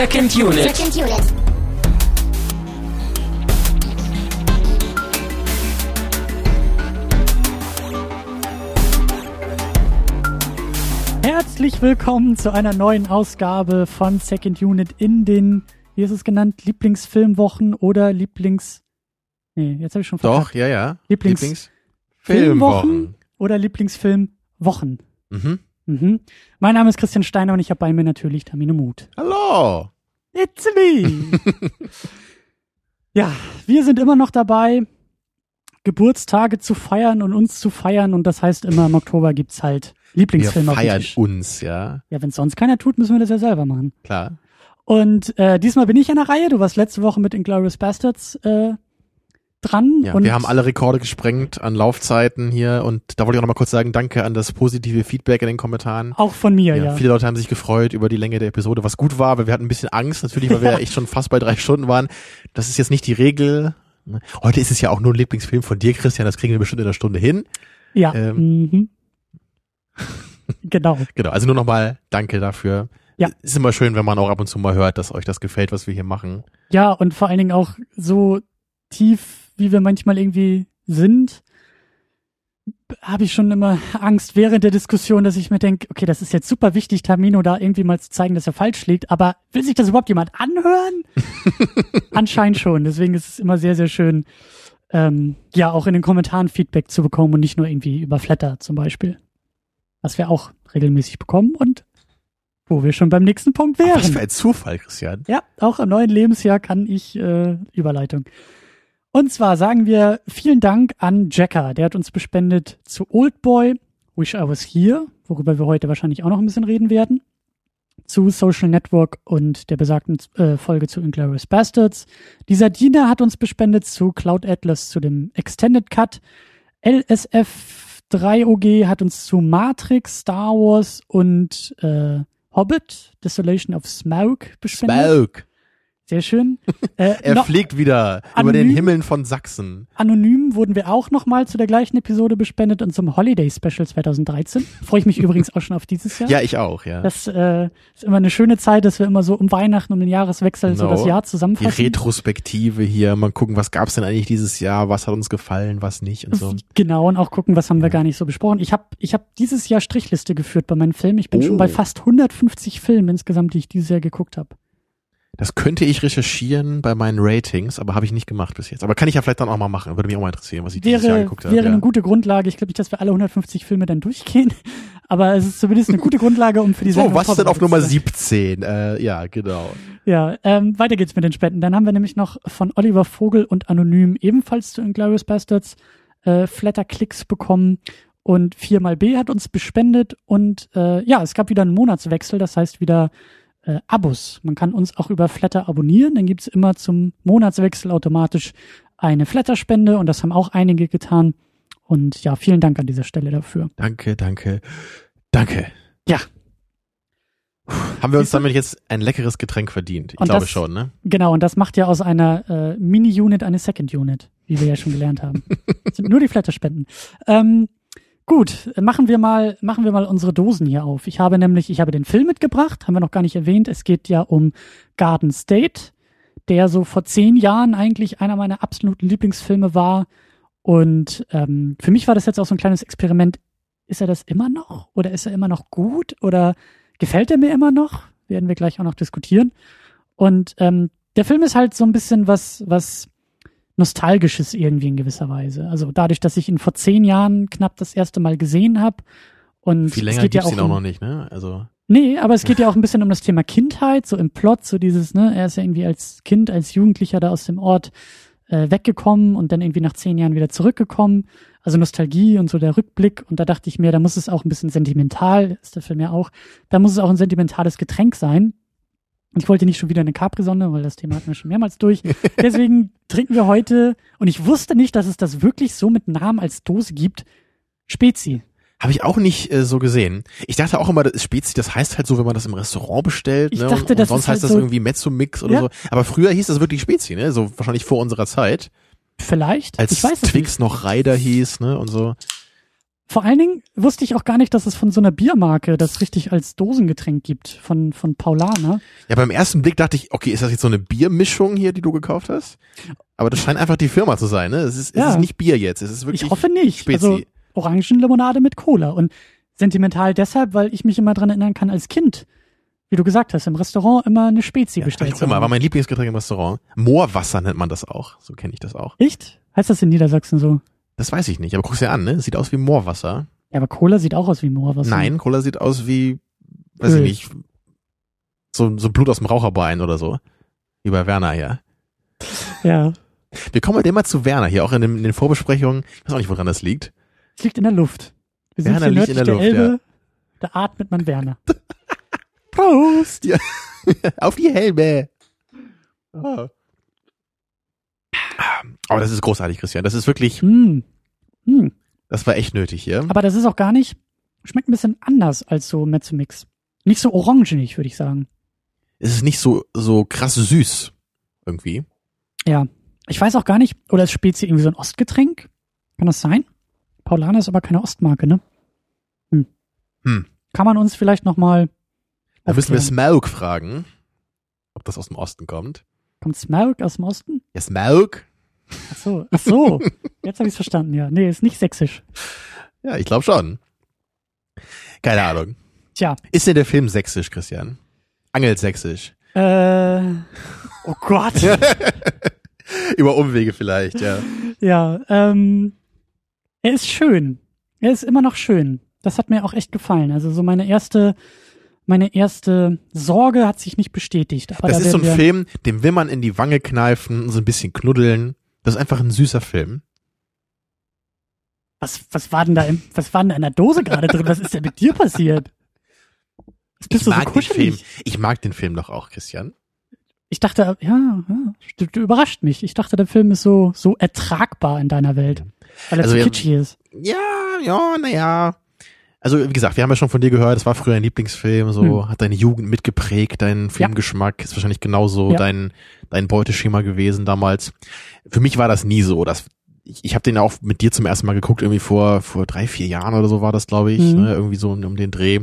Second Unit. Second Unit. Herzlich willkommen zu einer neuen Ausgabe von Second Unit in den, wie ist es genannt, Lieblingsfilmwochen oder Lieblings... Nee, jetzt habe ich schon Doch, ja, ja. Lieblings- Filmwochen. oder Lieblingsfilmwochen. Mhm. Mhm. Mein Name ist Christian Steiner und ich habe bei mir natürlich Tamino Mut. Hallo. It's me! ja, wir sind immer noch dabei, Geburtstage zu feiern und uns zu feiern und das heißt immer im Oktober gibt's halt Wir Lieblingsfilme auf dem feiern Tisch. uns, ja. Ja, wenn sonst keiner tut, müssen wir das ja selber machen. Klar. Und äh, diesmal bin ich an der Reihe. Du warst letzte Woche mit Inglourious Bastards äh, dran. Ja, und wir haben alle Rekorde gesprengt an Laufzeiten hier und da wollte ich auch noch mal kurz sagen, danke an das positive Feedback in den Kommentaren. auch von mir, Ja, ja. Viele Leute haben sich gefreut über die Länge der Episode, was gut war, weil wir hatten ein bisschen Angst, natürlich, weil wir ja echt schon fast bei drei Stunden waren. Das ist jetzt nicht die Regel. Heute ist es ja auch nur ein Lieblingsfilm von dir, Christian, das kriegen wir bestimmt in einer Stunde hin. Ja. Ähm. Mhm. genau. Genau, also nur noch mal danke dafür. Ja. Ist immer schön, wenn man auch ab und zu mal hört, dass euch das gefällt, was wir hier machen. Ja, und vor allen Dingen auch so tief, wie wir manchmal irgendwie sind, habe ich schon immer Angst während der Diskussion, dass ich mir denke, okay, das ist jetzt super wichtig, Tamino da irgendwie mal zu zeigen, dass er falsch liegt, aber will sich das überhaupt jemand anhören? Anscheinend schon. Deswegen ist es immer sehr, sehr schön, ähm, ja, auch in den Kommentaren Feedback zu bekommen und nicht nur irgendwie über Flatter zum Beispiel. Was wir auch regelmäßig bekommen und wo wir schon beim nächsten Punkt wären. Was für ein Zufall, Christian. Ja, auch im neuen Lebensjahr kann ich äh, Überleitung. Und zwar sagen wir vielen Dank an Jacker, der hat uns bespendet zu Oldboy, Wish I Was Here, worüber wir heute wahrscheinlich auch noch ein bisschen reden werden, zu Social Network und der besagten äh, Folge zu Inglourious Bastards. Dieser Diener hat uns bespendet zu Cloud Atlas, zu dem Extended Cut. LSF 3OG hat uns zu Matrix, Star Wars und äh, Hobbit, Desolation of Smaug bespendet. Smoke. Sehr schön. Äh, Er noch- fliegt wieder über den Anonym? Himmeln von Sachsen. Anonym wurden wir auch nochmal zu der gleichen Episode bespendet und zum Holiday Special 2013. Freue ich mich übrigens auch schon auf dieses Jahr. Ja, ich auch, ja. Das äh, ist immer eine schöne Zeit, dass wir immer so um Weihnachten, um den Jahreswechsel so Genau. das Jahr Die zusammenfassen. Retrospektive hier, mal gucken, was gab's denn eigentlich dieses Jahr, was hat uns gefallen, was nicht und so. Genau, und auch gucken, was haben wir gar nicht so besprochen. Ich habe ich hab dieses Jahr Strichliste geführt bei meinen Filmen. Ich bin Oh. schon bei fast 150 Filmen insgesamt, die ich dieses Jahr geguckt habe. Das könnte ich recherchieren bei meinen Ratings, aber habe ich nicht gemacht bis jetzt. Aber kann ich ja vielleicht dann auch mal machen. Würde mich auch mal interessieren, was ich dieses Jahr Wäre, geguckt habe. wäre Ja. eine gute Grundlage. Ich glaube nicht, dass wir alle 150 Filme dann durchgehen, aber es ist zumindest eine gute Grundlage, um für die So, Sendung was ist denn auf Nummer zu sein. 17? Äh, ja, genau. Ja, ähm, weiter geht's mit den Spenden. Dann haben wir nämlich noch von Oliver Vogel und Anonym ebenfalls zu Inglourious Bastards äh, Flatter-Klicks bekommen und 4xB hat uns bespendet und äh, ja, es gab wieder einen Monatswechsel, das heißt wieder äh, Abos. Man kann uns auch über Flatter abonnieren, dann gibt's immer zum Monatswechsel automatisch eine Flatter-Spende und das haben auch einige getan und ja, vielen Dank an dieser Stelle dafür. Danke, danke, danke. Ja. Haben wir uns damit jetzt ein leckeres Getränk verdient? Ich Und glaube das- schon, ne? Genau, und das macht ja aus einer äh, Mini-Unit eine Second-Unit, wie wir ja schon gelernt haben. Das sind nur die Flatterspenden. Ähm, gut, machen wir mal, machen wir mal unsere Dosen hier auf. Ich habe nämlich, ich habe den Film mitgebracht, haben wir noch gar nicht erwähnt. Es geht ja um Garden State, der so vor zehn Jahren eigentlich einer meiner absoluten Lieblingsfilme war. Und ähm, für mich war das jetzt auch so ein kleines Experiment. Ist er das immer noch? Oder ist er immer noch gut? Oder gefällt er mir immer noch? Werden wir gleich auch noch diskutieren. Und ähm, der Film ist halt so ein bisschen was, was Nostalgisches irgendwie in gewisser Weise. Also dadurch, dass ich ihn vor zehn Jahren knapp das erste Mal gesehen habe. Und Viel es länger geht ja gibt's auch ihn auch noch nicht, ne? Also, Nee, aber es geht ja auch ein bisschen um das Thema Kindheit, so im Plot, so dieses, ne, er ist ja irgendwie als Kind, als Jugendlicher da aus dem Ort äh, weggekommen und dann irgendwie nach zehn Jahren wieder zurückgekommen. Also Nostalgie und so der Rückblick. Und da dachte ich mir, da muss es auch ein bisschen sentimental, ist der Film ja auch, da muss es auch ein sentimentales Getränk sein. Und ich wollte nicht schon wieder eine Capri-Sonne, weil das Thema hatten wir schon mehrmals durch. Deswegen trinken wir heute, und ich wusste nicht, dass es das wirklich so mit Namen als Dose gibt, Spezi. Habe ich auch nicht äh, so gesehen. Ich dachte auch immer, das Spezi, das heißt halt so, wenn man das im Restaurant bestellt, Ich ne? dachte, und, das und sonst ist halt heißt das so- irgendwie Mezzo-Mix oder Ja. so. Aber früher hieß das wirklich Spezi, ne? So wahrscheinlich vor unserer Zeit. Vielleicht? Als ich weiß Twix noch Ryder hieß, ne? Und so. Vor allen Dingen wusste ich auch gar nicht, dass es von so einer Biermarke das richtig als Dosengetränk gibt, von, von Paulaner. Ja, beim ersten Blick dachte ich, okay, ist das jetzt so eine Biermischung hier, die du gekauft hast? Aber das scheint einfach die Firma zu sein, ne? Es ist, Ja. es ist nicht Bier jetzt, es ist wirklich. Ich hoffe nicht. Spezi. Also Orangenlimonade mit Cola. Und sentimental deshalb, weil ich mich immer dran erinnern kann als Kind, wie du gesagt hast, im Restaurant immer eine Spezi ja, bestellt. ich auch immer, war mein Lieblingsgetränk im Restaurant. Moorwasser nennt man das auch. So kenne ich das auch. Echt? Heißt das in Niedersachsen so? Das weiß ich nicht, aber guck's dir an, ne? Sieht aus wie Moorwasser. Ja, aber Cola sieht auch aus wie Moorwasser. Nein, Cola sieht aus wie, weiß Öl. ich nicht, so, so Blut aus dem Raucherbein oder so. Wie bei Werner hier. Ja. Wir kommen halt immer zu Werner hier, auch in, den- in den Vorbesprechungen. Ich weiß auch nicht, woran das liegt. Es liegt in der Luft. Wir sind Werner hier liegt in der der, Luft, Elbe. Da atmet man Werner. Prost! Auf die Helme! Ah. Aber das ist großartig, Christian. Das ist wirklich, Hm. Hm. das war echt nötig hier. Aber das ist auch gar nicht, schmeckt ein bisschen anders als so Mezzomix. Nicht so orangenig, würde ich sagen. Es ist nicht so, so krass süß. Irgendwie. Ja. Ich weiß auch gar nicht, oder ist Spezi irgendwie so ein Ostgetränk? Kann das sein? Paulaner ist aber keine Ostmarke, ne? Hm. Hm. Kann man uns vielleicht nochmal. Da müssen wir Smaug fragen, ob das aus dem Osten kommt. Kommt Smaug aus dem Osten? Ja, Smaug? Ach so, ach so. Jetzt habe ich verstanden, ja. Nee, ist nicht sächsisch. Ja, ich glaube schon. Keine Ahnung. Tja, Ist denn der Film sächsisch, Christian? Angelsächsisch. äh, oh Gott. Über Umwege vielleicht, ja. Ja, ähm, er ist schön. Er ist immer noch schön. Das hat mir auch echt gefallen. Also so meine erste, meine erste Sorge hat sich nicht bestätigt. Aber Das da ist so ein Film, dem will man in die Wange kneifen, so ein bisschen knuddeln. Das ist einfach ein süßer Film. Was, was war denn da im, was war denn da in der Dose gerade drin? Was ist denn mit dir passiert? Was bist Ich du so mag den Film. kuschelig? Ich mag den Film doch auch, Christian. Ich dachte, ja, ja du, du überrascht mich. Ich dachte, der Film ist so, so ertragbar in deiner Welt. Weil er Also zu kitschig ist. Ja, ja, naja. Also wie gesagt, wir haben ja schon von dir gehört, es war früher ein Lieblingsfilm, so Hm. hat deine Jugend mitgeprägt, dein Filmgeschmack ist wahrscheinlich genauso Ja. dein dein Beuteschema gewesen damals. Für mich war das nie so. Das, ich ich habe den auch mit dir zum ersten Mal geguckt, irgendwie vor vor drei vier Jahren oder so war das, glaube ich, Mhm. ne, irgendwie so um den Dreh.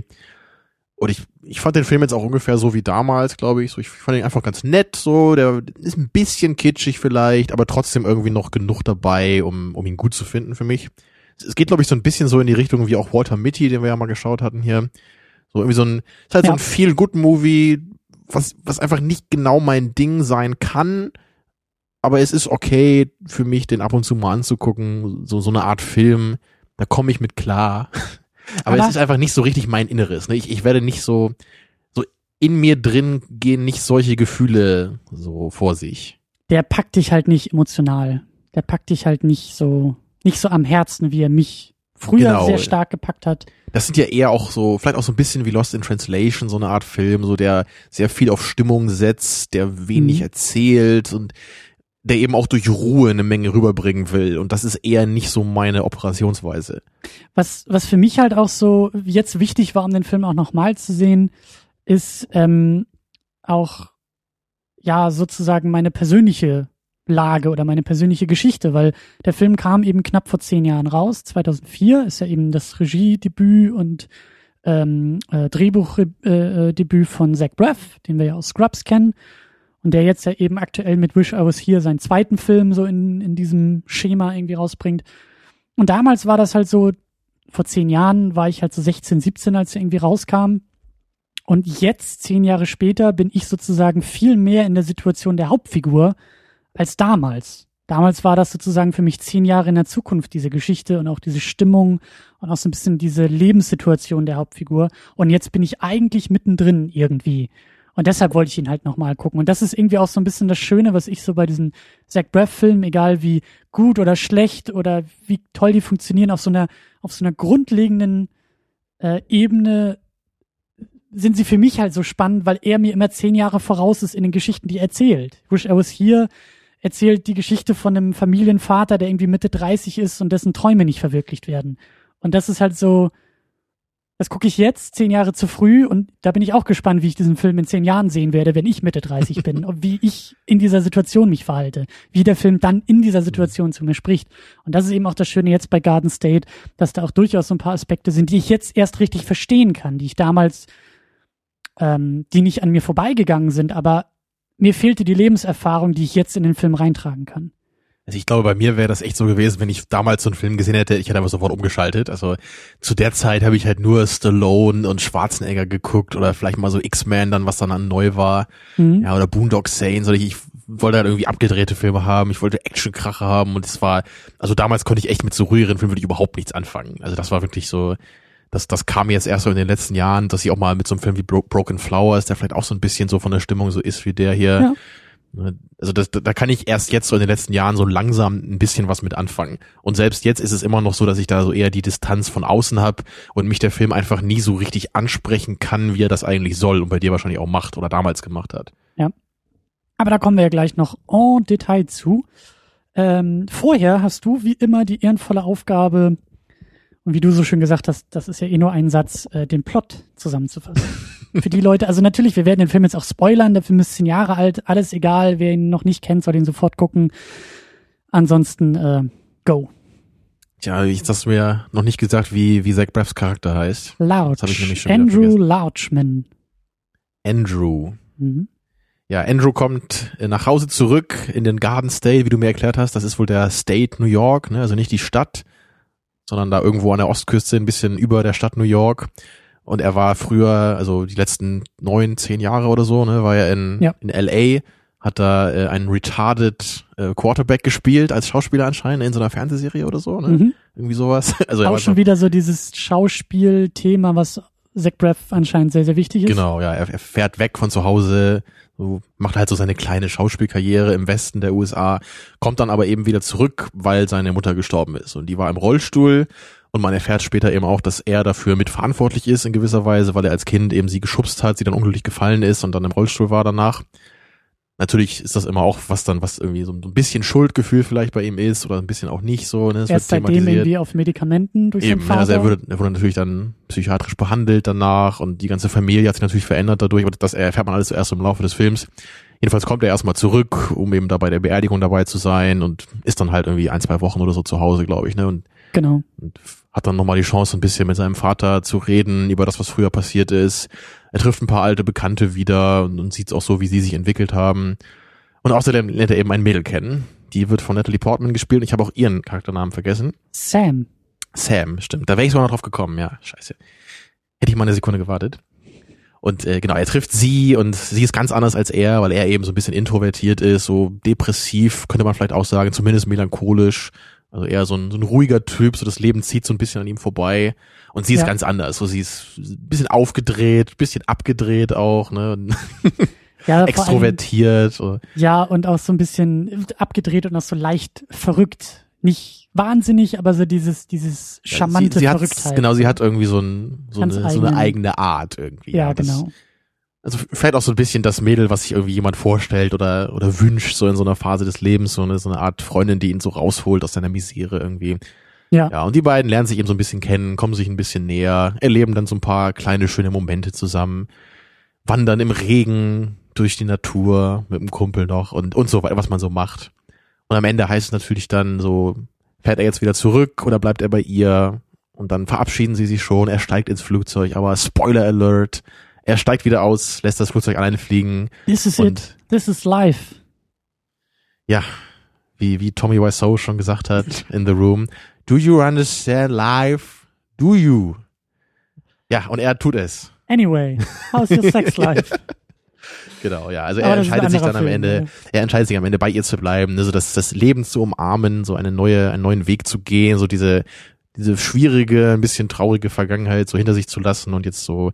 Und ich, ich fand den Film jetzt auch ungefähr so wie damals, glaube ich. So, ich fand ihn einfach ganz nett, so. Der ist ein bisschen kitschig vielleicht, aber trotzdem irgendwie noch genug dabei, um, um ihn gut zu finden für mich. Es- geht, glaube ich, so ein bisschen so in die Richtung wie auch Walter Mitty, den wir ja mal geschaut hatten hier. So irgendwie so ein, ist halt so Ja. ein Feel-Good-Movie, was, was einfach nicht genau mein Ding sein kann. Aber es ist okay für mich, den ab und zu mal anzugucken. So, so eine Art Film. Da komme ich mit klar. Aber, Aber- es ist einfach nicht so richtig mein Inneres. Ne? Ich, ich werde nicht so, so in mir drin gehen nicht solche Gefühle so vor sich. Der packt dich halt nicht emotional. Der packt dich halt nicht so, nicht so am Herzen, wie er mich früher Genau. sehr stark gepackt hat. Das sind ja eher auch so, vielleicht auch so ein bisschen wie Lost in Translation, so eine Art Film, so der sehr viel auf Stimmung setzt, der wenig Mhm. erzählt und der eben auch durch Ruhe eine Menge rüberbringen will. Und das ist eher nicht so meine Operationsweise. Was, was für mich halt auch so jetzt wichtig war, um den Film auch nochmal zu sehen, ist ähm, auch ja sozusagen meine persönliche Lage oder meine persönliche Geschichte, weil der Film kam eben knapp vor zehn Jahren raus. 2004 ist ja eben das Regiedebüt und ähm, äh, Drehbuchdebüt äh, Debüt von Zach Braff, den wir ja aus Scrubs kennen und der jetzt ja eben aktuell mit Wish I Was Here seinen zweiten Film so in, in diesem Schema irgendwie rausbringt. Und damals war das halt so, vor zehn Jahren war ich halt so 16, 17, als er irgendwie rauskam. Und jetzt, zehn Jahre später, bin ich sozusagen viel mehr in der Situation der Hauptfigur als damals. Damals war das sozusagen für mich zehn Jahre in der Zukunft, diese Geschichte und auch diese Stimmung und auch so ein bisschen diese Lebenssituation der Hauptfigur. Und jetzt bin ich eigentlich mittendrin irgendwie. Und deshalb wollte ich ihn halt nochmal gucken. Und das ist irgendwie auch so ein bisschen das Schöne, was ich so bei diesen Zach Braff-Filmen, egal wie gut oder schlecht oder wie toll die funktionieren, auf so einer, auf so einer grundlegenden äh, Ebene sind sie für mich halt so spannend, weil er mir immer zehn Jahre voraus ist in den Geschichten, die er erzählt. Wish I Was Here erzählt die Geschichte von einem Familienvater, der irgendwie Mitte 30 ist und dessen Träume nicht verwirklicht werden. Und das ist halt so, Das gucke ich jetzt, zehn Jahre zu früh, und da bin ich auch gespannt, wie ich diesen Film in zehn Jahren sehen werde, wenn ich Mitte 30 bin, und wie ich in dieser Situation mich verhalte, wie der Film dann in dieser Situation zu mir spricht. Und das ist eben auch das Schöne jetzt bei Garden State, dass da auch durchaus so ein paar Aspekte sind, die ich jetzt erst richtig verstehen kann, die ich damals, ähm, die nicht an mir vorbeigegangen sind, aber mir fehlte die Lebenserfahrung, die ich jetzt in den Film reintragen kann. Also ich glaube, bei mir wäre das echt so gewesen, wenn ich damals so einen Film gesehen hätte, ich hätte einfach sofort umgeschaltet. Also zu der Zeit habe ich halt nur Stallone und Schwarzenegger geguckt oder vielleicht mal so X-Men dann, was dann an neu war. Mhm. Ja, oder Boondock Saints. Oder ich, ich wollte halt irgendwie abgedrehte Filme haben, ich wollte Actionkrache haben und es war, also damals konnte ich echt mit so ruhigeren Filmen wirklich überhaupt nichts anfangen. Also das war wirklich so, das, das kam jetzt erst so in den letzten Jahren, dass ich auch mal mit so einem Film wie Bro Broken Flowers, der vielleicht auch so ein bisschen so von der Stimmung so ist wie der hier, ja Ne, also das, da kann ich erst jetzt so in den letzten Jahren so langsam ein bisschen was mit anfangen. Und selbst jetzt ist es immer noch so, dass ich da so eher die Distanz von außen habe und mich der Film einfach nie so richtig ansprechen kann, wie er das eigentlich soll und bei dir wahrscheinlich auch macht oder damals gemacht hat. Ja. Aber da kommen wir ja gleich noch en Detail zu. Ähm, vorher hast du wie immer die ehrenvolle Aufgabe, und wie du so schön gesagt hast, das ist ja eh nur ein Satz, äh, den Plot zusammenzufassen. Für die Leute, also natürlich, wir werden den Film jetzt auch spoilern, der Film ist zehn Jahre alt, alles egal, wer ihn noch nicht kennt, soll ihn sofort gucken. Ansonsten, äh, go. Tja, ich hast mir noch nicht gesagt, wie, wie Zach Braffs Charakter heißt. Lautsch. Das habe ich nämlich schon Andrew Lautschman. Andrew. Mhm. Ja, Andrew kommt äh, nach Hause zurück in den Garden State, wie du mir erklärt hast. Das ist wohl der State New York, ne? also nicht die Stadt sondern da irgendwo an der Ostküste, ein bisschen über der Stadt New York. Und er war früher, also die letzten neun, zehn Jahre oder so, ne, war er in, ja. in LA, hat da äh, einen retarded äh, Quarterback gespielt als Schauspieler anscheinend in so einer Fernsehserie oder so, ne? Mhm. Irgendwie sowas. Also auch schon wieder so dieses Schauspielthema, was Zach Braff anscheinend sehr, sehr wichtig ist. Genau, ja, er, er fährt weg von zu Hause, so, macht halt so seine kleine Schauspielkarriere im Westen der USA, kommt dann aber eben wieder zurück, weil seine Mutter gestorben ist. Und die war im Rollstuhl und man erfährt später eben auch, dass er dafür mitverantwortlich ist in gewisser Weise, weil er als Kind eben sie geschubst hat, sie dann unglücklich gefallen ist und dann im Rollstuhl war danach. Natürlich ist das immer auch was dann, was irgendwie so ein bisschen Schuldgefühl vielleicht bei ihm ist oder ein bisschen auch nicht so. Ne? Das er ist seitdem irgendwie auf Medikamenten durch Eben, Vater. Also er wurde, er wurde natürlich dann psychiatrisch behandelt danach und die ganze Familie hat sich natürlich verändert dadurch, aber das erfährt man alles zuerst im Laufe des Films. Jedenfalls kommt er erstmal zurück, um eben da bei der Beerdigung dabei zu sein und ist dann halt irgendwie ein, zwei Wochen oder so zu Hause, glaube ich, ne? Und, genau. Und hat dann nochmal die Chance, ein bisschen mit seinem Vater zu reden über das, was früher passiert ist. Er trifft ein paar alte Bekannte wieder und, und sieht auch so, wie sie sich entwickelt haben. Und außerdem lernt er eben ein Mädel kennen. Die wird von Natalie Portman gespielt. Ich habe auch ihren Charakternamen vergessen. Sam. Sam, stimmt. Da wäre ich sogar noch drauf gekommen. Ja, scheiße. Hätte ich mal eine Sekunde gewartet. Und äh, genau, er trifft sie und sie ist ganz anders als er, weil er eben so ein bisschen introvertiert ist, so depressiv, könnte man vielleicht auch sagen, zumindest melancholisch. Also eher so ein, so ein ruhiger Typ, so das Leben zieht so ein bisschen an ihm vorbei. Und sie ist ja. ganz anders. So sie ist ein bisschen aufgedreht, bisschen abgedreht auch, ne? ja, extrovertiert. Allem, ja, und auch so ein bisschen abgedreht und auch so leicht verrückt. Nicht wahnsinnig, aber so dieses, dieses charmante ja, sie, sie Verrücktheit. Genau, sie hat irgendwie so, ein, so, eine, so eine eigene Art irgendwie. Ja, ja das, genau. Also vielleicht auch so ein bisschen das Mädel, was sich irgendwie jemand vorstellt oder, oder wünscht, so in so einer Phase des Lebens, so eine, so eine Art Freundin, die ihn so rausholt aus seiner Misere irgendwie. Ja. Ja, und die beiden lernen sich eben so ein bisschen kennen, kommen sich ein bisschen näher, erleben dann so ein paar kleine schöne Momente zusammen, wandern im Regen, durch die Natur mit dem Kumpel noch und, und so weiter, was man so macht. Und am Ende heißt es natürlich dann so, fährt er jetzt wieder zurück oder bleibt er bei ihr? Und dann verabschieden sie sich schon, er steigt ins Flugzeug, aber Spoiler Alert, er steigt wieder aus, lässt das Flugzeug alleine fliegen. This is it. This is life. Ja, wie, wie Tommy Wiseau schon gesagt hat in The Room. Do you understand life? Do you? Ja, und er tut es. Anyway, how's your sex life? Genau, ja. Also er entscheidet sich dann am Film, Ende, ja. er entscheidet sich am Ende bei ihr zu bleiben, ne, so das, das Leben zu umarmen, so eine neue, einen neuen Weg zu gehen, so diese, diese schwierige, ein bisschen traurige Vergangenheit so hinter sich zu lassen und jetzt so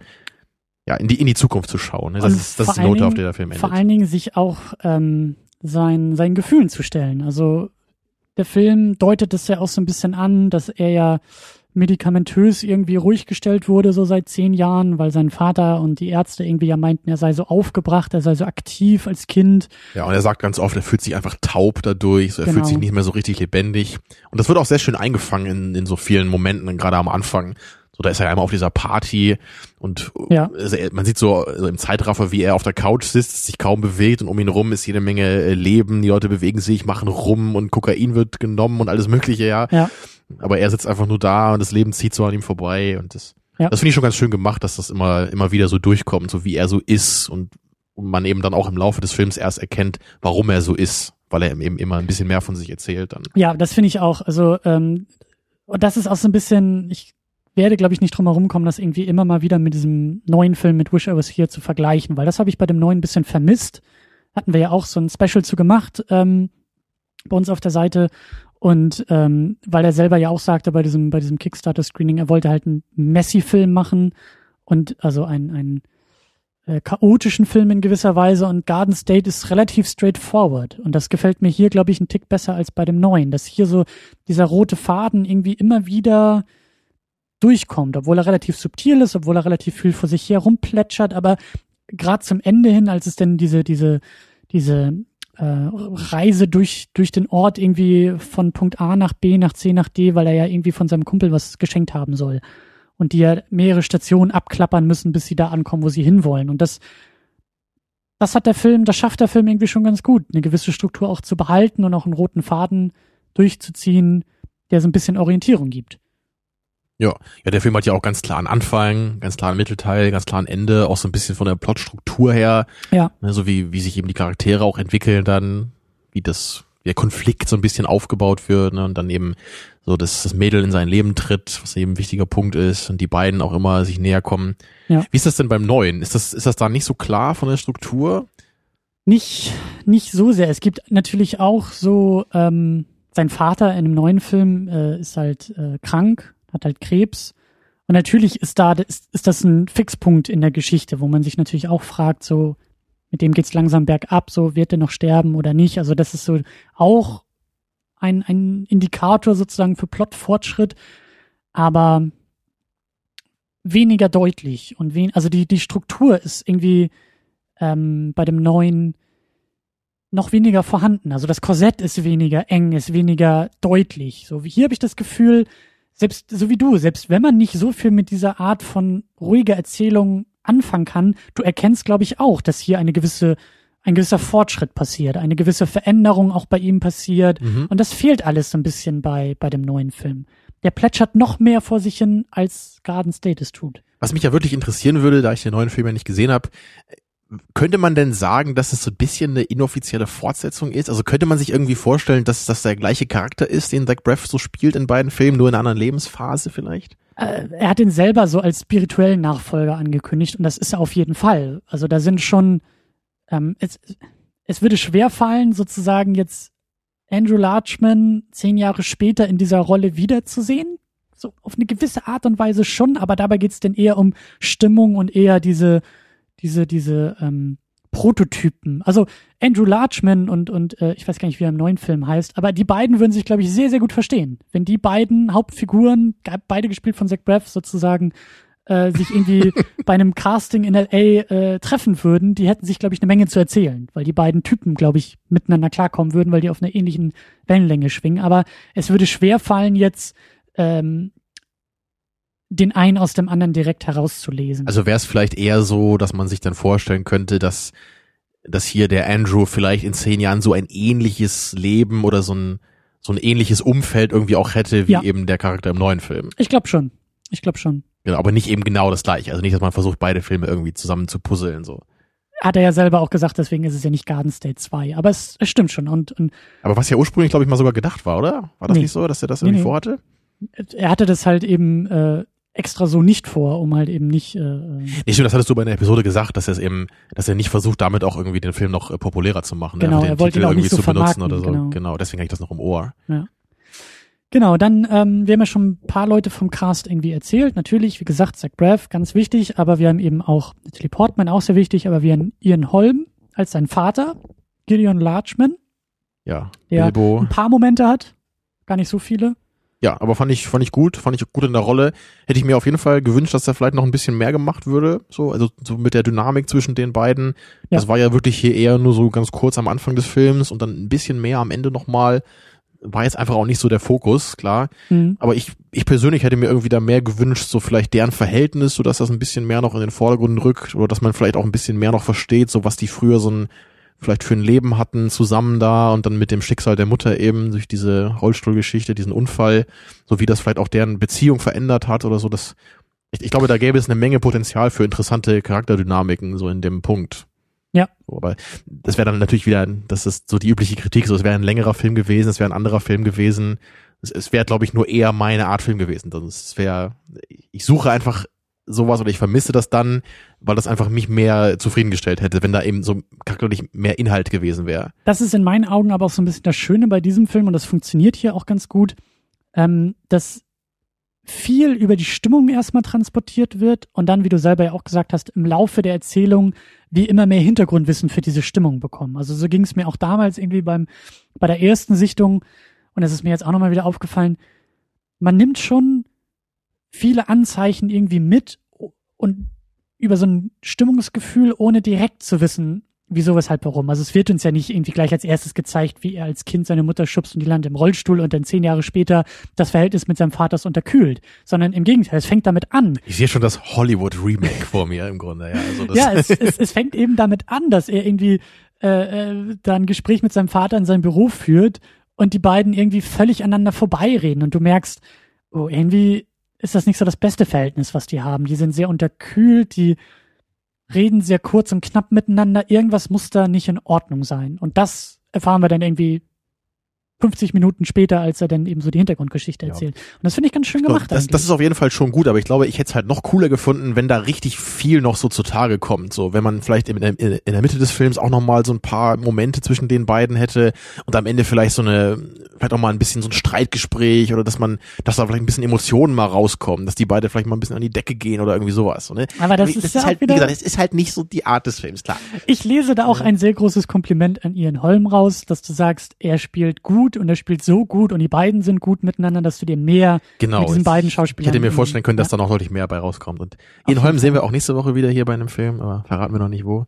ja in die in die Zukunft zu schauen. Ne? Das ist das ist die Note, Dingen, auf der der Film endet. Vor allen Dingen sich auch ähm, sein seinen Gefühlen zu stellen. Also der Film deutet es ja auch so ein bisschen an, dass er ja medikamentös irgendwie ruhig gestellt wurde, so seit zehn Jahren, weil sein Vater und die Ärzte irgendwie ja meinten, er sei so aufgebracht, er sei so aktiv als Kind. Ja, und er sagt ganz oft, er fühlt sich einfach taub dadurch, so, er genau. fühlt sich nicht mehr so richtig lebendig. Und das wird auch sehr schön eingefangen in, in so vielen Momenten, gerade am Anfang. So, da ist er einmal auf dieser Party und Ja. also man sieht so also im Zeitraffer, wie er auf der Couch sitzt, sich kaum bewegt und um ihn rum ist jede Menge äh, Leben, die Leute bewegen sich, machen rum und Kokain wird genommen und alles mögliche, ja. Ja. Aber er sitzt einfach nur da und das Leben zieht so an ihm vorbei und das, Ja. das finde ich schon ganz schön gemacht, dass das immer, immer wieder so durchkommt, so wie er so ist und und man eben dann auch im Laufe des Films erst erkennt, warum er so ist, weil er eben immer ein bisschen mehr von sich erzählt dann. Ja, das finde ich auch. Also, ähm, und das ist auch so ein bisschen, ich werde, glaube ich, nicht drum herum kommen, das irgendwie immer mal wieder mit diesem neuen Film mit Wish I Was Here zu vergleichen, weil das habe ich bei dem neuen ein bisschen vermisst. Hatten wir ja auch so ein Special zu gemacht ähm, bei uns auf der Seite. Und ähm, weil er selber ja auch sagte bei diesem, bei diesem Kickstarter-Screening, er wollte halt einen Messi-Film machen und also ein, ein äh, chaotischen Film in gewisser Weise und Garden State ist relativ straightforward und das gefällt mir hier, glaube ich, einen Tick besser als bei dem neuen, dass hier so dieser rote Faden irgendwie immer wieder durchkommt, obwohl er relativ subtil ist, obwohl er relativ viel vor sich her rumplätschert, aber gerade zum Ende hin, als es denn diese, diese, diese äh, Reise durch, durch den Ort irgendwie von Punkt A nach B, nach C, nach D, weil er ja irgendwie von seinem Kumpel was geschenkt haben soll. Und die ja mehrere Stationen abklappern müssen, bis sie da ankommen, wo sie hinwollen. Und das, das hat der Film, das schafft der Film irgendwie schon ganz gut, eine gewisse Struktur auch zu behalten und auch einen roten Faden durchzuziehen, der so ein bisschen Orientierung gibt. Ja, ja, der Film hat ja auch ganz klar einen Anfang, ganz klar einen Mittelteil, ganz klar ein Ende, auch so ein bisschen von der Plotstruktur her. Ja. Ne, so wie, wie sich eben die Charaktere auch entwickeln dann, wie das, wie der Konflikt so ein bisschen aufgebaut wird, ne, und dann eben so, dass das Mädel in sein Leben tritt, was eben ein wichtiger Punkt ist, und die beiden auch immer sich näher kommen. Ja. Wie ist das denn beim Neuen? Ist das, ist das da nicht so klar von der Struktur? Nicht, nicht so sehr. Es gibt natürlich auch so, ähm, sein Vater in einem neuen Film äh, ist halt äh, krank, hat halt Krebs. Und natürlich ist da, ist, ist das ein Fixpunkt in der Geschichte, wo man sich natürlich auch fragt, so, mit dem geht's langsam bergab, so, wird er noch sterben oder nicht? Also das ist so auch ein, ein Indikator sozusagen für Plotfortschritt, aber weniger deutlich und wen, also die, die Struktur ist irgendwie ähm, bei dem neuen noch weniger vorhanden. Also das Korsett ist weniger eng, ist weniger deutlich. So wie hier habe ich das Gefühl, selbst so wie du, selbst wenn man nicht so viel mit dieser Art von ruhiger Erzählung anfangen kann, du erkennst, glaube ich, auch, dass hier eine gewisse ein gewisser Fortschritt passiert, eine gewisse Veränderung auch bei ihm passiert. Mhm. Und das fehlt alles so ein bisschen bei, bei dem neuen Film. Der plätschert noch mehr vor sich hin, als Garden State es tut. Was mich ja wirklich interessieren würde, da ich den neuen Film ja nicht gesehen habe, könnte man denn sagen, dass es so ein bisschen eine inoffizielle Fortsetzung ist? Also könnte man sich irgendwie vorstellen, dass das der gleiche Charakter ist, den Zach Braff so spielt in beiden Filmen, nur in einer anderen Lebensphase vielleicht? Äh, er hat ihn selber so als spirituellen Nachfolger angekündigt und das ist er auf jeden Fall. Also da sind schon, ähm, es, es würde schwer fallen, sozusagen jetzt Andrew Larchman zehn Jahre später in dieser Rolle wiederzusehen. So auf eine gewisse Art und Weise schon, aber dabei geht es denn eher um Stimmung und eher diese, diese, diese ähm, Prototypen. Also Andrew Larchman und, und äh, ich weiß gar nicht, wie er im neuen Film heißt, aber die beiden würden sich, glaube ich, sehr, sehr gut verstehen. Wenn die beiden Hauptfiguren, beide gespielt von Zach Braff sozusagen, äh, sich irgendwie bei einem Casting in L.A. Äh, treffen würden, die hätten sich, glaube ich, eine Menge zu erzählen, weil die beiden Typen, glaube ich, miteinander klarkommen würden, weil die auf einer ähnlichen Wellenlänge schwingen. Aber es würde schwer fallen, jetzt ähm, den einen aus dem anderen direkt herauszulesen. Also wäre es vielleicht eher so, dass man sich dann vorstellen könnte, dass, dass hier der Andrew vielleicht in zehn Jahren so ein ähnliches Leben oder so ein, so ein ähnliches Umfeld irgendwie auch hätte, wie Ja. eben der Charakter im neuen Film. ich glaube schon. Ich glaube schon. Genau, aber nicht eben genau das gleiche. Also nicht, dass man versucht, beide Filme irgendwie zusammen zu puzzeln, so. Hat er ja selber auch gesagt, deswegen ist es ja nicht Garden State 2. Aber es, es stimmt schon. Und, und Aber was ja ursprünglich, glaube ich, mal sogar gedacht war, oder? War das Nee. nicht so, dass er das Nee, irgendwie nee. vorhatte? er hatte das halt eben äh, extra so nicht vor, um halt eben nicht. Äh, äh, Nee, stimmt, das hattest du bei der Episode gesagt, dass er es eben, dass er nicht versucht, damit auch irgendwie den Film noch äh, populärer zu machen. Genau, einfach den er wollte ihn Titel auch irgendwie nicht so zu benutzen oder so. genau. Genau. deswegen habe ich das noch im Ohr. Genau, dann, ähm, wir haben ja schon ein paar Leute vom Cast irgendwie erzählt. Natürlich, wie gesagt, Zach Braff, ganz wichtig, aber wir haben eben auch Natalie Portman, auch sehr wichtig, aber wir haben Ian Holm als sein Vater, Gideon Larchman, Ja, Ja. Bilbo. ein paar Momente hat, gar nicht so viele. Ja, aber fand ich, fand ich gut, fand ich gut in der Rolle. Hätte ich mir auf jeden Fall gewünscht, dass da vielleicht noch ein bisschen mehr gemacht würde. So, also so mit der Dynamik zwischen den beiden. Ja. Das war ja wirklich hier eher nur so ganz kurz am Anfang des Films und dann ein bisschen mehr am Ende nochmal. war jetzt einfach auch nicht so der Fokus, klar. Mhm. Aber ich, ich persönlich hätte mir irgendwie da mehr gewünscht, so vielleicht deren Verhältnis, so dass das ein bisschen mehr noch in den Vordergrund rückt oder dass man vielleicht auch ein bisschen mehr noch versteht, so was die früher so ein vielleicht für ein Leben hatten zusammen da und dann mit dem Schicksal der Mutter eben durch diese Rollstuhlgeschichte, diesen Unfall, so wie das vielleicht auch deren Beziehung verändert hat oder so, das ich, ich glaube, da gäbe es eine Menge Potenzial für interessante Charakterdynamiken so in dem Punkt. Ja. So, aber das wäre dann natürlich wieder, das ist so die übliche Kritik, so es wäre ein längerer Film gewesen, es wäre ein anderer Film gewesen. Es, es wäre, glaube ich, nur eher meine Art Film gewesen. Das es wäre, ich suche einfach sowas oder ich vermisse das dann, weil das einfach mich mehr zufriedengestellt hätte, wenn da eben so charakterlich mehr Inhalt gewesen wäre. Das ist in meinen Augen aber auch so ein bisschen das Schöne bei diesem Film und das funktioniert hier auch ganz gut, ähm, dass viel über die Stimmung erstmal transportiert wird und dann, wie du selber ja auch gesagt hast, im Laufe der Erzählung wir immer mehr Hintergrundwissen für diese Stimmung bekommen. Also so ging es mir auch damals irgendwie beim bei der ersten Sichtung und das ist mir jetzt auch nochmal wieder aufgefallen. Man nimmt schon viele Anzeichen irgendwie mit und über so ein Stimmungsgefühl, ohne direkt zu wissen, wieso, weshalb, warum. Also es wird uns ja nicht irgendwie gleich als erstes gezeigt, wie er als Kind seine Mutter schubst und die landet im Rollstuhl und dann zehn Jahre später das Verhältnis mit seinem Vater ist unterkühlt, sondern im Gegenteil, es fängt damit an. Ich sehe schon das Hollywood-Remake vor mir im Grunde, ja. Also ja, es, es, es fängt eben damit an, dass er irgendwie äh, äh, da ein Gespräch mit seinem Vater in seinem Büro führt und die beiden irgendwie völlig aneinander vorbeireden und du merkst, oh, irgendwie ist das nicht so das beste Verhältnis, was die haben. Die sind sehr unterkühlt, die reden sehr kurz und knapp miteinander. Irgendwas muss da nicht in Ordnung sein. Und das erfahren wir dann irgendwie 50 Minuten später, als er dann eben so die Hintergrundgeschichte Ja. erzählt. Und das finde ich ganz schön gemacht. das, das ist auf jeden Fall schon gut, aber ich glaube, ich hätte es halt noch cooler gefunden, wenn da richtig viel noch so zutage kommt. So, wenn man vielleicht in, der- in der Mitte des Films auch noch mal so ein paar Momente zwischen den beiden hätte und am Ende vielleicht so eine, vielleicht auch mal ein bisschen so ein Streitgespräch oder dass man, dass da vielleicht ein bisschen Emotionen mal rauskommen, dass die beide vielleicht mal ein bisschen an die Decke gehen oder irgendwie sowas. So, ne? Aber das ist ja auch halt, wie wieder- gesagt, es ist halt nicht so die Art des Films, klar. Ich lese da auch ein sehr großes Kompliment an Ian Holm raus, dass du sagst, er spielt gut und er spielt so gut und die beiden sind gut miteinander, dass du dir mehr Genau. mit diesen beiden Schauspielern. Ich hätte mir vorstellen können, dass ja, da noch deutlich mehr bei rauskommt. Und Ian Holm sehen wir auch nächste Woche wieder hier bei einem Film, aber verraten wir noch nicht wo.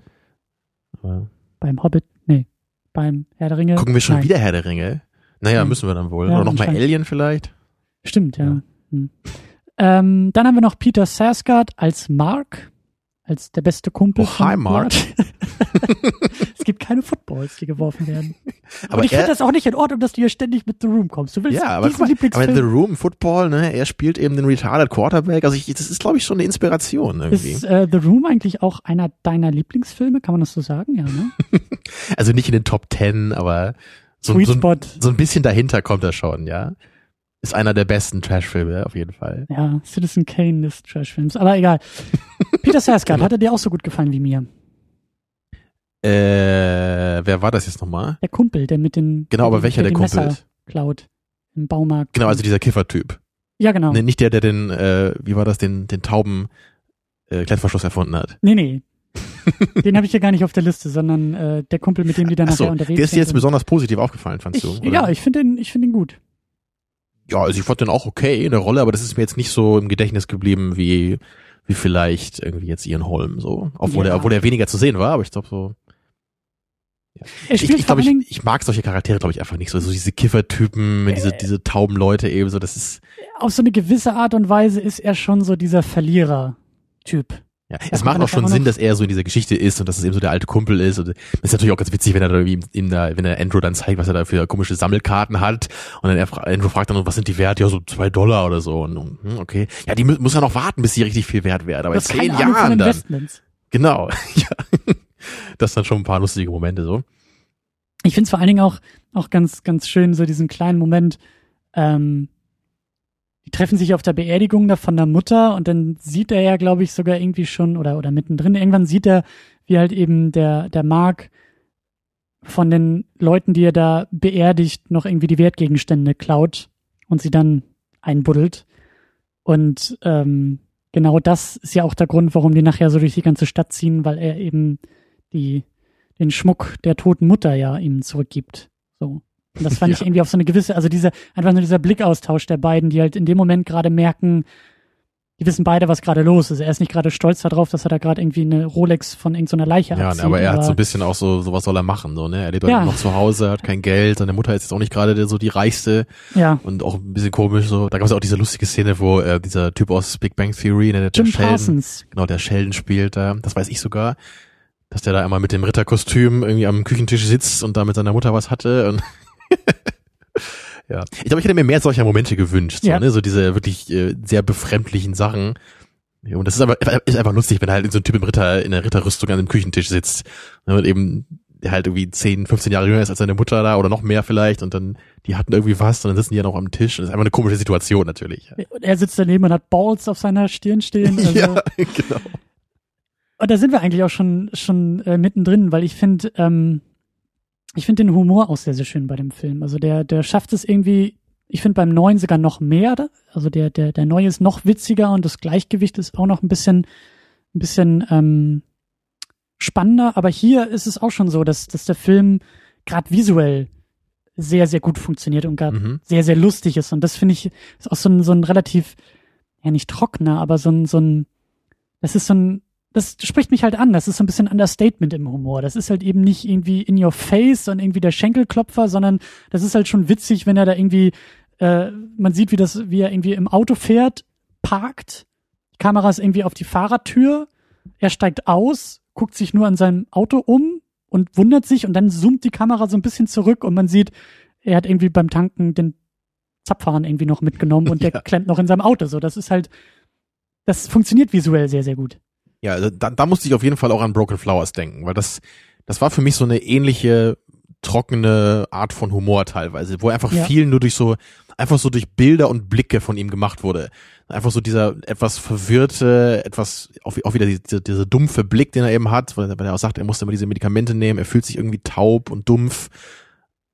Aber beim Hobbit, nee, beim Herr der Ringe. gucken wir schon nein. wieder Herr der Ringe? Naja, Hm. müssen wir dann wohl. Ja, Oder noch mal anscheinend. Alien vielleicht? Stimmt, ja. Ja. Hm. Ähm, dann haben wir noch Peter Sarsgaard als Mark, als der beste Kumpel. Oh, hi, Mark. es gibt keine Footballs, die geworfen werden. Aber und ich finde das auch nicht in Ordnung, dass du hier ständig mit The Room kommst. Du willst Ja, aber, diesen mal, aber The Room Football, ne, er spielt eben den Retarded Quarterback. Also ich, das ist, glaube ich, schon eine Inspiration irgendwie. ist äh, The Room eigentlich auch einer deiner Lieblingsfilme? Kann man das so sagen? Ja, ne? Also nicht in den Top Ten, aber so, Sweet so, ein- Spot. so ein bisschen dahinter kommt er schon, ja. Ist einer der besten Trashfilme auf jeden Fall. Ja, Citizen Kane des Trashfilms. Aber egal. Peter Sarsgaard, Genau. hat er dir auch so gut gefallen wie mir? Äh, wer war das jetzt nochmal? Der Kumpel, der mit den Genau, aber welcher der Kumpel Messer klaut im Baumarkt. Genau, also dieser Kiffertyp. ja, genau. Nee, nicht der, der den, äh, wie war das, den, den tauben äh, Klettverschluss erfunden hat. Nee, nee. Den habe ich hier gar nicht auf der Liste, sondern äh, der Kumpel, mit dem die dann nachher unterwegs der ist dir jetzt sind. besonders positiv aufgefallen, fandst ich, du? oder? Ja, ich finde den, ich finde ihn gut. ja, also ich fand den auch okay in der Rolle, aber das ist mir jetzt nicht so im Gedächtnis geblieben wie wie vielleicht irgendwie jetzt Ian Holm so, obwohl Ja. er obwohl er weniger zu sehen war, aber ich glaube so Er ich, spielt ich allen ich, ich mag solche Charaktere glaube ich einfach nicht so so diese Kiffertypen, diese Äh. diese tauben Leute eben so, das ist auf so eine gewisse Art und Weise ist er schon so dieser Verlierer-Typ. Ja, es macht auch schon Sinn, dass er so in dieser Geschichte ist und dass es eben so der alte Kumpel ist und das ist natürlich auch ganz witzig, wenn er da irgendwie ihm da, wenn er Andrew dann zeigt, was er da für komische Sammelkarten hat und dann er, Andrew fragt dann, was sind die wert? Ja, so zwei Dollar oder so und hm, okay. Ja, die mu muss ja noch warten, bis sie richtig viel wert werden, aber in zehn Ahnung Jahren dann. Genau. ja. Das sind schon ein paar lustige Momente so. Ich finde es vor allen Dingen auch, auch ganz, ganz schön, so diesen kleinen Moment, ähm, die treffen sich auf der Beerdigung da von der Mutter und dann sieht er ja, glaube ich, sogar irgendwie schon oder, oder mittendrin, irgendwann sieht er, wie halt eben der, der Mark von den Leuten, die er da beerdigt, noch irgendwie die Wertgegenstände klaut und sie dann einbuddelt. Und ähm, genau das ist ja auch der Grund, warum die nachher so durch die ganze Stadt ziehen, weil er eben die den Schmuck der toten Mutter ja ihm zurückgibt. So. Und das fand Ja. ich irgendwie auf so eine gewisse, also dieser, einfach nur dieser Blickaustausch der beiden, die halt in dem Moment gerade merken, die wissen beide, was gerade los ist. Er ist nicht gerade stolz darauf, dass er da gerade irgendwie eine Rolex von irgendeiner Leiche Ja, abzieht. aber er hat so ein bisschen auch so, so was soll er machen, so, ne? Er lebt halt Ja. noch zu Hause, hat kein Geld, seine Mutter ist jetzt auch nicht gerade so die reichste ja, und auch ein bisschen komisch, so. Da gab es auch diese lustige Szene, wo äh, dieser Typ aus Big Bang Theory, ne, der, der Jim Sheldon, Parsons. genau, der Sheldon spielt da, das weiß ich sogar, dass der da einmal mit dem Ritterkostüm irgendwie am Küchentisch sitzt und da mit seiner Mutter was hatte und ja. Ich glaube, ich hätte mir mehr solcher Momente gewünscht, so, Ja. ne, so diese wirklich äh, sehr befremdlichen Sachen. Und das ist aber ist einfach lustig, wenn halt so ein Typ im Ritter, in der Ritterrüstung an dem Küchentisch sitzt. Ne, Und eben der halt irgendwie 10, 15 Jahre jünger ist als seine Mutter da oder noch mehr vielleicht und dann, die hatten irgendwie was und dann sitzen die ja noch am Tisch. Und das ist einfach eine komische Situation natürlich. Und er sitzt daneben und hat Balls auf seiner Stirn stehen. Also, Ja, genau. Und da sind wir eigentlich auch schon schon äh, mittendrin, weil ich finde, ähm, ich finde den Humor auch sehr, sehr schön bei dem Film. Also der, der schafft es irgendwie, ich finde beim neuen sogar noch mehr. Also der, der, der neue ist noch witziger und das Gleichgewicht ist auch noch ein bisschen, ein bisschen ähm, spannender. Aber hier ist es auch schon so, dass, dass der Film gerade visuell sehr, sehr gut funktioniert und gerade Mhm. sehr, sehr lustig ist. Und das finde ich ist auch so ein, so ein relativ, ja nicht trockener, aber so ein, so ein, das ist so ein, das spricht mich halt an. Das ist so ein bisschen Understatement im Humor. Das ist halt eben nicht irgendwie in your face und irgendwie der Schenkelklopfer, sondern das ist halt schon witzig, wenn er da irgendwie, äh, man sieht, wie das, wie er irgendwie im Auto fährt, parkt, die Kamera ist irgendwie auf die Fahrradtür, er steigt aus, guckt sich nur an seinem Auto um und wundert sich und dann zoomt die Kamera so ein bisschen zurück und man sieht, er hat irgendwie beim Tanken den Zapfhahn irgendwie noch mitgenommen und der Ja. klemmt noch in seinem Auto. So, das ist halt, das funktioniert visuell sehr, sehr gut. Ja, also da, da musste ich auf jeden Fall auch an Broken Flowers denken, weil das, das war für mich so eine ähnliche trockene Art von Humor teilweise, wo einfach Ja. viel nur durch so, einfach so durch Bilder und Blicke von ihm gemacht wurde. Einfach so dieser etwas verwirrte, etwas, auch, auch wieder diese, dieser dumpfe Blick, den er eben hat, weil er weil er auch sagt, er musste immer diese Medikamente nehmen, er fühlt sich irgendwie taub und dumpf.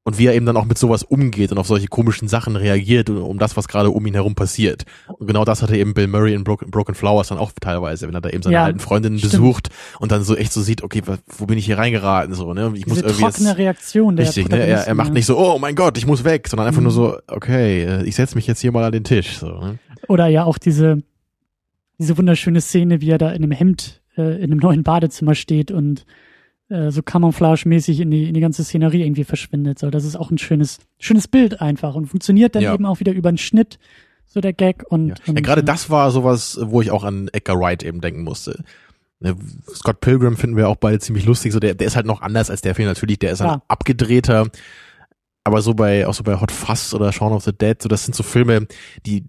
Und wie er eben dann auch mit sowas umgeht und auf solche komischen Sachen reagiert, um das, was gerade um ihn herum passiert. Und genau das hatte eben Bill Murray in Broken, Broken Flowers dann auch teilweise, wenn er da eben seine Ja, alten Freundinnen stimmt. besucht und dann so echt so sieht, okay, wo bin ich hier reingeraten, so, ne? Ich muss Diese irgendwie trockene jetzt, Reaktion der richtig, ne? Er, er macht nicht so, oh mein Gott, ich muss weg, sondern einfach Mhm. nur so, okay, äh, ich setze mich jetzt hier mal an den Tisch, so, ne? Oder ja auch diese, diese wunderschöne Szene, wie er da in einem Hemd äh, in einem neuen Badezimmer steht und äh, so Camouflage-mäßig in die, in die ganze Szenerie irgendwie verschwindet. So, das ist auch ein schönes, schönes Bild einfach und funktioniert dann Ja. eben auch wieder über den Schnitt, so der Gag und, Ja, und ja gerade das war sowas, wo ich auch an Edgar Wright eben denken musste. Ne, Scott Pilgrim finden wir auch beide ziemlich lustig, so der, der ist halt noch anders als der Film natürlich, der ist ein Klar. abgedrehter, aber so bei, auch so bei Hot Fuzz oder Shaun of the Dead, so das sind so Filme, die,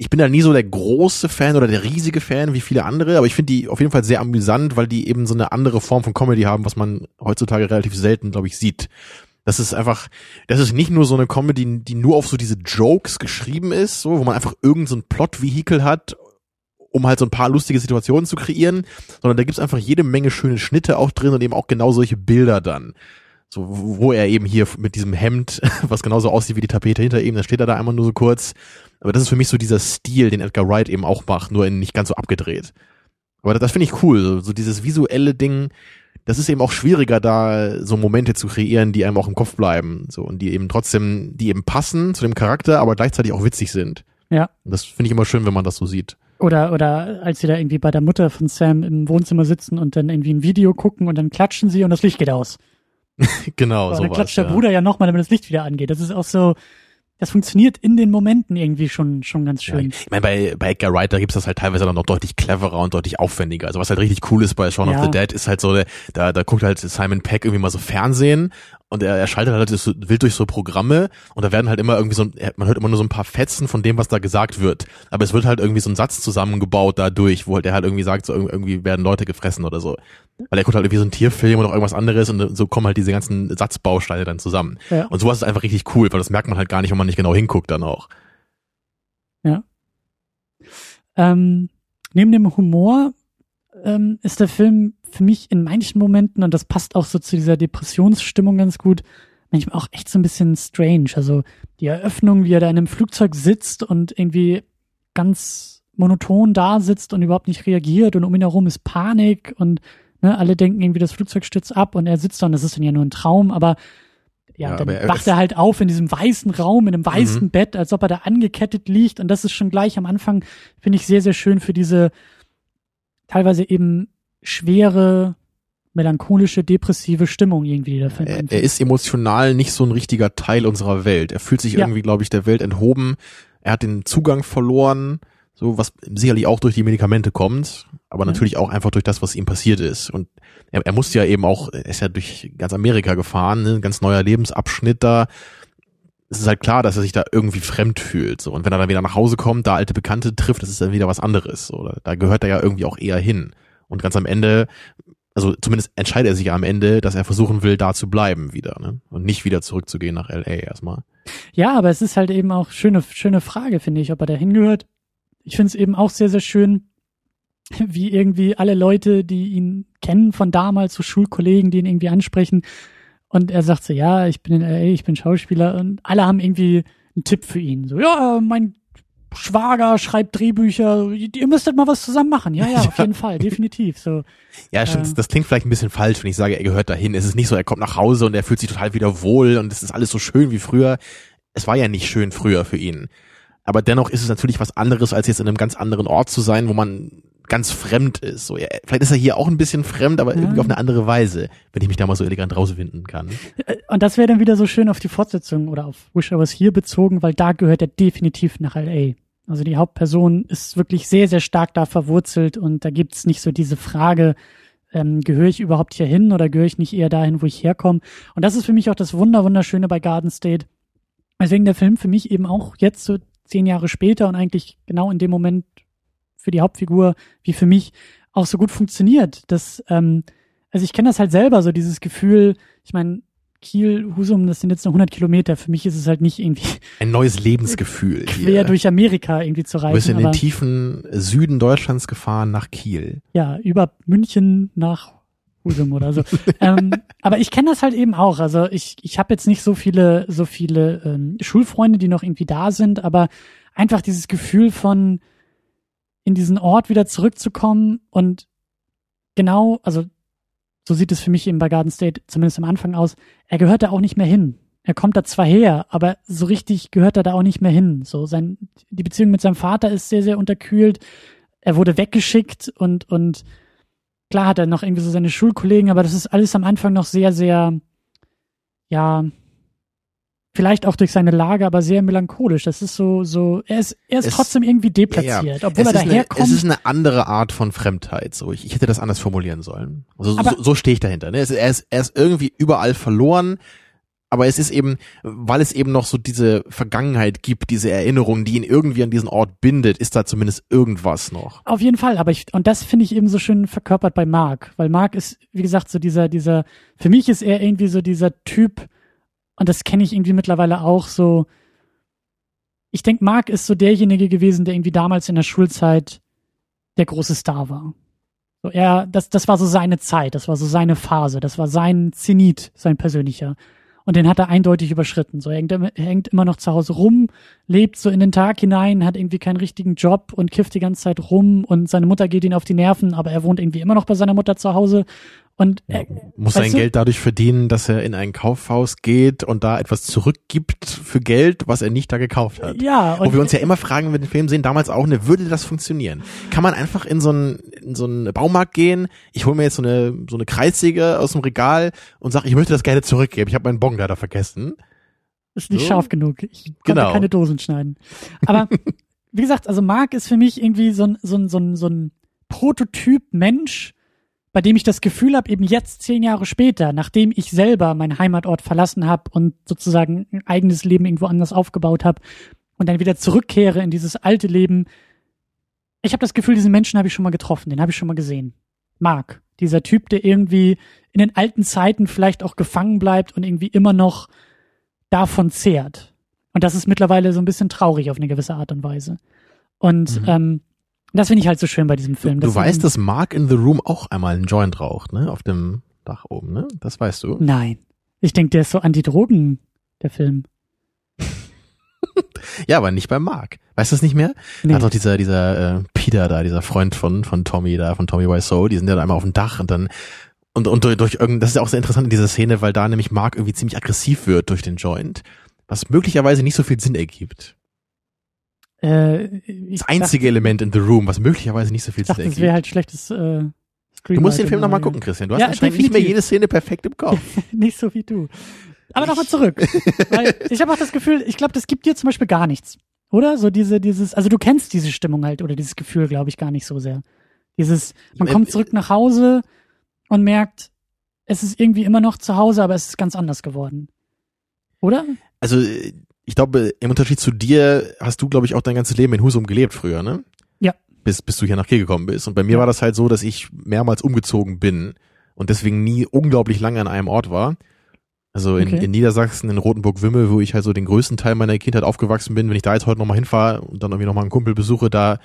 ich bin da nie so der große Fan oder der riesige Fan wie viele andere, aber ich finde die auf jeden Fall sehr amüsant, weil die eben so eine andere Form von Comedy haben, was man heutzutage relativ selten, glaube ich, sieht. Das ist einfach, das ist nicht nur so eine Comedy, die nur auf so diese Jokes geschrieben ist, so, wo man einfach irgendein so Plot-Vehikel hat, um halt so ein paar lustige Situationen zu kreieren, sondern da gibt's einfach jede Menge schöne Schnitte auch drin und eben auch genau solche Bilder dann. So, wo er eben hier mit diesem Hemd, was genauso aussieht wie die Tapete hinter ihm, dann steht er da einmal nur so kurz. Aber das ist für mich so dieser Stil, den Edgar Wright eben auch macht, nur in nicht ganz so abgedreht. Aber das, das finde ich cool, so, so dieses visuelle Ding, das ist eben auch schwieriger, da so Momente zu kreieren, die einem auch im Kopf bleiben, so und die eben trotzdem, die eben passen zu dem Charakter, aber gleichzeitig auch witzig sind. Ja. Und das finde ich immer schön, wenn man das so sieht. Oder, oder als sie da irgendwie bei der Mutter von Sam im Wohnzimmer sitzen und dann irgendwie ein Video gucken und dann klatschen sie und das Licht geht aus. Genau, und so dann klatscht der Bruder ja nochmal, damit das Licht wieder angeht. Das ist auch so, das funktioniert in den Momenten irgendwie schon, schon ganz Ja, schön. ich meine, bei, bei Edgar Wright, da gibt's das halt teilweise dann noch deutlich cleverer und deutlich aufwendiger. Also was halt richtig cool ist bei Shaun of Ja. the Dead, ist halt so, da, da guckt halt Simon Peck irgendwie mal so Fernsehen und er, er schaltet halt so wild durch so Programme und da werden halt immer irgendwie so, man hört immer nur so ein paar Fetzen von dem, was da gesagt wird. Aber es wird halt irgendwie so ein Satz zusammengebaut dadurch, wo halt der halt irgendwie sagt, so irgendwie- werden Leute gefressen oder so. Weil er guckt halt irgendwie so einen Tierfilm oder irgendwas anderes und so kommen halt diese ganzen Satzbausteine dann zusammen. Ja. Und sowas ist einfach richtig cool, weil das merkt man halt gar nicht, wenn man nicht genau hinguckt dann auch. Ähm, neben dem Humor ähm, ist der Film für mich in manchen Momenten, und das passt auch so zu dieser Depressionsstimmung ganz gut, manchmal auch echt so ein bisschen strange. Also die Eröffnung, wie er da in einem Flugzeug sitzt und irgendwie ganz monoton da sitzt und überhaupt nicht reagiert und um ihn herum ist Panik und ne, alle denken irgendwie, das Flugzeug stürzt ab und er sitzt da und das ist dann ja nur ein Traum, aber ja, Ja, dann aber er- wacht er halt auf in diesem weißen Raum, in einem weißen Mhm. Bett, als ob er da angekettet liegt. Und das ist schon gleich am Anfang, finde ich, sehr, sehr schön für diese teilweise eben schwere, melancholische, depressive Stimmung irgendwie, die der Film Er, er ist emotional nicht so ein richtiger Teil unserer Welt. Er fühlt sich Ja. irgendwie, glaube ich, der Welt enthoben. Er hat den Zugang verloren, so was sicherlich auch durch die Medikamente kommt, aber Ja. natürlich auch einfach durch das, was ihm passiert ist. Und er, er musste ja eben auch, er ist ja durch ganz Amerika gefahren, ne? ein ganz neuer Lebensabschnitt da. Es ist halt klar, dass er sich da irgendwie fremd fühlt. So. Und wenn er dann wieder nach Hause kommt, da alte Bekannte trifft, das ist dann wieder was anderes. So. Da gehört er ja irgendwie auch eher hin. Und ganz am Ende, also zumindest entscheidet er sich ja am Ende, dass er versuchen will, da zu bleiben wieder, ne? Und nicht wieder zurückzugehen nach LA erstmal. Ja, aber es ist halt eben auch schöne, schöne Frage, finde ich, ob er da hingehört. Ich finde es eben auch sehr, sehr schön, wie irgendwie alle Leute, die ihn kennen von damals, so Schulkollegen, die ihn irgendwie ansprechen. Und er sagt so, ja, ich bin in LA, ich bin Schauspieler und alle haben irgendwie einen Tipp für ihn. So, ja, mein Schwager schreibt Drehbücher, ihr müsstet mal was zusammen machen. Ja, ja, auf jeden Fall, definitiv. So, Ja, stimmt. Äh. Das klingt vielleicht ein bisschen falsch, wenn ich sage, er gehört dahin. Es ist nicht so, er kommt nach Hause und er fühlt sich total wieder wohl und es ist alles so schön wie früher. Es war ja nicht schön früher für ihn. Aber dennoch ist es natürlich was anderes, als jetzt in einem ganz anderen Ort zu sein, wo man ganz fremd ist. So, er, vielleicht ist er hier auch ein bisschen fremd, aber Ja. irgendwie auf eine andere Weise, wenn ich mich da mal so elegant rauswinden kann. Und das wäre dann wieder so schön auf die Fortsetzung oder auf Wish I Was Here bezogen, weil da gehört er definitiv nach LA. Also die Hauptperson ist wirklich sehr, sehr stark da verwurzelt und da gibt's nicht so diese Frage, ähm, gehöre ich überhaupt hier hin oder gehöre ich nicht eher dahin, wo ich herkomme? Und das ist für mich auch das Wunder, Wunderschöne bei Garden State. Deswegen der Film für mich eben auch jetzt so zehn Jahre später und eigentlich genau in dem Moment für die Hauptfigur wie für mich auch so gut funktioniert. Das, ähm, also ich kenne das halt selber, so dieses Gefühl, ich meine, Kiel, Husum, das sind jetzt nur 100 Kilometer. Für mich ist es halt nicht irgendwie Ein neues Lebensgefühl. quer hier. durch Amerika irgendwie zu Du bist reisen. in den tiefen Süden Deutschlands gefahren nach Kiel. ja, über München nach Husum oder so. ähm, aber ich kenne das halt eben auch. Also ich, ich habe jetzt nicht so viele, so viele ähm, Schulfreunde, die noch irgendwie da sind, aber einfach dieses Gefühl von in diesen Ort wieder zurückzukommen und genau, also so sieht es für mich eben bei Garden State zumindest am Anfang aus, er gehört da auch nicht mehr hin. Er kommt da zwar her, aber so richtig gehört er da auch nicht mehr hin. So sein, die Beziehung mit seinem Vater ist sehr, sehr unterkühlt. Er wurde weggeschickt und, und klar hat er noch irgendwie so seine Schulkollegen, aber das ist alles am Anfang noch sehr, sehr, ja, vielleicht auch durch seine Lage, aber sehr melancholisch. Das ist so, so, er ist, er ist Es- trotzdem irgendwie deplatziert, obwohl es er ist eine, daherkommt. Es ist eine andere Art von Fremdheit. So, ich, ich hätte das anders formulieren sollen. Also Aber- so, so stehe ich dahinter. Ne? Es, er, ist, er ist irgendwie überall verloren, aber es ist eben, weil es eben noch so diese Vergangenheit gibt, diese Erinnerung, die ihn irgendwie an diesen Ort bindet, ist da zumindest irgendwas noch. Auf jeden Fall, aber ich, und das finde ich eben so schön verkörpert bei Mark, weil Mark ist, wie gesagt, so dieser, dieser, für mich ist er irgendwie so dieser Typ, und das kenne ich irgendwie mittlerweile auch so, ich denke, Mark ist so derjenige gewesen, der irgendwie damals in der Schulzeit der große Star war. So, er, das, das war so seine Zeit, das war so seine Phase, das war sein Zenit, sein persönlicher. Und den hat er eindeutig überschritten. So, er hängt, er hängt immer noch zu Hause rum, lebt so in den Tag hinein, hat irgendwie keinen richtigen Job und kifft die ganze Zeit rum und seine Mutter geht ihn auf die Nerven, aber er wohnt irgendwie immer noch bei seiner Mutter zu Hause. Und er, Muss weißt sein du? Geld dadurch verdienen, dass er in ein Kaufhaus geht und da etwas zurückgibt für Geld, was er nicht da gekauft hat. ja, Wo und wir uns ja immer fragen, wenn wir den Film sehen, damals auch, ne, würde das funktionieren? Kann man einfach in so einen, in so einen Baumarkt gehen, ich hole mir jetzt so eine, so eine Kreissäge aus dem Regal und sage, ich möchte das gerne zurückgeben, ich habe meinen Bon leider vergessen. ist nicht so. scharf genug. Ich konnte Genau. keine Dosen schneiden. Aber wie gesagt, also Mark ist für mich irgendwie so ein, so ein, so ein, so ein Prototyp Mensch, bei dem ich das Gefühl habe, eben jetzt zehn Jahre später, nachdem ich selber meinen Heimatort verlassen habe und sozusagen ein eigenes Leben irgendwo anders aufgebaut habe und dann wieder zurückkehre in dieses alte Leben, ich habe das Gefühl, diesen Menschen habe ich schon mal getroffen, den habe ich schon mal gesehen. Mark, dieser Typ, der irgendwie in den alten Zeiten vielleicht auch gefangen bleibt und irgendwie immer noch davon zehrt. Und das ist mittlerweile so ein bisschen traurig auf eine gewisse Art und Weise. Und Mhm. ähm, das finde ich halt so schön bei diesem Film. Du dass weißt, dass Mark in the Room auch einmal einen Joint raucht, ne, auf dem Dach oben, ne? Das weißt du. Nein. Ich denke, der ist so anti-Drogen, der Film. Ja, aber nicht bei Mark. Weißt du das nicht mehr? Nee. Hat doch dieser, dieser äh, Peter da, dieser Freund von, von Tommy da, von Tommy Wiseau, die sind ja da einmal auf dem Dach und dann Und, und durch, durch irgend, das ist ja auch sehr interessant in dieser Szene, weil da nämlich Mark irgendwie ziemlich aggressiv wird durch den Joint, was möglicherweise nicht so viel Sinn ergibt. Äh, das einzige dachte, Element in The Room, was möglicherweise nicht so viel Sinn ergibt. Das wäre halt schlechtes äh, Du musst den Film nochmal gucken, Christian. Du hast ja, wahrscheinlich definitiv. nicht mehr jede Szene perfekt im Kopf. nicht so wie du. Aber nochmal zurück. Weil ich habe auch das Gefühl, ich glaube, das gibt dir zum Beispiel gar nichts. Oder? So diese, dieses, also du kennst diese Stimmung halt oder dieses Gefühl, glaube ich, gar nicht so sehr. Dieses, man kommt zurück nach Hause und merkt, es ist irgendwie immer noch zu Hause, aber es ist ganz anders geworden. Oder? Also, ich glaube, im Unterschied zu dir hast du, glaube ich, auch dein ganzes Leben in Husum gelebt früher, ne? Ja. Bis, bis du hier nach Kiel gekommen bist. Und bei mir ja. war das halt so, dass ich mehrmals umgezogen bin und deswegen nie unglaublich lange an einem Ort war. Also in, okay. in Niedersachsen, in Rotenburg-Wimmel, wo ich halt so den größten Teil meiner Kindheit aufgewachsen bin, wenn ich da jetzt heute nochmal hinfahre und dann irgendwie nochmal einen Kumpel besuche, da,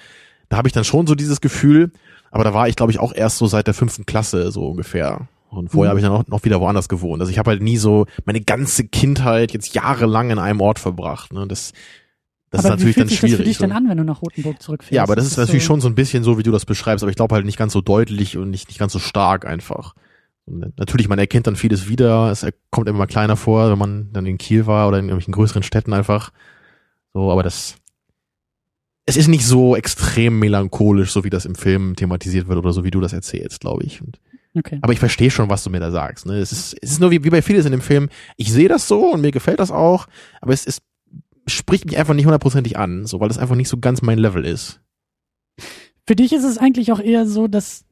da habe ich dann schon so dieses Gefühl, aber da war ich, glaube ich, auch erst so seit der fünften Klasse so ungefähr. Und vorher mhm. habe ich dann auch noch wieder woanders gewohnt. Also ich habe halt nie so meine ganze Kindheit jetzt jahrelang in einem Ort verbracht. Ne? Das, das aber ist natürlich dann schwierig. Das für dich so. denn an, wenn du nach Rotenburg zurückfährst? Ja, aber das, das ist, natürlich so schon so ein bisschen so, wie du das beschreibst, aber ich glaube halt nicht ganz so deutlich und nicht, nicht ganz so stark einfach. Und natürlich, man erkennt dann vieles wieder, es kommt immer kleiner vor, wenn man dann in Kiel war oder in irgendwelchen größeren Städten einfach. So, aber das, es ist nicht so extrem melancholisch, so wie das im Film thematisiert wird oder so wie du das erzählst, glaube ich. Und, okay. Aber ich verstehe schon, was du mir da sagst. Ne? Es, ist, es ist nur wie, wie bei vieles in dem Film. Ich sehe das so und mir gefällt das auch, aber es ist, spricht mich einfach nicht hundertprozentig an, so weil das einfach nicht so ganz mein Level ist. Für dich ist es eigentlich auch eher so, dass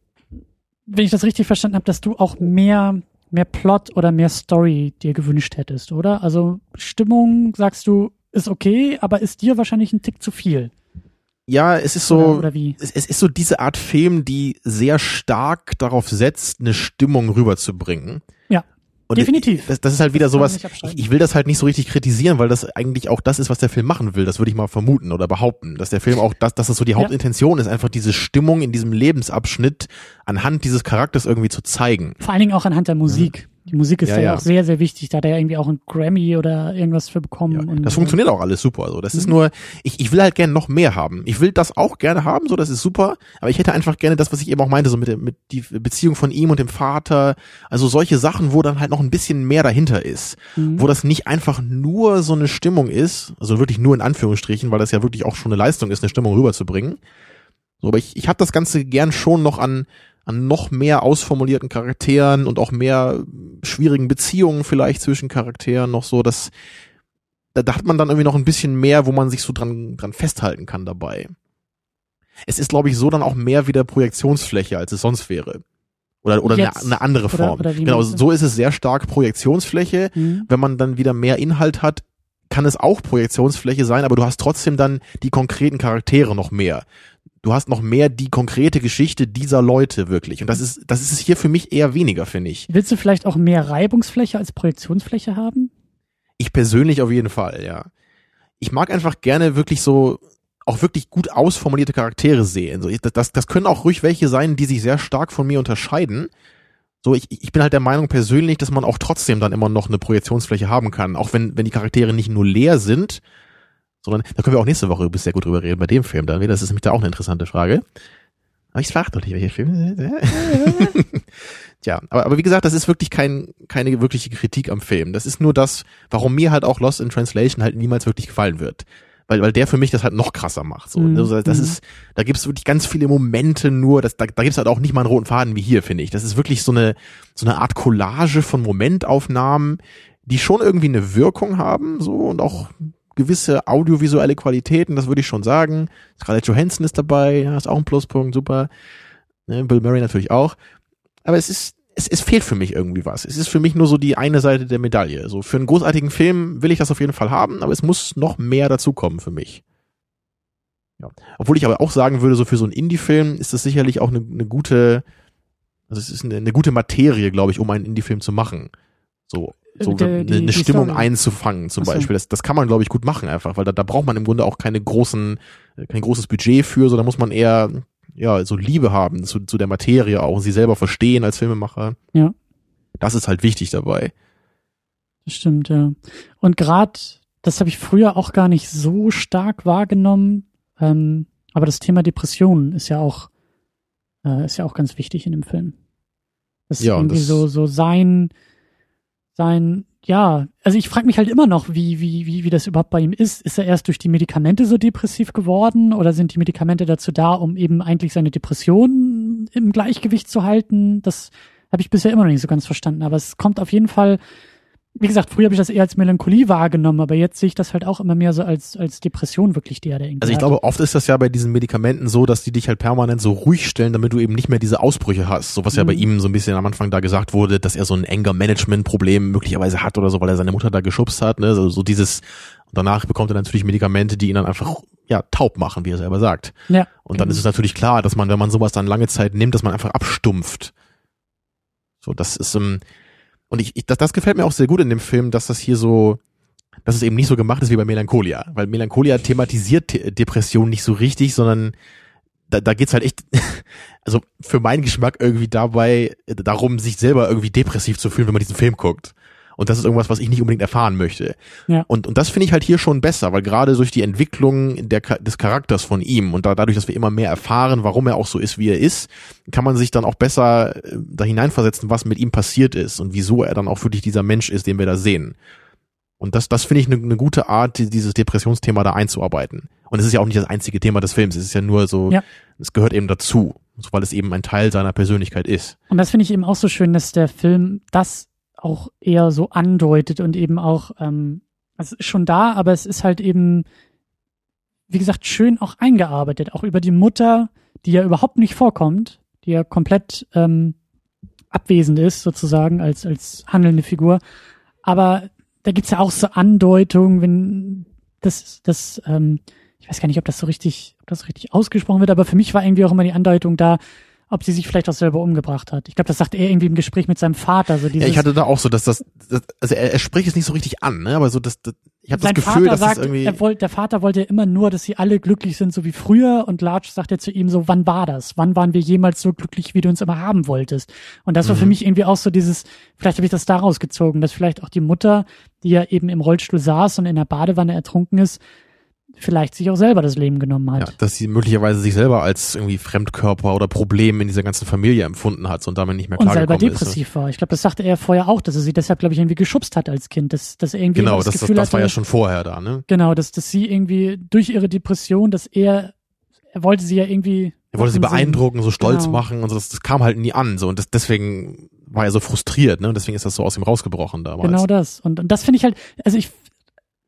wenn ich das richtig verstanden habe, dass du auch mehr, mehr Plot oder mehr Story dir gewünscht hättest, oder? Also Stimmung, sagst du, ist okay, aber ist dir wahrscheinlich ein Tick zu viel. Ja, es ist so, oder, oder wie? Es, es ist so diese Art Film, die sehr stark darauf setzt, eine Stimmung rüberzubringen. Ja. Und Definitiv. Das, das ist halt wieder das sowas, ich, ich, will das halt nicht so richtig kritisieren, weil das eigentlich auch das ist, was der Film machen will. Das würde ich mal vermuten oder behaupten, dass der Film auch das, dass das so die Hauptintention ja. ist, einfach diese Stimmung in diesem Lebensabschnitt anhand dieses Charakters irgendwie zu zeigen. Vor allen Dingen auch anhand der Musik. Die Musik ist ja, ja, auch sehr, sehr wichtig. Da hat er ja irgendwie auch einen Grammy oder irgendwas für bekommen. Ja, und, das funktioniert auch alles super. Also das mhm. ist nur, ich, ich will halt gerne noch mehr haben. Ich will das auch gerne haben, so das ist super. Aber ich hätte einfach gerne das, was ich eben auch meinte, so mit, der, mit die Beziehung von ihm und dem Vater. Also solche Sachen, wo dann halt noch ein bisschen mehr dahinter ist. Mhm. Wo das nicht einfach nur so eine Stimmung ist, also wirklich nur in Anführungsstrichen, weil das ja wirklich auch schon eine Leistung ist, eine Stimmung rüberzubringen. So, aber ich, ich habe das Ganze gern schon noch an an noch mehr ausformulierten Charakteren und auch mehr schwierigen Beziehungen vielleicht zwischen Charakteren noch so, dass da, da hat man dann irgendwie noch ein bisschen mehr, wo man sich so dran, dran festhalten kann dabei. Es ist, glaube ich, so dann auch mehr wieder Projektionsfläche, als es sonst wäre. Oder, oder eine, eine andere Form. Oder, oder genau, so ist es sehr stark Projektionsfläche. Mhm. Wenn man dann wieder mehr Inhalt hat, kann es auch Projektionsfläche sein, aber du hast trotzdem dann die konkreten Charaktere noch mehr du hast noch mehr die konkrete Geschichte dieser Leute wirklich. Und das ist, das ist es hier für mich eher weniger, finde ich. Willst du vielleicht auch mehr Reibungsfläche als Projektionsfläche haben? Ich persönlich auf jeden Fall, ja. Ich mag einfach gerne wirklich so, auch wirklich gut ausformulierte Charaktere sehen. So, das, das können auch ruhig welche sein, die sich sehr stark von mir unterscheiden. So, ich, ich bin halt der Meinung persönlich, dass man auch trotzdem dann immer noch eine Projektionsfläche haben kann. Auch wenn, wenn die Charaktere nicht nur leer sind, sondern da können wir auch nächste Woche bis sehr gut drüber reden bei dem Film dann. Das ist nämlich da auch eine interessante Frage. Aber ich frage doch nicht, welcher Film. Tja, aber, aber wie gesagt, das ist wirklich kein, keine wirkliche Kritik am Film. Das ist nur das, warum mir halt auch Lost in Translation halt niemals wirklich gefallen wird. Weil, weil der für mich das halt noch krasser macht. So. Mhm. Also das mhm. ist, da gibt's wirklich ganz viele Momente nur, das, da, da gibt's halt auch nicht mal einen roten Faden wie hier, finde ich. Das ist wirklich so eine, so eine Art Collage von Momentaufnahmen, die schon irgendwie eine Wirkung haben, so und auch gewisse audiovisuelle Qualitäten, das würde ich schon sagen. Scarlett Johansson ist dabei, ja, ist auch ein Pluspunkt, super. Ne, Bill Murray natürlich auch. Aber es ist, es, es fehlt für mich irgendwie was. Es ist für mich nur so die eine Seite der Medaille. So für einen großartigen Film will ich das auf jeden Fall haben, aber es muss noch mehr dazukommen für mich. Ja. Obwohl ich aber auch sagen würde, so für so einen Indie-Film ist das sicherlich auch eine, eine gute, also es ist eine, eine gute Materie, glaube ich, um einen Indie-Film zu machen. So so die, eine, eine Stimmung Story. einzufangen zum Achso. Beispiel. Das, das kann man, glaube ich, gut machen einfach, weil da, da braucht man im Grunde auch keine großen, kein großes Budget für, sondern muss man eher ja so Liebe haben zu, zu der Materie auch und sie selber verstehen als Filmemacher. Ja. Das ist halt wichtig dabei. Das stimmt, ja. Und gerade, das habe ich früher auch gar nicht so stark wahrgenommen, ähm, aber das Thema Depressionen ist ja auch, äh, ist ja auch ganz wichtig in dem Film. Das ist Ja, irgendwie das- so, so sein, sein, ja, also ich frage mich halt immer noch, wie, wie, wie, wie das überhaupt bei ihm ist. Ist er erst durch die Medikamente so depressiv geworden oder sind die Medikamente dazu da, um eben eigentlich seine Depression im Gleichgewicht zu halten? Das habe ich bisher immer noch nicht so ganz verstanden. Aber es kommt auf jeden Fall, wie gesagt, früher habe ich das eher als Melancholie wahrgenommen, aber jetzt sehe ich das halt auch immer mehr so als, als Depression wirklich, die er da irgendwie Also ich hat. glaube, oft ist das ja bei diesen Medikamenten so, dass die dich halt permanent so ruhig stellen, damit du eben nicht mehr diese Ausbrüche hast. So was ja bei Mhm. ihm so ein bisschen am Anfang da gesagt wurde, dass er so ein Anger-Management-Problem möglicherweise hat oder so, weil er seine Mutter da geschubst hat. Ne? So, so dieses, und danach bekommt er natürlich Medikamente, die ihn dann einfach ja taub machen, wie er selber sagt. ja, Und dann genau. ist es natürlich klar, dass man, wenn man sowas dann lange Zeit nimmt, dass man einfach abstumpft. So, das ist, ähm, und ich, ich das, das gefällt mir auch sehr gut in dem Film, dass das hier so, dass es eben nicht so gemacht ist wie bei Melancholia. Weil Melancholia thematisiert Depression nicht so richtig, sondern da, da geht's halt echt, also für meinen Geschmack irgendwie dabei äh, darum, sich selber irgendwie depressiv zu fühlen, wenn man diesen Film guckt. Und das ist irgendwas, was ich nicht unbedingt erfahren möchte. Ja. Und, und das finde ich halt hier schon besser, weil gerade durch die Entwicklung der, des Charakters von ihm und da, dadurch, dass wir immer mehr erfahren, warum er auch so ist, wie er ist, kann man sich dann auch besser äh, da hineinversetzen, was mit ihm passiert ist und wieso er dann auch wirklich dieser Mensch ist, den wir da sehen. Und das, das finde ich eine ne gute Art, die- dieses Depressionsthema da einzuarbeiten. Und es ist ja auch nicht das einzige Thema des Films. Es ist ja nur so, Ja. es gehört eben dazu, weil es eben ein Teil seiner Persönlichkeit ist. Und das finde ich eben auch so schön, dass der Film das auch eher so andeutet und eben auch, ähm, ist schon da, aber es ist halt eben, wie gesagt, schön auch eingearbeitet, auch über die Mutter, die ja überhaupt nicht vorkommt, die ja komplett ähm, abwesend ist, sozusagen, als, als handelnde Figur. Aber da gibt's ja auch so Andeutungen, wenn das, das, ähm, ich weiß gar nicht, ob das so richtig, ob das so richtig ausgesprochen wird, aber für mich war irgendwie auch immer die Andeutung da, ob sie sich vielleicht auch selber umgebracht hat. Ich glaube, das sagt er irgendwie im Gespräch mit seinem Vater. So dieses, Ja, ich hatte da auch so, dass das, das also er, er spricht es nicht so richtig an, ne? aber so, dass, das, ich habe das Gefühl, Vater dass sagt, das irgendwie, er wollte, der Vater wollte ja immer nur, dass sie alle glücklich sind, so wie früher. Und Large sagt ja zu ihm so, wann war das? Wann waren wir jemals so glücklich, wie du uns immer haben wolltest? Und das war für Mhm. mich irgendwie auch so dieses, vielleicht habe ich das daraus gezogen, dass vielleicht auch die Mutter, die ja eben im Rollstuhl saß und in der Badewanne ertrunken ist, vielleicht sich auch selber das Leben genommen hat. ja, dass sie möglicherweise sich selber als irgendwie Fremdkörper oder Problem in dieser ganzen Familie empfunden hat und damit nicht mehr und selber klargekommen ist. depressiv war. Ich glaube, das sagte er vorher auch, dass er sie deshalb, glaube ich, irgendwie geschubst hat als Kind, dass, dass er irgendwie Genau, das, das das, Gefühl das war hatte, ja schon vorher da, ne? Genau, dass, dass sie irgendwie durch ihre Depression, dass er, er wollte sie ja irgendwie. Er wollte sie machen sehen. beeindrucken, so stolz Genau. machen und so, das, das kam halt nie an, so und das, deswegen war er so frustriert, ne? Deswegen ist das so aus ihm rausgebrochen damals. Genau das. Und, und das finde ich halt, also ich,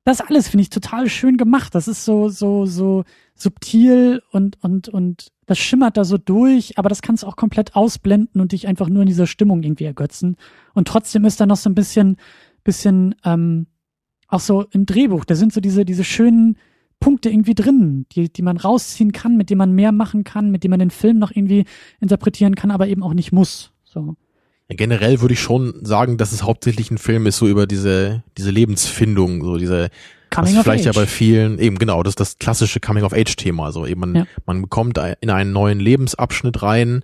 das alles finde ich total schön gemacht. Das ist so, so, so subtil und, und, und das schimmert da so durch, aber das kannst du auch komplett ausblenden und dich einfach nur in dieser Stimmung irgendwie ergötzen. Und trotzdem ist da noch so ein bisschen, bisschen, ähm, auch so im Drehbuch, da sind so diese, diese schönen Punkte irgendwie drin, die, die man rausziehen kann, mit denen man mehr machen kann, mit denen man den Film noch irgendwie interpretieren kann, aber eben auch nicht muss. So. Generell würde ich schon sagen, dass es hauptsächlich ein Film ist, so über diese, diese Lebensfindung, so diese, Coming was of vielleicht Age. ja bei vielen, eben genau, das ist das klassische Coming-of-Age-Thema. So eben man, Ja. man bekommt in einen neuen Lebensabschnitt rein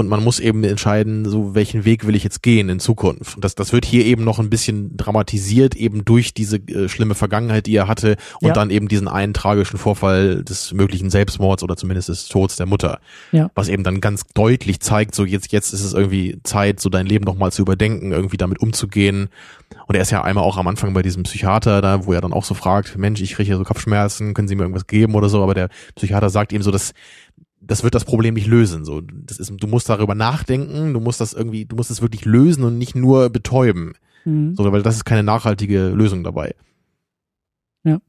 und man muss eben entscheiden, so welchen Weg will ich jetzt gehen in Zukunft. Und das, das wird hier eben noch ein bisschen dramatisiert, eben durch diese äh, schlimme Vergangenheit, die er hatte und Ja. dann eben diesen einen tragischen Vorfall des möglichen Selbstmords oder zumindest des Todes der Mutter. Ja. Was eben dann ganz deutlich zeigt, so jetzt, jetzt ist es irgendwie Zeit, so dein Leben nochmal zu überdenken, irgendwie damit umzugehen. Und er ist ja einmal auch am Anfang bei diesem Psychiater da, wo er dann auch so fragt, Mensch, ich kriege hier so Kopfschmerzen, können Sie mir irgendwas geben oder so, aber der Psychiater sagt ihm so, dass das wird das Problem nicht lösen. So, das ist, du musst darüber nachdenken, du musst das irgendwie, du musst es wirklich lösen und nicht nur betäuben. Mhm. So, weil das ist keine nachhaltige Lösung dabei. Ja.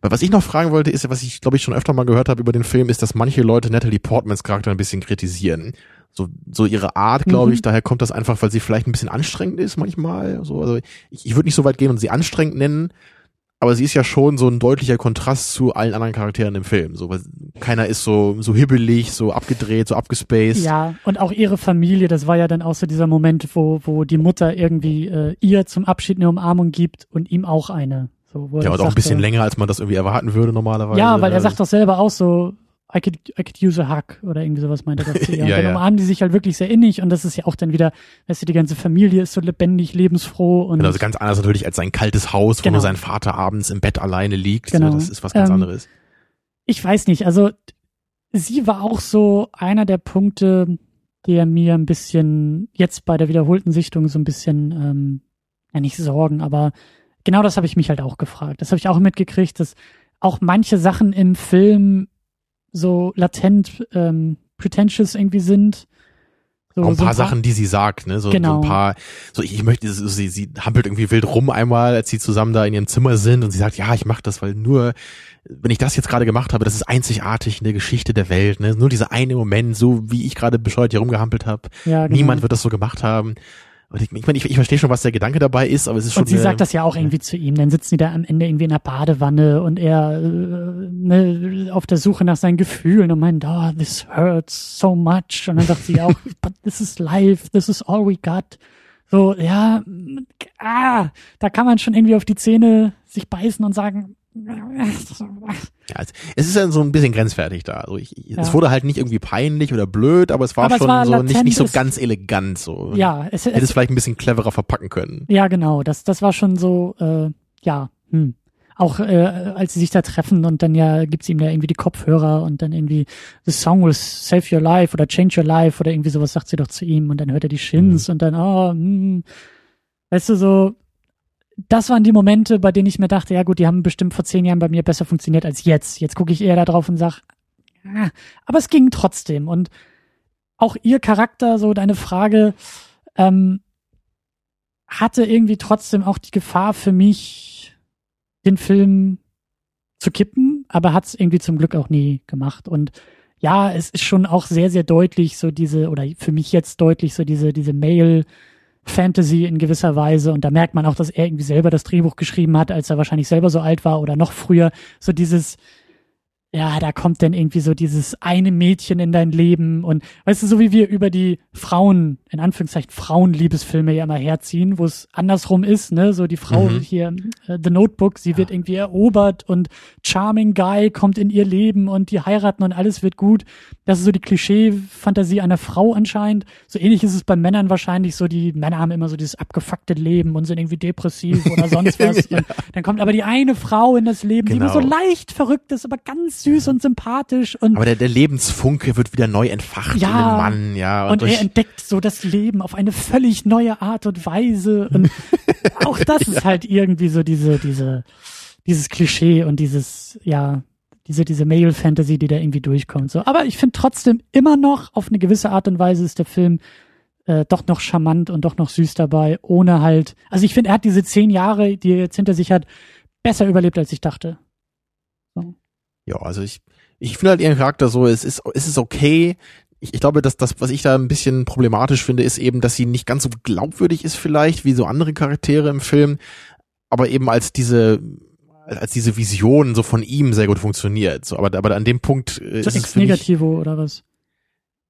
Was ich noch fragen wollte, ist, was ich glaube ich schon öfter mal gehört habe über den Film, ist, dass manche Leute Natalie Portmans Charakter ein bisschen kritisieren. So, so ihre Art, glaube Mhm. ich, daher kommt das einfach, weil sie vielleicht ein bisschen anstrengend ist manchmal. So, also ich, ich würde nicht so weit gehen und sie anstrengend nennen, aber sie ist ja schon so ein deutlicher Kontrast zu allen anderen Charakteren im Film. So, keiner ist so, so hibbelig, so abgedreht, so abgespaced. Ja, und auch ihre Familie, das war ja dann auch so dieser Moment, wo, wo die Mutter irgendwie äh, ihr zum Abschied eine Umarmung gibt und ihm auch eine. So, Ja, und auch ein bisschen länger, als man das irgendwie erwarten würde normalerweise. Ja, weil er Also- sagt doch selber auch so, I could, I could use a hug oder irgendwie sowas meint er doch zu ihr. Und Ja, dann ja. umarmen die sich halt wirklich sehr innig und das ist ja auch dann wieder, weißt du, die ganze Familie ist so lebendig, lebensfroh und Genau, also ganz anders natürlich als sein kaltes Haus, wo Genau. nur sein Vater abends im Bett alleine liegt. Genau. So, das ist was ganz Ähm, anderes. ich weiß nicht, also sie war auch so einer der Punkte, der mir ein bisschen jetzt bei der wiederholten Sichtung so ein bisschen, ähm, ja nicht Sorgen, aber genau das habe ich mich halt auch gefragt. Das habe ich auch mitgekriegt, dass auch manche Sachen im Film so latent ähm, pretentious irgendwie sind. So, auch ein, so paar, Sachen, die sie sagt, ne? So, genau. so ein paar, so ich, ich möchte, so, sie, sie hampelt irgendwie wild rum einmal, als sie zusammen da in ihrem Zimmer sind und sie sagt, ja, ich mache das, weil nur, wenn ich das jetzt gerade gemacht habe, das ist einzigartig in der Geschichte der Welt, ne? Nur dieser eine Moment, so wie ich gerade bescheuert hier rumgehampelt habe. Ja, genau. Niemand wird das so gemacht haben. Und ich, ich meine, ich, ich verstehe schon, was der Gedanke dabei ist, aber es ist schon. Und sie eine, sagt das ja auch irgendwie zu ihm. Dann sitzen die da am Ende irgendwie in der Badewanne und er äh, ne, auf der Suche nach seinen Gefühlen und meint, oh, this hurts so much. Und dann sagt sie auch, but this is life, this is all we got. So, ja, ah, da kann man schon irgendwie auf die Zähne sich beißen und sagen, ja, es ist ja so ein bisschen grenzwertig da. Also ich, ja. Es wurde halt nicht irgendwie peinlich oder blöd, aber es war aber schon es war so nicht, nicht so ganz elegant. So. Ja, es, hätte es vielleicht ein bisschen cleverer verpacken können. Ja, genau. Das, das war schon so, äh, ja, hm. Auch äh, als sie sich da treffen und dann ja gibt's ihm ja irgendwie die Kopfhörer und dann irgendwie The Song will save your life oder change your life oder irgendwie sowas sagt sie doch zu ihm und dann hört er die Shins mhm. und dann, oh, hm. weißt du, so, das waren die Momente, bei denen ich mir dachte, ja gut, die haben bestimmt vor zehn Jahren bei mir besser funktioniert als jetzt. Jetzt gucke ich eher da drauf und sag, ah, aber es ging trotzdem. Und auch ihr Charakter, so deine Frage, ähm, hatte irgendwie trotzdem auch die Gefahr für mich, den Film zu kippen, aber hat es irgendwie zum Glück auch nie gemacht. Und ja, es ist schon auch sehr, sehr deutlich so diese, oder für mich jetzt deutlich so diese, diese Mail- Fantasy in gewisser Weise und da merkt man auch, dass er irgendwie selber das Drehbuch geschrieben hat, als er wahrscheinlich selber so alt war oder noch früher. So dieses, ja, da kommt dann irgendwie so dieses eine Mädchen in dein Leben und weißt du, so wie wir über die Frauen, in Anführungszeichen Frauenliebesfilme ja immer herziehen, wo es andersrum ist, ne, so die Frau mhm. hier, äh, The Notebook, sie ja. wird irgendwie erobert und Charming Guy kommt in ihr Leben und die heiraten und alles wird gut. Das ist so die Klischee-Fantasie einer Frau anscheinend. So ähnlich ist es bei Männern wahrscheinlich so, die Männer haben immer so dieses abgefuckte Leben und sind irgendwie depressiv oder sonst was. ja. Dann kommt aber die eine Frau in das Leben, genau. die immer so genau. leicht verrückt ist, aber ganz süß und sympathisch und aber der, der Lebensfunke wird wieder neu entfacht ja, in dem Mann, ja. Und, und er entdeckt so das Leben auf eine völlig neue Art und Weise und auch das ja. ist halt irgendwie so diese diese dieses Klischee und dieses ja diese diese Male Fantasy, die da irgendwie durchkommt. So, aber ich finde trotzdem immer noch auf eine gewisse Art und Weise ist der Film äh, doch noch charmant und doch noch süß dabei, ohne halt. Also ich finde, er hat diese zehn Jahre, die er jetzt hinter sich hat, besser überlebt, als ich dachte. Ja, also ich, ich finde halt ihren Charakter so, es ist, es ist okay. Ich, ich glaube, dass das, was ich da ein bisschen problematisch finde, ist eben, dass sie nicht ganz so glaubwürdig ist vielleicht, wie so andere Charaktere im Film, aber eben als diese, als diese Vision so von ihm sehr gut funktioniert. So, aber, aber an dem Punkt äh, ist so es Negativo oder was?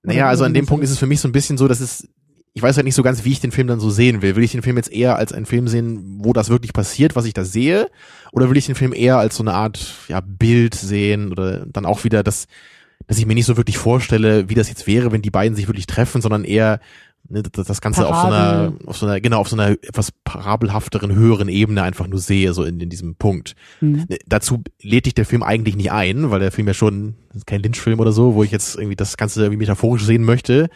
Naja, also an dem Punkt ist es für mich so ein bisschen so, dass es ich weiß halt nicht so ganz, wie ich den Film dann so sehen will. Will ich den Film jetzt eher als einen Film sehen, wo das wirklich passiert, was ich da sehe? Oder will ich den Film eher als so eine Art ja, Bild sehen oder dann auch wieder das, dass ich mir nicht so wirklich vorstelle, wie das jetzt wäre, wenn die beiden sich wirklich treffen, sondern eher ne, das Ganze Parabel. auf so einer, auf so einer, genau, auf so einer etwas parabelhafteren, höheren Ebene einfach nur sehe, so in, in diesem Punkt. Mhm. Dazu lädt dich der Film eigentlich nicht ein, weil der Film ja schon, kein Lynch-Film oder so, wo ich jetzt irgendwie das Ganze irgendwie metaphorisch sehen möchte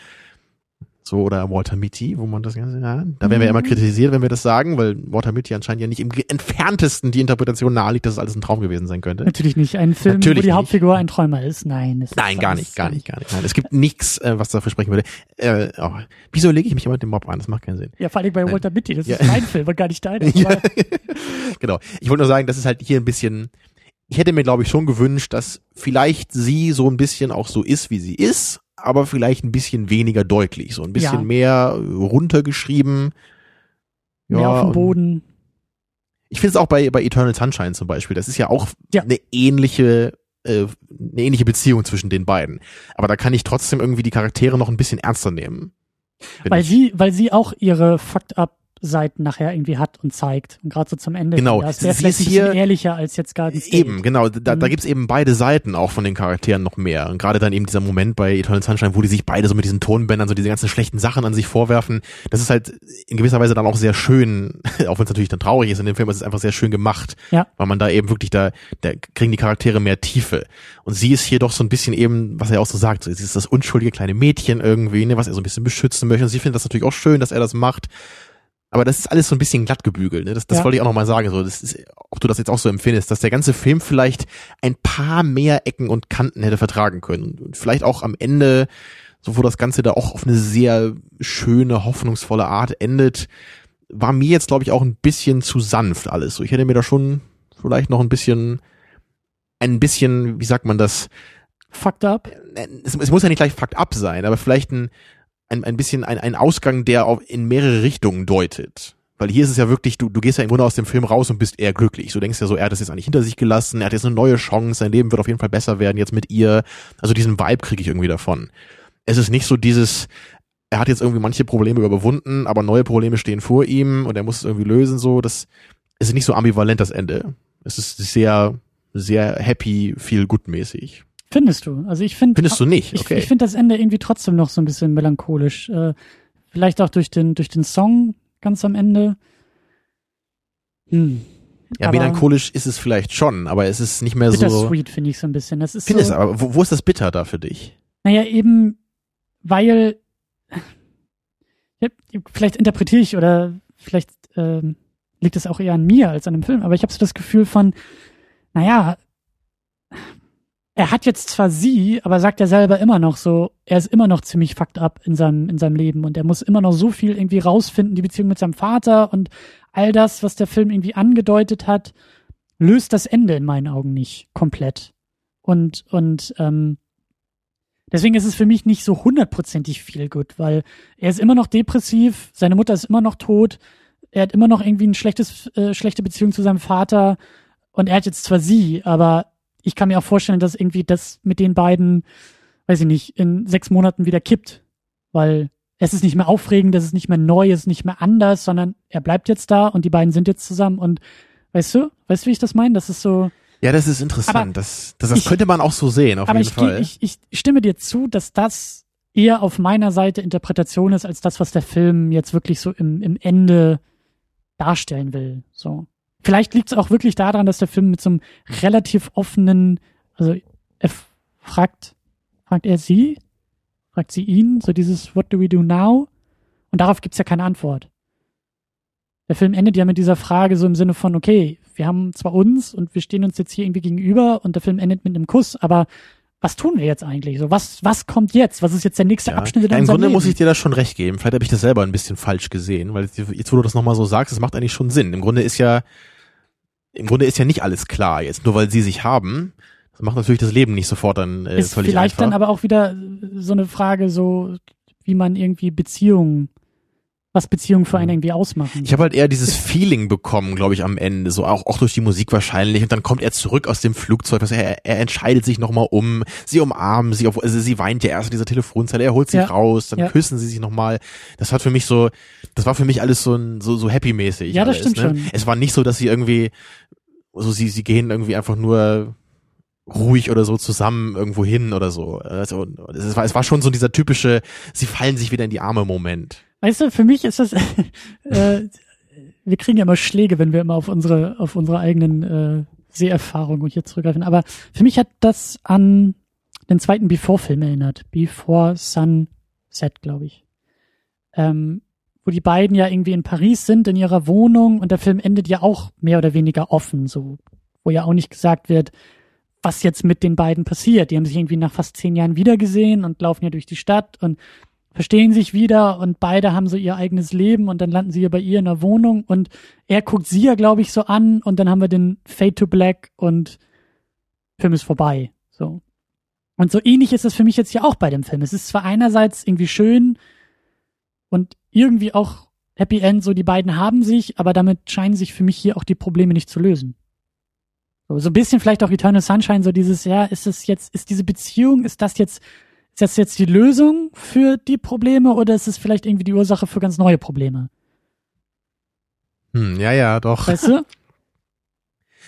so oder Walter Mitty, wo man das Ganze, ja, da werden wir immer mhm. kritisiert, wenn wir das sagen, weil Walter Mitty anscheinend ja nicht im entferntesten die Interpretation naheliegt, dass es alles ein Traum gewesen sein könnte. Natürlich nicht. Ein Film, Natürlich wo die nicht. Hauptfigur ein Träumer ist. Nein. Ist Nein, gar nicht, gar nicht, gar nicht. Nein, es gibt nichts, äh, was dafür sprechen würde. Äh, oh, wieso lege ich mich immer mit dem Mob an? Das macht keinen Sinn. Ja, vor allem bei Walter Mitty. Das ja. ist mein Film und gar nicht deiner. Ja. genau. Ich wollte nur sagen, das ist halt hier ein bisschen, ich hätte mir, glaube ich, schon gewünscht, dass vielleicht sie so ein bisschen auch so ist, wie sie ist, aber vielleicht ein bisschen weniger deutlich, so ein bisschen ja. mehr runtergeschrieben. Ja, mehr auf dem Boden. Ich finde es auch bei, bei Eternal Sunshine zum Beispiel, das ist ja auch ja. eine ähnliche äh, eine ähnliche Beziehung zwischen den beiden. Aber da kann ich trotzdem irgendwie die Charaktere noch ein bisschen ernster nehmen. Weil ich. sie, weil sie auch ihre fucked up Seiten nachher irgendwie hat und zeigt. Und gerade so zum Ende. Genau. Das wäre Sie vielleicht ist hier- ehrlicher als jetzt Garden State. Eben, genau. Da, da Mhm. gibt's eben beide Seiten auch von den Charakteren noch mehr. Und gerade dann eben dieser Moment bei Eternal Sunshine, wo die sich beide so mit diesen Tonbändern so diese ganzen schlechten Sachen an sich vorwerfen. Das ist halt in gewisser Weise dann auch sehr schön, auch wenn es natürlich dann traurig ist in dem Film, ist es einfach sehr schön gemacht. Ja. Weil man da eben wirklich, da, da kriegen die Charaktere mehr Tiefe. Und sie ist hier doch so ein bisschen eben, was er auch so sagt, so, sie ist das unschuldige kleine Mädchen irgendwie, ne, was er so ein bisschen beschützen möchte. Und sie findet das natürlich auch schön, dass er das macht. Aber das ist alles so ein bisschen glatt gebügelt. Ne? Das, das Ja. wollte ich auch nochmal sagen. So, das ist, ob du das jetzt auch so empfindest, dass der ganze Film vielleicht ein paar mehr Ecken und Kanten hätte vertragen können. Und vielleicht auch am Ende, so wo das Ganze da auch auf eine sehr schöne, hoffnungsvolle Art endet, war mir jetzt, glaube ich, auch ein bisschen zu sanft alles. So, ich hätte mir da schon vielleicht noch ein bisschen, ein bisschen, wie sagt man das, Fucked up. es, es muss ja nicht gleich fucked up sein, aber vielleicht ein, ein, ein bisschen ein, ein Ausgang, der auch in mehrere Richtungen deutet. Weil hier ist es ja wirklich, du, du gehst ja im Grunde aus dem Film raus und bist eher glücklich. Du denkst ja so, er hat das jetzt eigentlich hinter sich gelassen, er hat jetzt eine neue Chance, sein Leben wird auf jeden Fall besser werden jetzt mit ihr. Also diesen Vibe kriege ich irgendwie davon. Es ist nicht so dieses, er hat jetzt irgendwie manche Probleme überwunden, aber neue Probleme stehen vor ihm und er muss es irgendwie lösen, so. Das es ist nicht so ambivalent, das Ende. Es ist sehr, sehr happy, feel good mäßig. Findest du? Also ich finde. Findest du nicht? Ich, Okay. ich finde das Ende irgendwie trotzdem noch so ein bisschen melancholisch. Äh, vielleicht auch durch den, durch den Song ganz am Ende. Hm. Ja, Aber melancholisch ist es vielleicht schon, aber es ist nicht mehr so. Bittersweet finde ich so ein bisschen. Das ist Findest so, aber wo, wo ist das bitter da für dich? Naja, eben, weil ja, vielleicht interpretiere ich oder vielleicht ähm, liegt es auch eher an mir als an dem Film, aber ich habe so das Gefühl von, naja, er hat jetzt zwar sie, aber sagt er selber immer noch so, er ist immer noch ziemlich fucked up in seinem, in seinem Leben und er muss immer noch so viel irgendwie rausfinden, die Beziehung mit seinem Vater und all das, was der Film irgendwie angedeutet hat, löst das Ende in meinen Augen nicht komplett. Und, und ähm, deswegen ist es für mich nicht so hundertprozentig viel gut, weil er ist immer noch depressiv, seine Mutter ist immer noch tot, er hat immer noch irgendwie ein schlechtes, äh, schlechte Beziehung zu seinem Vater und er hat jetzt zwar sie, aber ich kann mir auch vorstellen, dass irgendwie das mit den beiden, weiß ich nicht, in sechs Monaten wieder kippt, weil es ist nicht mehr aufregend, es ist nicht mehr neu, es ist nicht mehr anders, sondern er bleibt jetzt da und die beiden sind jetzt zusammen und weißt du, weißt du, wie ich das meine? Das ist so, Ja, das ist interessant. Aber das, das, das ich- könnte man auch so sehen, auf aber jeden ich, Fall. ich, ich stimme dir zu, dass das eher auf meiner Seite Interpretation ist, als das, was der Film jetzt wirklich so im, im Ende darstellen will. So. Vielleicht liegt es auch wirklich daran, dass der Film mit so einem relativ offenen, also er fragt, fragt er sie, fragt sie ihn, so dieses What do we do now? Und darauf gibt's ja keine Antwort. Der Film endet ja mit dieser Frage so im Sinne von, okay, wir haben zwar uns und wir stehen uns jetzt hier irgendwie gegenüber und der Film endet mit einem Kuss, aber was tun wir jetzt eigentlich? So, was, was kommt jetzt? Was ist jetzt der nächste ja. Abschnitt in ja, Im Grunde Leben? muss ich dir da schon recht geben. Vielleicht habe ich das selber ein bisschen falsch gesehen, weil jetzt, jetzt wo du das nochmal so sagst, es macht eigentlich schon Sinn. Im Grunde ist ja, im Grunde ist ja nicht alles klar jetzt, nur weil sie sich haben. Das macht natürlich das Leben nicht sofort dann äh, ist völlig vielleicht einfach. dann aber auch wieder so eine Frage, so wie man irgendwie Beziehungen, was Beziehungen für einen irgendwie ausmachen. Ich habe halt eher dieses Feeling bekommen, glaube ich, am Ende, so auch, auch durch die Musik wahrscheinlich. Und dann kommt er zurück aus dem Flugzeug, also er, er entscheidet sich nochmal um, sie umarmen sie, also sie weint ja erst in dieser Telefonzelle, er holt sie Ja. raus, dann Ja. küssen sie sich nochmal. Das hat für mich so, das war für mich alles so ein, so, so happy-mäßig. Ja, das alles, stimmt ne? schon. Es war nicht so, dass sie irgendwie, also sie, sie gehen irgendwie einfach nur ruhig oder so zusammen irgendwo hin oder so. Also, es war, es war schon so dieser typische, sie fallen sich wieder in die Arme Moment. Weißt du, für mich ist das, äh, wir kriegen ja immer Schläge, wenn wir immer auf unsere, auf unsere eigenen äh, Seherfahrungen hier zurückgreifen. Aber für mich hat das an den zweiten Before-Film erinnert. Before Sunset, glaube ich. Ähm, wo die beiden ja irgendwie in Paris sind, in ihrer Wohnung und der Film endet ja auch mehr oder weniger offen, so, wo ja auch nicht gesagt wird, was jetzt mit den beiden passiert. Die haben sich irgendwie nach fast zehn Jahren wiedergesehen und laufen ja durch die Stadt und verstehen sich wieder und beide haben so ihr eigenes Leben und dann landen sie ja bei ihr in der Wohnung und er guckt sie ja, glaube ich, so an und dann haben wir den Fade to Black und Film ist vorbei. So. Und so ähnlich ist es für mich jetzt ja auch bei dem Film. Es ist zwar einerseits irgendwie schön und irgendwie auch Happy End, so die beiden haben sich, aber damit scheinen sich für mich hier auch die Probleme nicht zu lösen. So, so ein bisschen vielleicht auch Eternal Sunshine, so dieses, ja, ist es jetzt, ist diese Beziehung, ist das jetzt, ist das jetzt die Lösung für die Probleme oder ist es vielleicht irgendwie die Ursache für ganz neue Probleme? Hm, ja, ja, doch. Weißt du?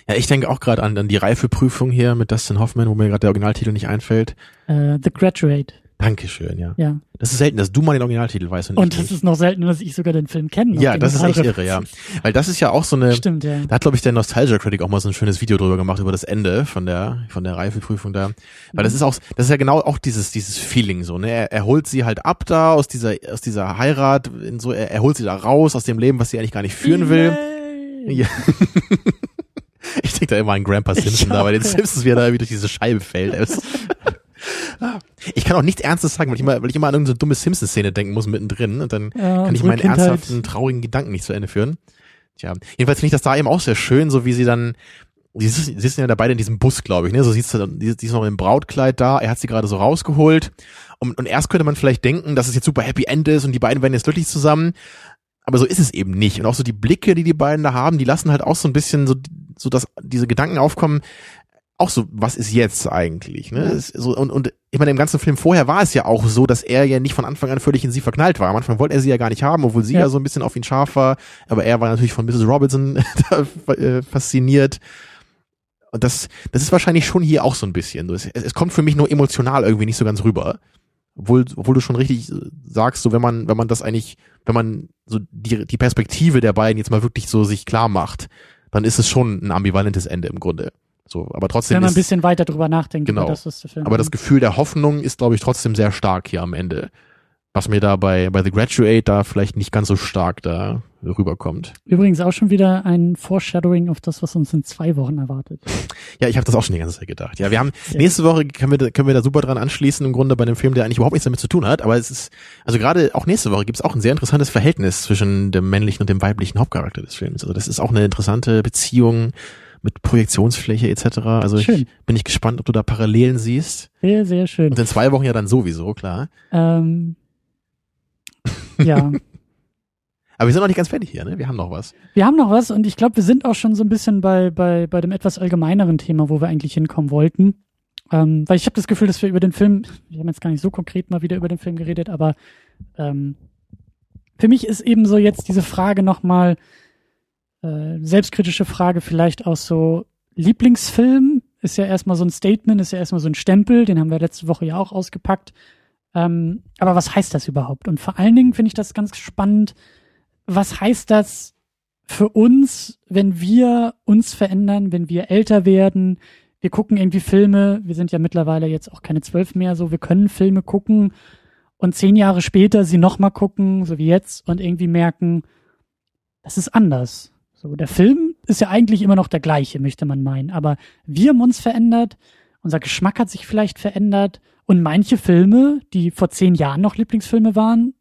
Ja, ich denke auch gerade an, an die Reifeprüfung hier mit Dustin Hoffman, wo mir gerade der Originaltitel nicht einfällt. Äh, The Graduate. Dankeschön, ja. Ja. Das ist selten, dass du mal den Originaltitel weißt. Und ich das nicht. ist noch seltener, dass ich sogar den Film kenne. ja, das ist echt irre, ja. Weil das ist ja auch so eine, Stimmt, ja. da hat, glaube ich, der Nostalgia Critic auch mal so ein schönes Video drüber gemacht, über das Ende von der, von der Reifeprüfung da. Weil das ist auch, das ist ja genau auch dieses, dieses Feeling so, ne? Er, er holt sie halt ab da aus dieser, aus dieser Heirat, in so, er, er holt sie da raus aus dem Leben, was sie eigentlich gar nicht führen will. Yay. Ja. Ich denke da immer an Grandpa Simpson, da bei den. Simpsons, wie er da irgendwie durch diese Scheibe fällt. Ich kann auch nichts Ernstes sagen, weil ich immer, weil ich immer an irgendeine dumme Simpsons-Szene denken muss mittendrin und dann Ja, kann ich meinen Kindheit. ernsthaften, traurigen Gedanken nicht zu Ende führen. Tja, jedenfalls finde ich das da eben auch sehr schön, so wie sie dann, sie sitzen sie sitzen ja da beide in diesem Bus, glaube ich, ne? So siehst du, die, die ist noch im Brautkleid da, er hat sie gerade so rausgeholt. Und, und erst könnte man vielleicht denken, dass es jetzt super Happy End ist und die beiden werden jetzt glücklich zusammen. Aber so ist es eben nicht. Und auch so die Blicke, die die beiden da haben, die lassen halt auch so ein bisschen so, so dass diese Gedanken aufkommen, auch so, was ist jetzt eigentlich? Ne? Ja. So, und, und ich meine, im ganzen Film vorher war es ja auch so, dass er ja nicht von Anfang an völlig in sie verknallt war. Am Anfang wollte er sie ja gar nicht haben, obwohl sie ja, Ja. so ein bisschen auf ihn scharf war. Aber er war natürlich von Mrs. Robinson äh, fasziniert. Und das, das ist wahrscheinlich schon hier auch so ein bisschen. Es, es kommt für mich nur emotional irgendwie nicht so ganz rüber. Obwohl, obwohl du schon richtig sagst, so wenn man, wenn man das eigentlich, wenn man so die, die Perspektive der beiden jetzt mal wirklich so sich klar macht, dann ist es schon ein ambivalentes Ende im Grunde. So, aber trotzdem Wenn man ein ist, bisschen weiter drüber nachdenkt, Genau. das, was der Film aber das Gefühl der Hoffnung ist, glaube ich, trotzdem sehr stark hier am Ende. Was mir da bei, bei The Graduate da vielleicht nicht ganz so stark da rüberkommt. Übrigens auch schon wieder ein Foreshadowing auf das, was uns in zwei Wochen erwartet. Ja, ich habe das auch schon die ganze Zeit gedacht. Ja, wir haben Ja. nächste Woche können wir, da- können wir da super dran anschließen im Grunde bei einem Film, der eigentlich überhaupt nichts damit zu tun hat. Aber es ist, also gerade auch nächste Woche gibt es auch ein sehr interessantes Verhältnis zwischen dem männlichen und dem weiblichen Hauptcharakter des Films. Also das ist auch eine interessante Beziehung mit Projektionsfläche etc. Also ich Schön. bin ich gespannt, ob du da Parallelen siehst. Sehr, sehr schön. Und in zwei Wochen ja dann sowieso, klar. Ähm, ja, Aber wir sind noch nicht ganz fertig hier, ne? Wir haben noch was. wir haben noch was und ich glaube, wir sind auch schon so ein bisschen bei, bei, bei dem etwas allgemeineren Thema, wo wir eigentlich hinkommen wollten. Ähm, weil ich habe das Gefühl, dass wir über den Film, wir haben jetzt gar nicht so konkret mal wieder über den Film geredet, aber ähm, für mich ist eben so jetzt diese Frage nochmal, äh, selbstkritische Frage vielleicht auch so, Lieblingsfilm ist ja erstmal so ein Statement, ist ja erstmal so ein Stempel, den haben wir letzte Woche ja auch ausgepackt. Ähm, aber was heißt das überhaupt? Und vor allen Dingen finde ich das ganz spannend, was heißt das für uns, wenn wir uns verändern, wenn wir älter werden? Wir gucken irgendwie Filme, wir sind ja mittlerweile jetzt auch keine zwölf mehr, so wir können Filme gucken und zehn Jahre später sie nochmal gucken, so wie jetzt, und irgendwie merken, das ist anders. So, der Film ist ja eigentlich immer noch der gleiche, möchte man meinen, aber wir haben uns verändert, unser Geschmack hat sich vielleicht verändert und manche Filme, die vor zehn Jahren noch Lieblingsfilme waren,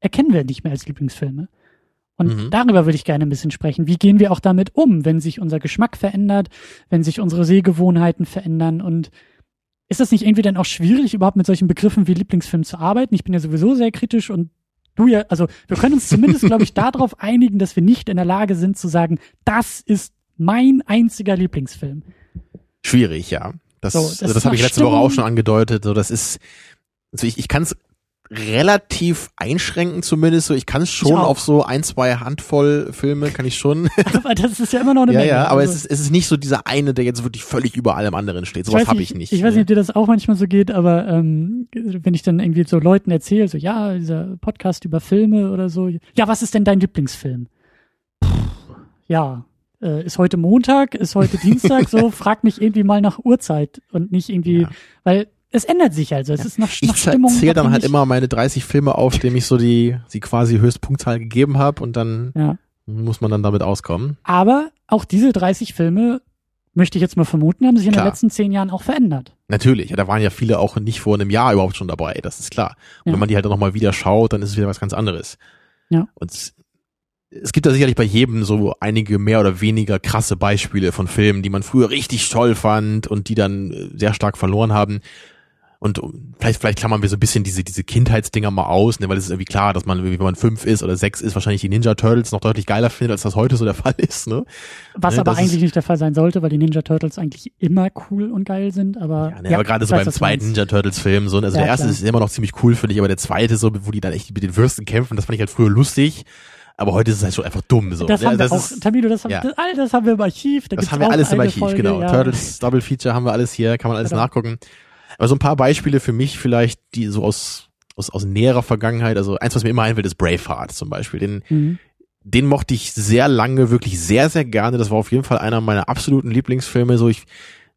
erkennen wir nicht mehr als Lieblingsfilme. Und Mhm. darüber würde ich gerne ein bisschen sprechen. Wie gehen wir auch damit um, wenn sich unser Geschmack verändert, wenn sich unsere Sehgewohnheiten verändern? Und ist das nicht irgendwie dann auch schwierig, überhaupt mit solchen Begriffen wie Lieblingsfilm zu arbeiten? Ich bin ja sowieso sehr kritisch und du ja, also wir können uns zumindest, glaube ich, darauf einigen, dass wir nicht in der Lage sind zu sagen, das ist mein einziger Lieblingsfilm. Schwierig, ja. Das, So, das, das also das ist habe ich letzte Woche auch schon angedeutet. So, das ist, also ich, ich kann es relativ einschränken zumindest. So, ich kann es schon auf so ein, zwei Handvoll Filme kann ich schon. Aber das ist ja immer noch eine ja, Menge. ja, aber Also- es ist, es ist nicht so dieser eine, der jetzt wirklich völlig über allem anderen steht. Sowas habe ich nicht. Ich weiß ne? nicht, ob dir das auch manchmal so geht, aber ähm, wenn ich dann irgendwie so Leuten erzähle, so ja, dieser Podcast über Filme oder so, ja, was ist denn dein Lieblingsfilm? Puh, ja, äh, ist heute Montag, ist heute Dienstag, so frag mich irgendwie mal nach Uhrzeit und nicht irgendwie, Ja. weil es ändert sich also, es ist nach, nach Ich Stimmung. zähle dann halt immer meine 30 Filme auf, dem ich so die, sie quasi Höchstpunktzahl gegeben habe und dann Ja, muss man dann damit auskommen. aber auch diese 30 Filme möchte ich jetzt mal vermuten, haben sich in Klar. den letzten zehn Jahren auch verändert. Natürlich, ja, da waren ja viele auch nicht vor einem Jahr überhaupt schon dabei, das ist klar. Und Ja. wenn man die halt dann nochmal wieder schaut, dann ist es wieder was ganz anderes. Ja. Und es, es gibt da sicherlich bei jedem so einige mehr oder weniger krasse Beispiele von Filmen, die man früher richtig toll fand und die dann äh, sehr stark verloren haben. Und vielleicht, vielleicht klammern wir so ein bisschen diese, diese Kindheitsdinger mal aus, ne, weil es ist irgendwie klar, dass man, wenn man fünf ist oder sechs ist, wahrscheinlich die Ninja Turtles noch deutlich geiler findet, als das heute so der Fall ist, ne? Was Ne, aber das ist- eigentlich nicht der Fall sein sollte, weil die Ninja Turtles eigentlich immer cool und geil sind, aber. Ja, ne, aber gerade so beim zweiten. Ninja Turtles Film, so, also Ja, der erste klar. ist immer noch ziemlich cool, finde ich, aber der zweite, so, wo die dann echt mit den Würsten kämpfen, das fand ich halt früher lustig. Aber heute ist es halt schon einfach dumm. So. Das ja, haben wir das auch, ist, Tamino, das, haben, ja. das, all das haben wir im Archiv. Da das haben wir alles im Archiv, Folge, genau. ja. Turtles Double Feature haben wir alles hier, kann man alles Genau. nachgucken. Aber so ein paar Beispiele für mich vielleicht, die so aus, aus, aus näherer Vergangenheit, also eins, was mir immer einfällt, ist Braveheart zum Beispiel. Den, Mhm. den mochte ich sehr lange, wirklich sehr, sehr gerne. Das war auf jeden Fall einer meiner absoluten Lieblingsfilme. So ich,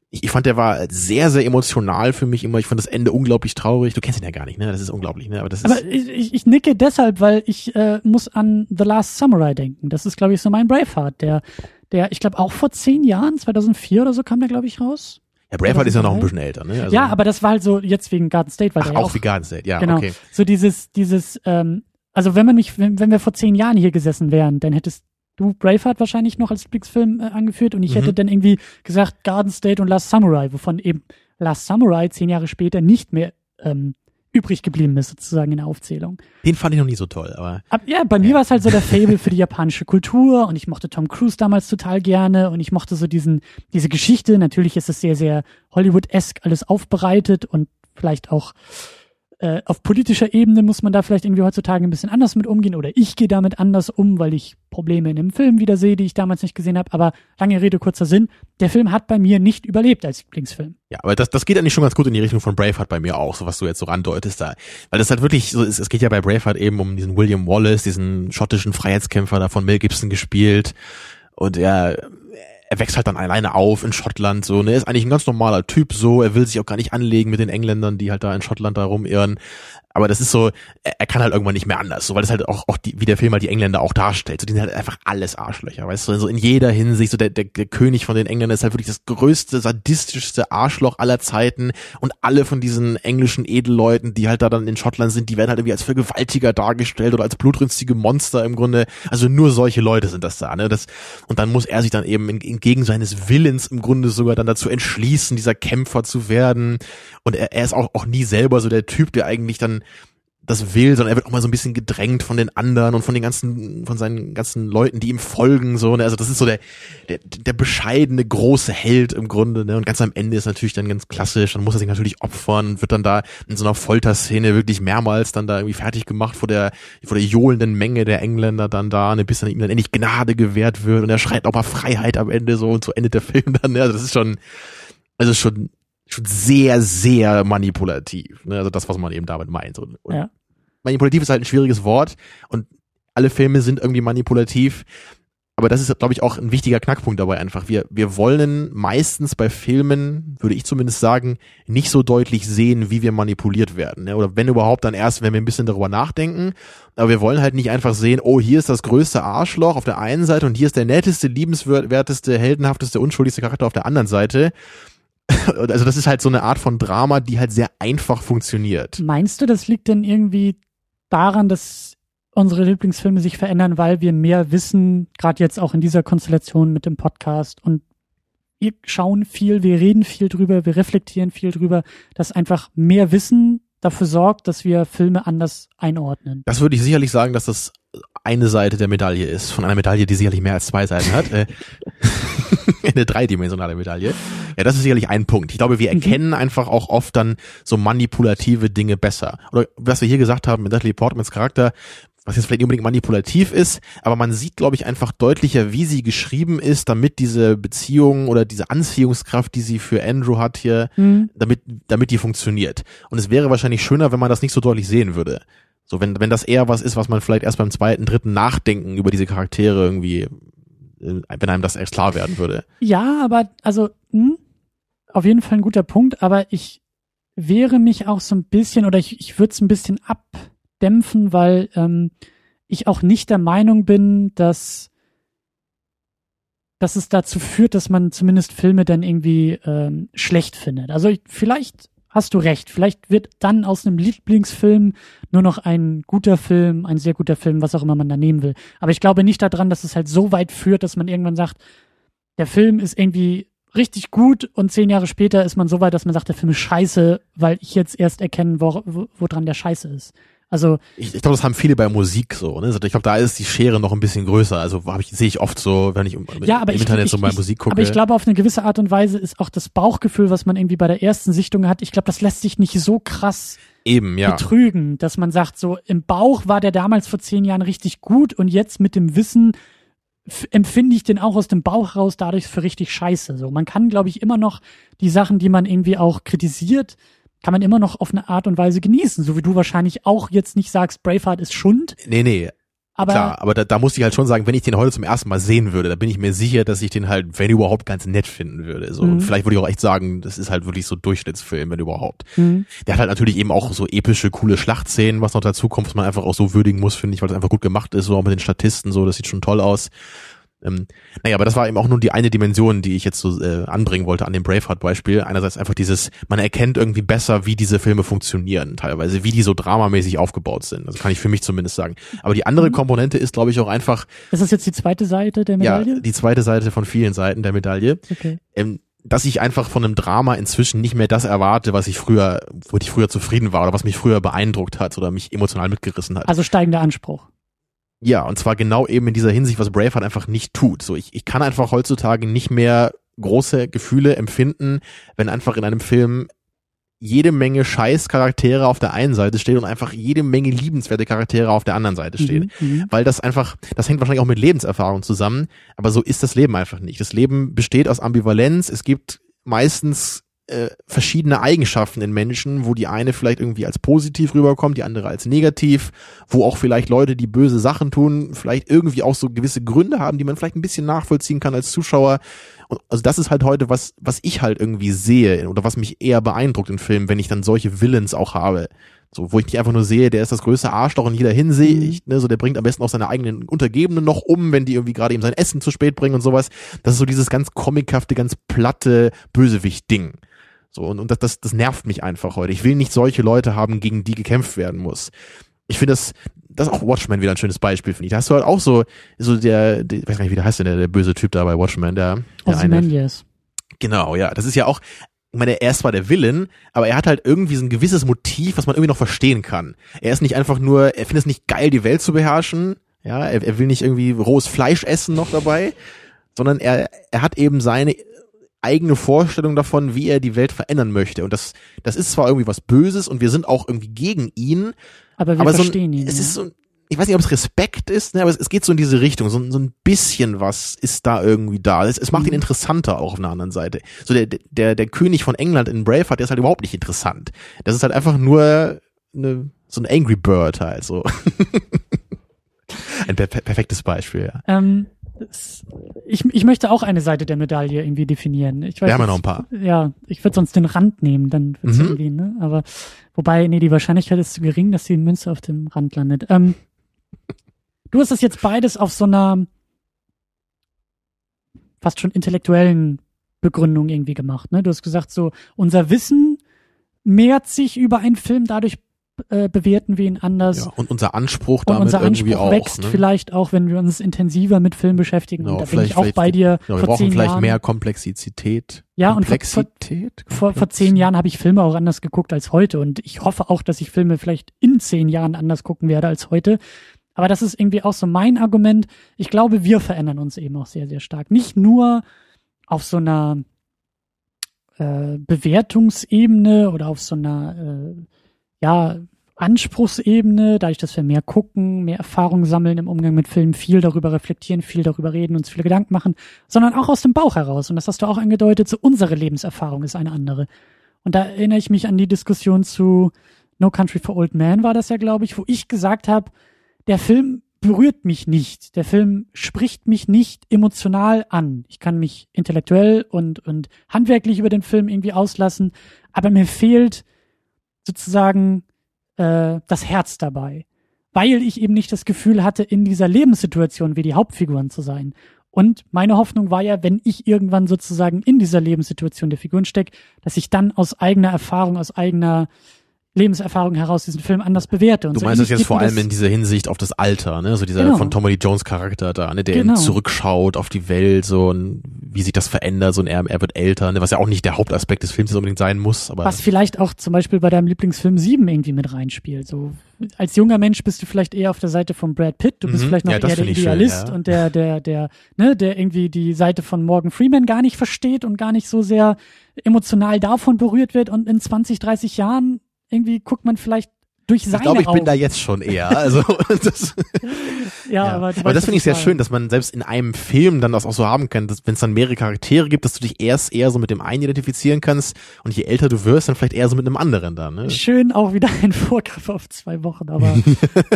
ich, ich fand, der war sehr, sehr emotional für mich immer. Ich fand das Ende unglaublich traurig. Du kennst ihn ja gar nicht, ne? Das ist unglaublich, ne? Aber das ist. Aber ich, ich, ich nicke deshalb, weil ich äh, muss an The Last Samurai denken. Das ist, glaube ich, so mein Braveheart, der, der, ich glaube, auch vor zehn Jahren, 2004 oder so kam der, glaube ich, raus. Ja, Braveheart ist ja noch ein 2003. bisschen älter, ne? Also, ja, aber das war halt so jetzt wegen Garden State, weil ach, ja auch auch wie Garden State, ja, genau okay. so dieses, dieses, ähm, also wenn man mich, wenn, wenn wir vor zehn Jahren hier gesessen wären, dann hättest du Braveheart wahrscheinlich noch als Lieblingsfilm äh, angeführt und ich Mhm. hätte dann irgendwie gesagt Garden State und Last Samurai, wovon eben Last Samurai zehn Jahre später nicht mehr ähm, übrig geblieben ist sozusagen in der Aufzählung. Den fand ich noch nie so toll, aber Ab, ja, bei mir war es halt so der Fable für die japanische Kultur und ich mochte Tom Cruise damals total gerne und ich mochte so diesen, diese Geschichte. Natürlich ist es sehr, sehr Hollywood-esque alles aufbereitet und vielleicht auch äh, auf politischer Ebene muss man da vielleicht irgendwie heutzutage ein bisschen anders mit umgehen oder ich gehe damit anders um, weil ich Probleme in dem Film wieder sehe, die ich damals nicht gesehen habe. Aber lange Rede, kurzer Sinn, der Film hat bei mir nicht überlebt als Lieblingsfilm. Ja, aber das, das geht eigentlich schon ganz gut in die Richtung von Braveheart bei mir auch, so was du jetzt so andeutest da. Weil das halt wirklich so ist, es geht ja bei Braveheart eben um diesen William Wallace, diesen schottischen Freiheitskämpfer da von Mel Gibson gespielt. Und er, er wächst halt dann alleine auf in Schottland, so, ne, er ist eigentlich ein ganz normaler Typ, so, er will sich auch gar nicht anlegen mit den Engländern, die halt da in Schottland da rumirren. Aber das ist so, er, er kann halt irgendwann nicht mehr anders, so, weil das halt auch, auch die, wie der Film halt die Engländer auch darstellt. So, die sind halt einfach alles Arschlöcher, weißt du, so in jeder Hinsicht, so der, der, der König von den Engländern ist halt wirklich das größte, sadistischste Arschloch aller Zeiten und alle von diesen englischen Edelleuten, die halt da dann in Schottland sind, die werden halt irgendwie als Vergewaltiger dargestellt oder als blutrünstige Monster im Grunde. Also nur solche Leute sind das da, ne, das, und dann muss er sich dann eben entgegen seines Willens im Grunde sogar dann dazu entschließen, dieser Kämpfer zu werden. Und er, er ist auch, auch nie selber so der Typ, der eigentlich dann das will, sondern er wird auch mal so ein bisschen gedrängt von den anderen und von den ganzen, von seinen ganzen Leuten, die ihm folgen, so, ne? Also das ist so der, der, der bescheidene, große Held im Grunde, ne? Und ganz am Ende ist natürlich dann ganz klassisch, dann muss er sich natürlich opfern und wird dann da in so einer Folterszene wirklich mehrmals dann da irgendwie fertig gemacht vor der, vor der johlenden Menge der Engländer dann da, ne? Bis dann ihm dann endlich Gnade gewährt wird und er schreit auch mal Freiheit am Ende so und so endet der Film dann, ne? Also das ist schon, also schon, schon sehr, sehr manipulativ, ne? Also das, was man eben damit meint. Und, und Ja. manipulativ ist halt ein schwieriges Wort und alle Filme sind irgendwie manipulativ. Aber das ist, glaube ich, auch ein wichtiger Knackpunkt dabei einfach. Wir, wir wollen meistens bei Filmen, würde ich zumindest sagen, nicht so deutlich sehen, wie wir manipuliert werden. Ne? Oder wenn überhaupt, dann erst, wenn wir ein bisschen darüber nachdenken. Aber wir wollen halt nicht einfach sehen, oh, hier ist das größte Arschloch auf der einen Seite und hier ist der netteste, liebenswerteste, heldenhafteste, unschuldigste Charakter auf der anderen Seite. Also das ist halt so eine Art von Drama, die halt sehr einfach funktioniert. Meinst du, das liegt denn irgendwie daran, dass unsere Lieblingsfilme sich verändern, weil wir mehr wissen, gerade jetzt auch in dieser Konstellation mit dem Podcast und wir schauen viel, wir reden viel drüber, wir reflektieren viel drüber, dass einfach mehr Wissen dafür sorgt, dass wir Filme anders einordnen. Das würde ich sicherlich sagen, dass das eine Seite der Medaille ist, von einer Medaille, die sicherlich mehr als zwei Seiten hat. Eine dreidimensionale Medaille. Ja, das ist sicherlich ein Punkt. Ich glaube, wir Mhm. erkennen einfach auch oft dann so manipulative Dinge besser. Oder was wir hier gesagt haben mit Natalie Portmans Charakter, was jetzt vielleicht nicht unbedingt manipulativ ist, aber man sieht, glaube ich, einfach deutlicher, wie sie geschrieben ist, damit diese Beziehung oder diese Anziehungskraft, die sie für Andrew hat hier, Hm, damit, damit die funktioniert. Und es wäre wahrscheinlich schöner, wenn man das nicht so deutlich sehen würde. So, wenn, wenn das eher was ist, was man vielleicht erst beim zweiten, dritten Nachdenken über diese Charaktere irgendwie, wenn einem das erst klar werden würde. Ja, aber also hm, auf jeden Fall ein guter Punkt, aber ich wehre mich auch so ein bisschen oder ich, ich würde es ein bisschen abdämpfen, weil ähm, ich auch nicht der Meinung bin, dass dass es dazu führt, dass man zumindest Filme dann irgendwie ähm, schlecht findet. Also ich, vielleicht hast du recht, vielleicht wird dann aus einem Lieblingsfilm nur noch ein guter Film, ein sehr guter Film, was auch immer man da nehmen will. Aber ich glaube nicht daran, dass es halt so weit führt, dass man irgendwann sagt, der Film ist irgendwie richtig gut und zehn Jahre später ist man so weit, dass man sagt, der Film ist scheiße, weil ich jetzt erst erkenne, wo, wo, woran der scheiße ist. Also Ich, ich glaube, das haben viele bei Musik so. Ne? Also Ich glaube, da ist die Schere noch ein bisschen größer. Also hab ich sehe ich oft so, wenn ich im, ja, aber im Internet ich, so bei ich, Musik gucke. Aber ich glaube, auf eine gewisse Art und Weise ist auch das Bauchgefühl, was man irgendwie bei der ersten Sichtung hat, ich glaube, das lässt sich nicht so krass eben, ja. betrügen, dass man sagt, so im Bauch war der damals vor zehn Jahren richtig gut und jetzt mit dem Wissen empfinde ich den auch aus dem Bauch raus dadurch für richtig scheiße. So, man kann, glaube ich, immer noch die Sachen, die man irgendwie auch kritisiert, kann man immer noch auf eine Art und Weise genießen, so wie du wahrscheinlich auch jetzt nicht sagst, Braveheart ist Schund, Nee, nee, aber klar. Aber da, da muss ich halt schon sagen, wenn ich den heute zum ersten Mal sehen würde, da bin ich mir sicher, dass ich den halt, wenn überhaupt, ganz nett finden würde. So. Mhm. Und vielleicht würde ich auch echt sagen, das ist halt wirklich so Durchschnittsfilm, wenn überhaupt. hm, Der hat halt natürlich eben auch so epische, coole Schlachtszenen, was noch dazu kommt, was man einfach auch so würdigen muss, finde ich, weil das einfach gut gemacht ist, so auch mit den Statisten, so, das sieht schon toll aus. Ähm, naja, aber das war eben auch nur die eine Dimension, die ich jetzt so äh, anbringen wollte an dem Braveheart-Beispiel. Einerseits einfach dieses, man erkennt irgendwie besser, wie diese Filme funktionieren, teilweise, wie die so dramamäßig aufgebaut sind. Also kann ich für mich zumindest sagen. Aber die andere Komponente ist, glaube ich, auch einfach, ist das jetzt die zweite Seite der Medaille? ja, die zweite Seite von vielen Seiten der Medaille okay. ähm, dass ich einfach von einem Drama inzwischen nicht mehr das erwarte, was ich früher, womit ich früher zufrieden war oder was mich früher beeindruckt hat oder mich emotional mitgerissen hat. Also steigender Anspruch. Ja, und zwar genau eben in dieser Hinsicht, was Braveheart einfach nicht tut. So, ich, ich kann einfach heutzutage nicht mehr große Gefühle empfinden, wenn einfach in einem Film jede Menge Scheißcharaktere auf der einen Seite stehen und einfach jede Menge liebenswerte Charaktere auf der anderen Seite stehen Mhm, mhm. weil das einfach, das hängt wahrscheinlich auch mit Lebenserfahrung zusammen, aber so ist das Leben einfach nicht. Das Leben besteht aus Ambivalenz. Es gibt meistens äh, verschiedene Eigenschaften in Menschen, wo die eine vielleicht irgendwie als positiv rüberkommt, die andere als negativ, wo auch vielleicht Leute, die böse Sachen tun, vielleicht irgendwie auch so gewisse Gründe haben, die man vielleicht ein bisschen nachvollziehen kann als Zuschauer. Und also das ist halt heute was, was ich halt irgendwie sehe oder was mich eher beeindruckt in Filmen, wenn ich dann solche Villains auch habe. So, wo ich nicht einfach nur sehe, der ist das größte Arschloch in jeder Hinsicht, ne, so der bringt am besten auch seine eigenen Untergebenen noch um, wenn die irgendwie gerade ihm sein Essen zu spät bringen und sowas. Das ist so dieses ganz comichafte, ganz platte Bösewicht-Ding. So, und, und das, das, das nervt mich einfach heute. Ich will nicht solche Leute haben, gegen die gekämpft werden muss. Ich finde das, das ist auch Watchmen wieder ein schönes Beispiel, finde ich. Da hast du halt auch so, so der, der ich weiß gar nicht, wie der heißt denn, der, der böse Typ da bei Watchmen, der, der eine. Ozymandias. Genau, ja. Das ist ja auch, ich meine, er ist zwar der Villain, aber er hat halt irgendwie so ein gewisses Motiv, was man irgendwie noch verstehen kann. Er ist nicht einfach nur, er findet es nicht geil, die Welt zu beherrschen. Ja, er, er will nicht irgendwie rohes Fleisch essen noch dabei, sondern er, er hat eben seine eigene Vorstellung davon, wie er die Welt verändern möchte. Und das, das ist zwar irgendwie was Böses und wir sind auch irgendwie gegen ihn, Aber wir aber so verstehen ein, ihn. es ja. ist so, ich weiß nicht, ob es Respekt ist, ne, aber es, es geht so in diese Richtung. So, ein- so ein bisschen was ist da irgendwie da. Es, es macht Mhm. ihn interessanter auch auf einer anderen Seite. So der, der, der König von England in Braveheart, der ist halt überhaupt nicht interessant. Das ist halt einfach nur eine, so ein Angry Bird halt so. ein per perfektes Beispiel, ja. Ähm, ich, ich möchte auch eine Seite der Medaille irgendwie definieren. Ich weiß Wir haben ja noch ein paar. Ja, ich würde sonst den Rand nehmen, dann wird's Mhm. irgendwie, ne? Aber wobei, nee, die Wahrscheinlichkeit ist zu gering, dass die Münze auf dem Rand landet. Ähm, du hast das jetzt beides auf so einer fast schon intellektuellen Begründung irgendwie gemacht, ne? Du hast gesagt, so unser Wissen mehrt sich über einen Film, dadurch äh, bewerten wir ihn anders. ja. Und unser Anspruch Und damit unser irgendwie Anspruch auch. wächst ne? vielleicht auch, wenn wir uns intensiver mit Film beschäftigen. Genau, und da bin ich auch bei dir. Genau, wir vor brauchen zehn vielleicht Jahren, mehr Komplexität. Ja, und vor- Komplexität? vor, vor zehn Jahren habe ich Filme auch anders geguckt als heute und ich hoffe auch, dass ich Filme vielleicht in zehn Jahren anders gucken werde als heute. Aber das ist irgendwie auch so mein Argument. Ich glaube, wir verändern uns eben auch sehr, sehr stark. Nicht nur auf so einer äh, Bewertungsebene oder auf so einer äh, ja, Anspruchsebene, dadurch, dass wir mehr gucken, mehr Erfahrung sammeln im Umgang mit Filmen, viel darüber reflektieren, viel darüber reden, uns viele Gedanken machen, sondern auch aus dem Bauch heraus. Und das hast du auch angedeutet, so unsere Lebenserfahrung ist eine andere. Und da erinnere ich mich an die Diskussion zu No Country for Old Men war das ja, glaube ich, wo ich gesagt habe, der Film berührt mich nicht. Der Film spricht mich nicht emotional an. Ich kann mich intellektuell und, und handwerklich über den Film irgendwie auslassen, aber mir fehlt sozusagen äh, das Herz dabei, weil ich eben nicht das Gefühl hatte, in dieser Lebenssituation wie die Hauptfiguren zu sein. Und meine Hoffnung war ja, wenn ich irgendwann sozusagen in dieser Lebenssituation der Figuren stecke, dass ich dann aus eigener Erfahrung, aus eigener Lebenserfahrung heraus diesen Film anders bewerte. Und du so meinst das jetzt vor allem in dieser Hinsicht auf das Alter, ne? So dieser Genau. von Tommy Lee Jones Charakter da, ne? Der Genau. zurückschaut auf die Welt, so und wie sich das verändert, so und er, er wird älter, ne? Was ja auch nicht der Hauptaspekt des Films unbedingt sein muss, aber Was vielleicht auch zum Beispiel bei deinem Lieblingsfilm 7 irgendwie mit reinspielt. So als junger Mensch bist du vielleicht eher auf der Seite von Brad Pitt, du bist Mhm. vielleicht noch Ja, eher der ich schön, Idealist ja. und der, der, der, ne, der irgendwie die Seite von Morgan Freeman gar nicht versteht und gar nicht so sehr emotional davon berührt wird und in 20, 30 Jahren irgendwie guckt man vielleicht durch seine ich glaube, ich bin Augen. da jetzt schon eher. Also das, ja, ja. aber, aber das finde ich sehr schön, dass man selbst in einem Film dann das auch so haben kann, dass wenn es dann mehrere Charaktere gibt, dass du dich erst eher so mit dem einen identifizieren kannst und je älter du wirst, dann vielleicht eher so mit einem anderen dann. Ne? Schön auch wieder ein Vorgriff auf zwei Wochen, aber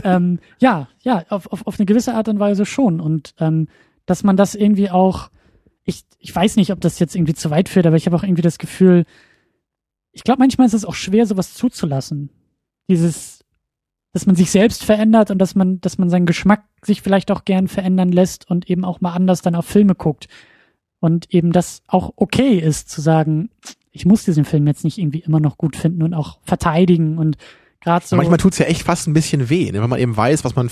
ähm, ja, ja, auf, auf, auf eine gewisse Art und Weise schon. Und ähm, dass man das irgendwie auch, ich, ich weiß nicht, ob das jetzt irgendwie zu weit führt, aber ich habe auch irgendwie das Gefühl, ich glaube, manchmal ist es auch schwer, sowas zuzulassen. Dieses, dass man sich selbst verändert und dass man, dass man seinen Geschmack sich vielleicht auch gern verändern lässt und eben auch mal anders dann auf Filme guckt. Und eben das auch okay ist zu sagen, ich muss diesen Film jetzt nicht irgendwie immer noch gut finden und auch verteidigen und gerade so. Manchmal tut's ja echt fast ein bisschen weh, ne? wenn man eben weiß, was man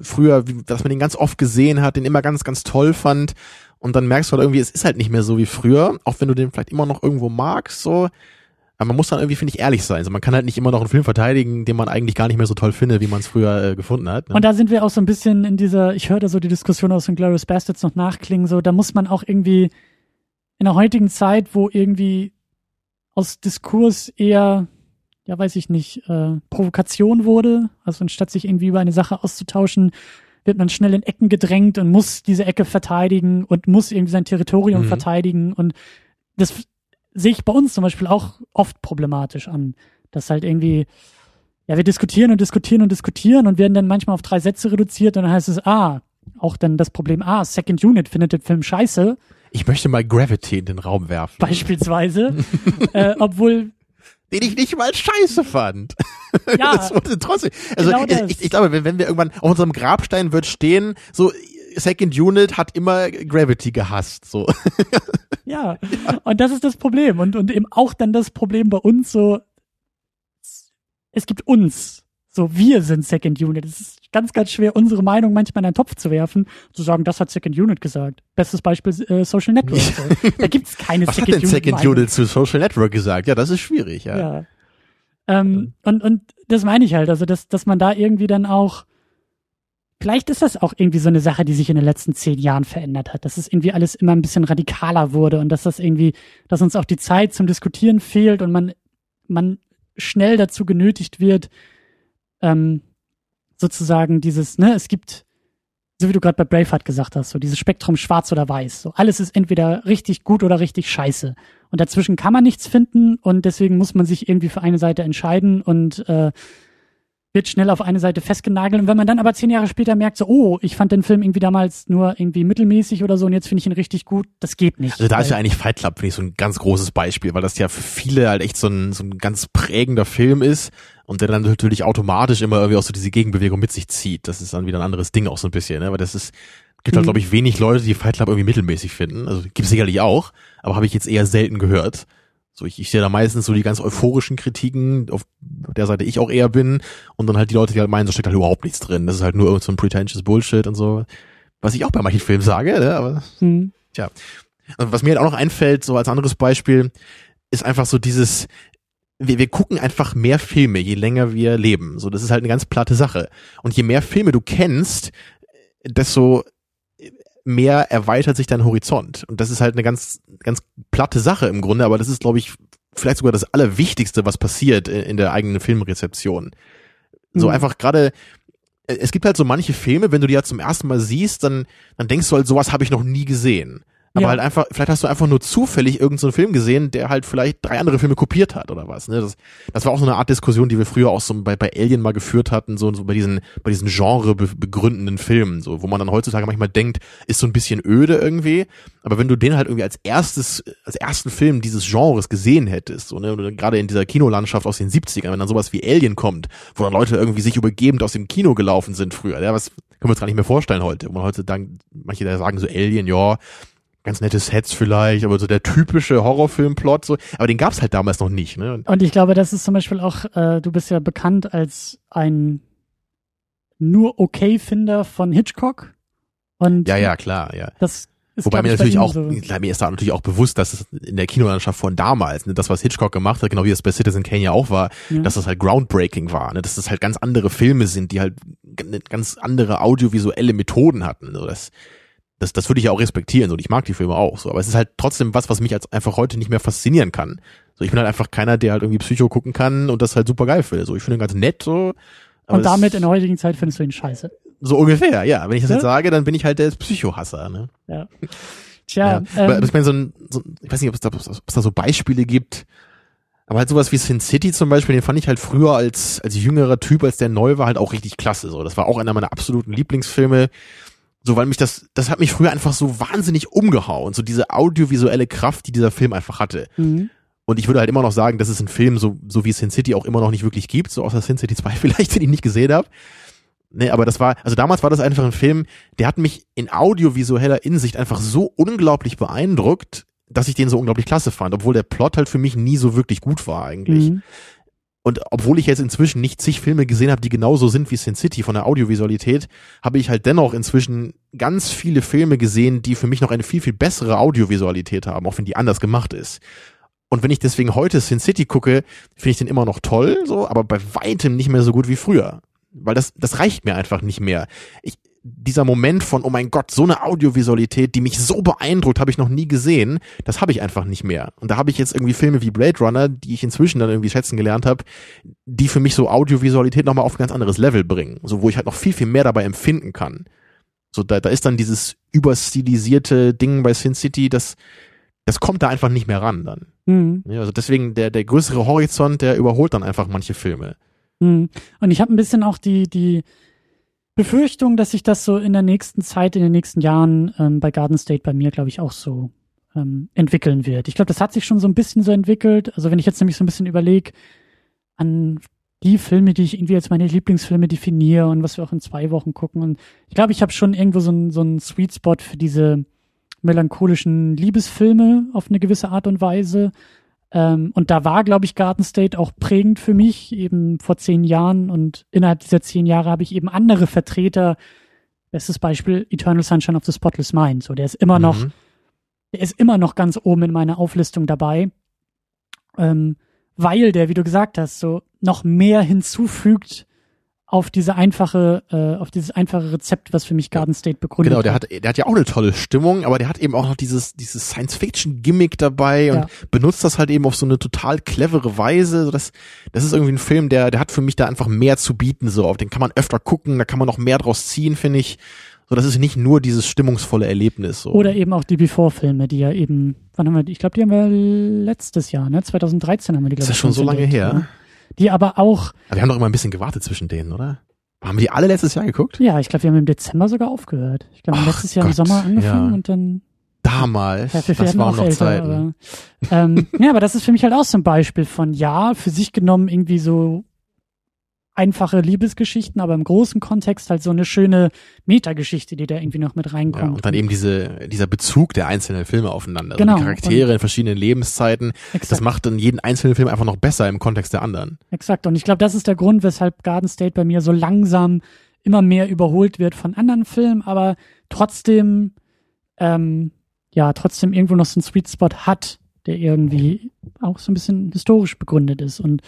früher, dass man den ganz oft gesehen hat, den immer ganz, ganz toll fand. Und dann merkst du halt irgendwie, es ist halt nicht mehr so wie früher, auch wenn du den vielleicht immer noch irgendwo magst, so. Aber man muss dann irgendwie, finde ich, ehrlich sein. Also man kann halt nicht immer noch einen Film verteidigen, den man eigentlich gar nicht mehr so toll findet, wie man es früher äh, gefunden hat. Ne? Und da sind wir auch so ein bisschen in dieser, ich höre da so die Diskussion aus den Glorious Bastards noch nachklingen, so, da muss man auch irgendwie in der heutigen Zeit, wo irgendwie aus Diskurs eher, ja weiß ich nicht, äh, Provokation wurde, also anstatt sich irgendwie über eine Sache auszutauschen, wird man schnell in Ecken gedrängt und muss diese Ecke verteidigen und muss irgendwie sein Territorium Mhm. verteidigen und das sehe ich bei uns zum Beispiel auch oft problematisch an, dass halt irgendwie ja, wir diskutieren und diskutieren und diskutieren und werden dann manchmal auf drei Sätze reduziert und dann heißt es, ah, auch dann das Problem, ah, Second Unit findet den Film scheiße, Ich möchte mal Gravity in den Raum werfen, beispielsweise, äh, obwohl, den ich nicht mal scheiße fand. ja, das wurde trotzdem. Also Genau ich, ich, ich glaube, wenn, wenn wir irgendwann auf unserem Grabstein wird stehen, so Second Unit hat immer Gravity gehasst. So. ja, und das ist das Problem und, und eben auch dann das Problem bei uns so, es gibt uns, so wir sind Second Unit, es ist ganz, ganz schwer, unsere Meinung manchmal in einen Topf zu werfen, zu sagen, das hat Second Unit gesagt. Bestes Beispiel äh, Social Network. So. Da gibt's keine Was hat Second denn Second Unit. Unit zu Social Network gesagt? Ja, das ist schwierig, ja. Ja. Ähm, und, und das meine ich halt, also dass, dass man da irgendwie dann auch, vielleicht ist das auch irgendwie so eine Sache, die sich in den letzten zehn Jahren verändert hat, dass es irgendwie alles immer ein bisschen radikaler wurde und dass das irgendwie, dass uns auch die Zeit zum Diskutieren fehlt und man, man schnell dazu genötigt wird, ähm, sozusagen dieses, ne, es gibt, so wie du gerade bei Braveheart gesagt hast, so dieses Spektrum schwarz oder weiß. So alles ist entweder richtig gut oder richtig scheiße. Und dazwischen kann man nichts finden und deswegen muss man sich irgendwie für eine Seite entscheiden und äh, wird schnell auf eine Seite festgenagelt. Und wenn man dann aber zehn Jahre später merkt, so, oh, ich fand den Film irgendwie damals nur irgendwie mittelmäßig oder so und jetzt finde ich ihn richtig gut, das geht nicht. Also da ist ja Weil- eigentlich Fight Club, finde ich, so ein ganz großes Beispiel, weil das ja für viele halt echt so ein, so ein ganz prägender Film ist und der dann natürlich automatisch immer irgendwie auch so diese Gegenbewegung mit sich zieht. Das ist dann wieder ein anderes Ding auch so ein bisschen, ne? Aber das ist, gibt halt, Mhm. glaube ich, wenig Leute, die Fight Club irgendwie mittelmäßig finden. Also gibt sicherlich auch, aber habe ich jetzt eher selten gehört. So, ich, ich sehe da meistens so die ganz euphorischen Kritiken, auf der Seite ich auch eher bin, und dann halt die Leute, die halt meinen, da steckt halt überhaupt nichts drin. Das ist halt nur irgend so ein pretentious Bullshit und so. Was ich auch bei manchen Filmen sage, ne? aber Hm. und was mir halt auch noch einfällt, so als anderes Beispiel, ist einfach so dieses, wir, wir gucken einfach mehr Filme, je länger wir leben. So, das ist halt eine ganz platte Sache. Und je mehr Filme du kennst, desto mehr erweitert sich dein Horizont. Und das ist halt eine ganz, ganz platte Sache im Grunde, aber das ist, glaube ich, vielleicht sogar das Allerwichtigste, was passiert in der eigenen Filmrezeption. So Mhm. einfach gerade, äh, es gibt halt so manche Filme, wenn du die ja zum ersten Mal siehst, dann, dann denkst du halt, sowas habe ich noch nie gesehen. Aber Ja. halt einfach, vielleicht hast du einfach nur zufällig irgendeinen so Film gesehen, der halt vielleicht drei andere Filme kopiert hat oder was. Ne? Das, das war auch so eine Art Diskussion, die wir früher auch so bei, bei Alien mal geführt hatten, so, so bei diesen, bei diesen Genre be begründenden Filmen, so, wo man dann heutzutage manchmal denkt, ist so ein bisschen öde irgendwie. Aber wenn du den halt irgendwie als erstes, als ersten Film dieses Genres gesehen hättest, so, ne, und gerade in dieser Kinolandschaft aus den 70ern, wenn dann sowas wie Alien kommt, wo dann Leute irgendwie sich übergebend aus dem Kino gelaufen sind früher, ja, was können wir uns gar nicht mehr vorstellen heute, wo man heute dann, manche da sagen so Alien, ja, ganz nette Sets vielleicht, aber so der typische Horrorfilmplot so, aber den gab's halt damals noch nicht, ne? Und, ich glaube, das ist zum Beispiel auch, äh, du bist ja bekannt als ein nur okay-Finder von Hitchcock. Und ja, ja, klar, ja. das ist Wobei mir natürlich auch, so. klar, mir ist da natürlich auch bewusst, dass es in der Kinolandschaft von damals, ne, das, was Hitchcock gemacht hat, genau wie es bei Citizen Kane ja auch war, Ja. dass das halt groundbreaking war, ne, dass das halt ganz andere Filme sind, die halt ganz andere audiovisuelle Methoden hatten. So, das, das, das würde ich ja auch respektieren, so, und ich mag die Filme auch, so, aber es ist halt trotzdem was, was mich als einfach heute nicht mehr faszinieren kann. So, ich bin halt einfach keiner, der halt irgendwie Psycho gucken kann und das halt super geil findet. So, ich finde ihn ganz nett, so. Und damit in der heutigen Zeit findest du ihn scheiße. so ungefähr, ja. Wenn ich das Ja? jetzt sage, dann bin ich halt der Psychohasser, ne? Ja. Tja, aber ähm, ich meine, so ein, so, ich weiß nicht, ob es, da, ob es da so Beispiele gibt, aber halt sowas wie Sin City zum Beispiel, den fand ich halt früher als, als jüngerer Typ, als der neu war, halt auch richtig klasse. So, das war auch einer meiner absoluten Lieblingsfilme. So, weil mich das, das hat mich früher einfach so wahnsinnig umgehauen. So diese audiovisuelle Kraft, die dieser Film einfach hatte. mhm. Und ich würde halt immer noch sagen, dass es einen Film, so, so wie Sin City auch immer noch nicht wirklich gibt, so außer Sin City 2 vielleicht, den ich nicht gesehen habe. Nee, aber das war, also damals war das einfach ein Film, der hat mich in audiovisueller Hinsicht einfach so unglaublich beeindruckt, dass ich den so unglaublich klasse fand, obwohl der Plot halt für mich nie so wirklich gut war eigentlich. Mhm. Und obwohl ich jetzt inzwischen nicht zig Filme gesehen habe, die genauso sind wie Sin City von der Audiovisualität, habe ich halt dennoch inzwischen ganz viele Filme gesehen, die für mich noch eine viel, viel bessere Audiovisualität haben, auch wenn die anders gemacht ist. Und wenn ich deswegen heute Sin City gucke, finde ich den immer noch toll, so, aber bei weitem nicht mehr so gut wie früher. Weil das, das reicht mir einfach nicht mehr. Ich, dieser Moment von, oh mein Gott, so eine Audiovisualität, die mich so beeindruckt, habe ich noch nie gesehen, das habe ich einfach nicht mehr. Und da habe ich jetzt irgendwie Filme wie Blade Runner, die ich inzwischen dann irgendwie schätzen gelernt habe, die für mich so Audiovisualität nochmal auf ein ganz anderes Level bringen. So, wo ich halt noch viel, viel mehr dabei empfinden kann. So, da, da ist dann dieses überstilisierte Ding bei Sin City, das, das kommt da einfach nicht mehr ran dann. Mhm. Ja, also deswegen, der, der größere Horizont, der überholt dann einfach manche Filme. Mhm. Und ich habe ein bisschen auch die, die Befürchtung, dass sich das so in der nächsten Zeit, in den nächsten Jahren ähm, bei Garden State bei mir, glaube ich, auch so ähm, entwickeln wird. Ich glaube, das hat sich schon so ein bisschen so entwickelt. Also wenn ich jetzt nämlich so ein bisschen überlege an die Filme, die ich irgendwie als meine Lieblingsfilme definiere und was wir auch in zwei Wochen gucken. Und ich glaube, ich habe schon irgendwo so einen so einen Sweet Spot für diese melancholischen Liebesfilme auf eine gewisse Art und Weise. Ähm, und da war, glaube ich, Garden State auch prägend für mich, eben vor zehn Jahren. Und innerhalb dieser zehn Jahre habe ich eben andere Vertreter. Bestes Beispiel Eternal Sunshine of the Spotless Mind. So, der ist immer noch, Mhm. der ist immer noch ganz oben in meiner Auflistung dabei. Ähm, weil der, wie du gesagt hast, so noch mehr hinzufügt auf diese einfache, äh, auf dieses einfache Rezept, was für mich Garden State begründet Genau, der hat. der hat ja auch eine tolle Stimmung, aber der hat eben auch noch dieses, dieses Science-Fiction-Gimmick dabei und Ja. benutzt das halt eben auf so eine total clevere Weise. Das, das ist irgendwie ein Film, der, der hat für mich da einfach mehr zu bieten, so. Auf den kann man öfter gucken, da kann man noch mehr draus ziehen, finde ich. So, das ist nicht nur dieses stimmungsvolle Erlebnis, so. Oder eben auch die Before-Filme, die ja eben, wann haben wir die? Ich glaube, die haben wir letztes Jahr, ne? 2013 haben wir die, ist glaube das ich. schon so lange her? ja. Die aber auch, Aber wir haben doch immer ein bisschen gewartet zwischen denen, oder? Haben wir die alle letztes Jahr geguckt? ja, ich glaube, wir haben im Dezember sogar aufgehört. Ich glaube, letztes Jahr im Sommer angefangen ja. und dann Damals. Ja, das waren auch noch älter, Zeiten. Aber, ähm, ja, aber das ist für mich halt auch so ein Beispiel von, ja, für sich genommen irgendwie so einfache Liebesgeschichten, aber im großen Kontext halt so eine schöne Metageschichte, die da irgendwie noch mit Ja, reinkommt. und dann eben diese, dieser Bezug der einzelnen Filme aufeinander. Genau. Also die Charaktere in verschiedenen Lebenszeiten. exakt, Das macht dann jeden einzelnen Film einfach noch besser im Kontext der anderen. exakt. Und ich glaube, das ist der Grund, weshalb Garden State bei mir so langsam immer mehr überholt wird von anderen Filmen, aber trotzdem, ähm, ja, trotzdem irgendwo noch so einen Sweet Spot hat, der irgendwie auch so ein bisschen historisch begründet ist. Und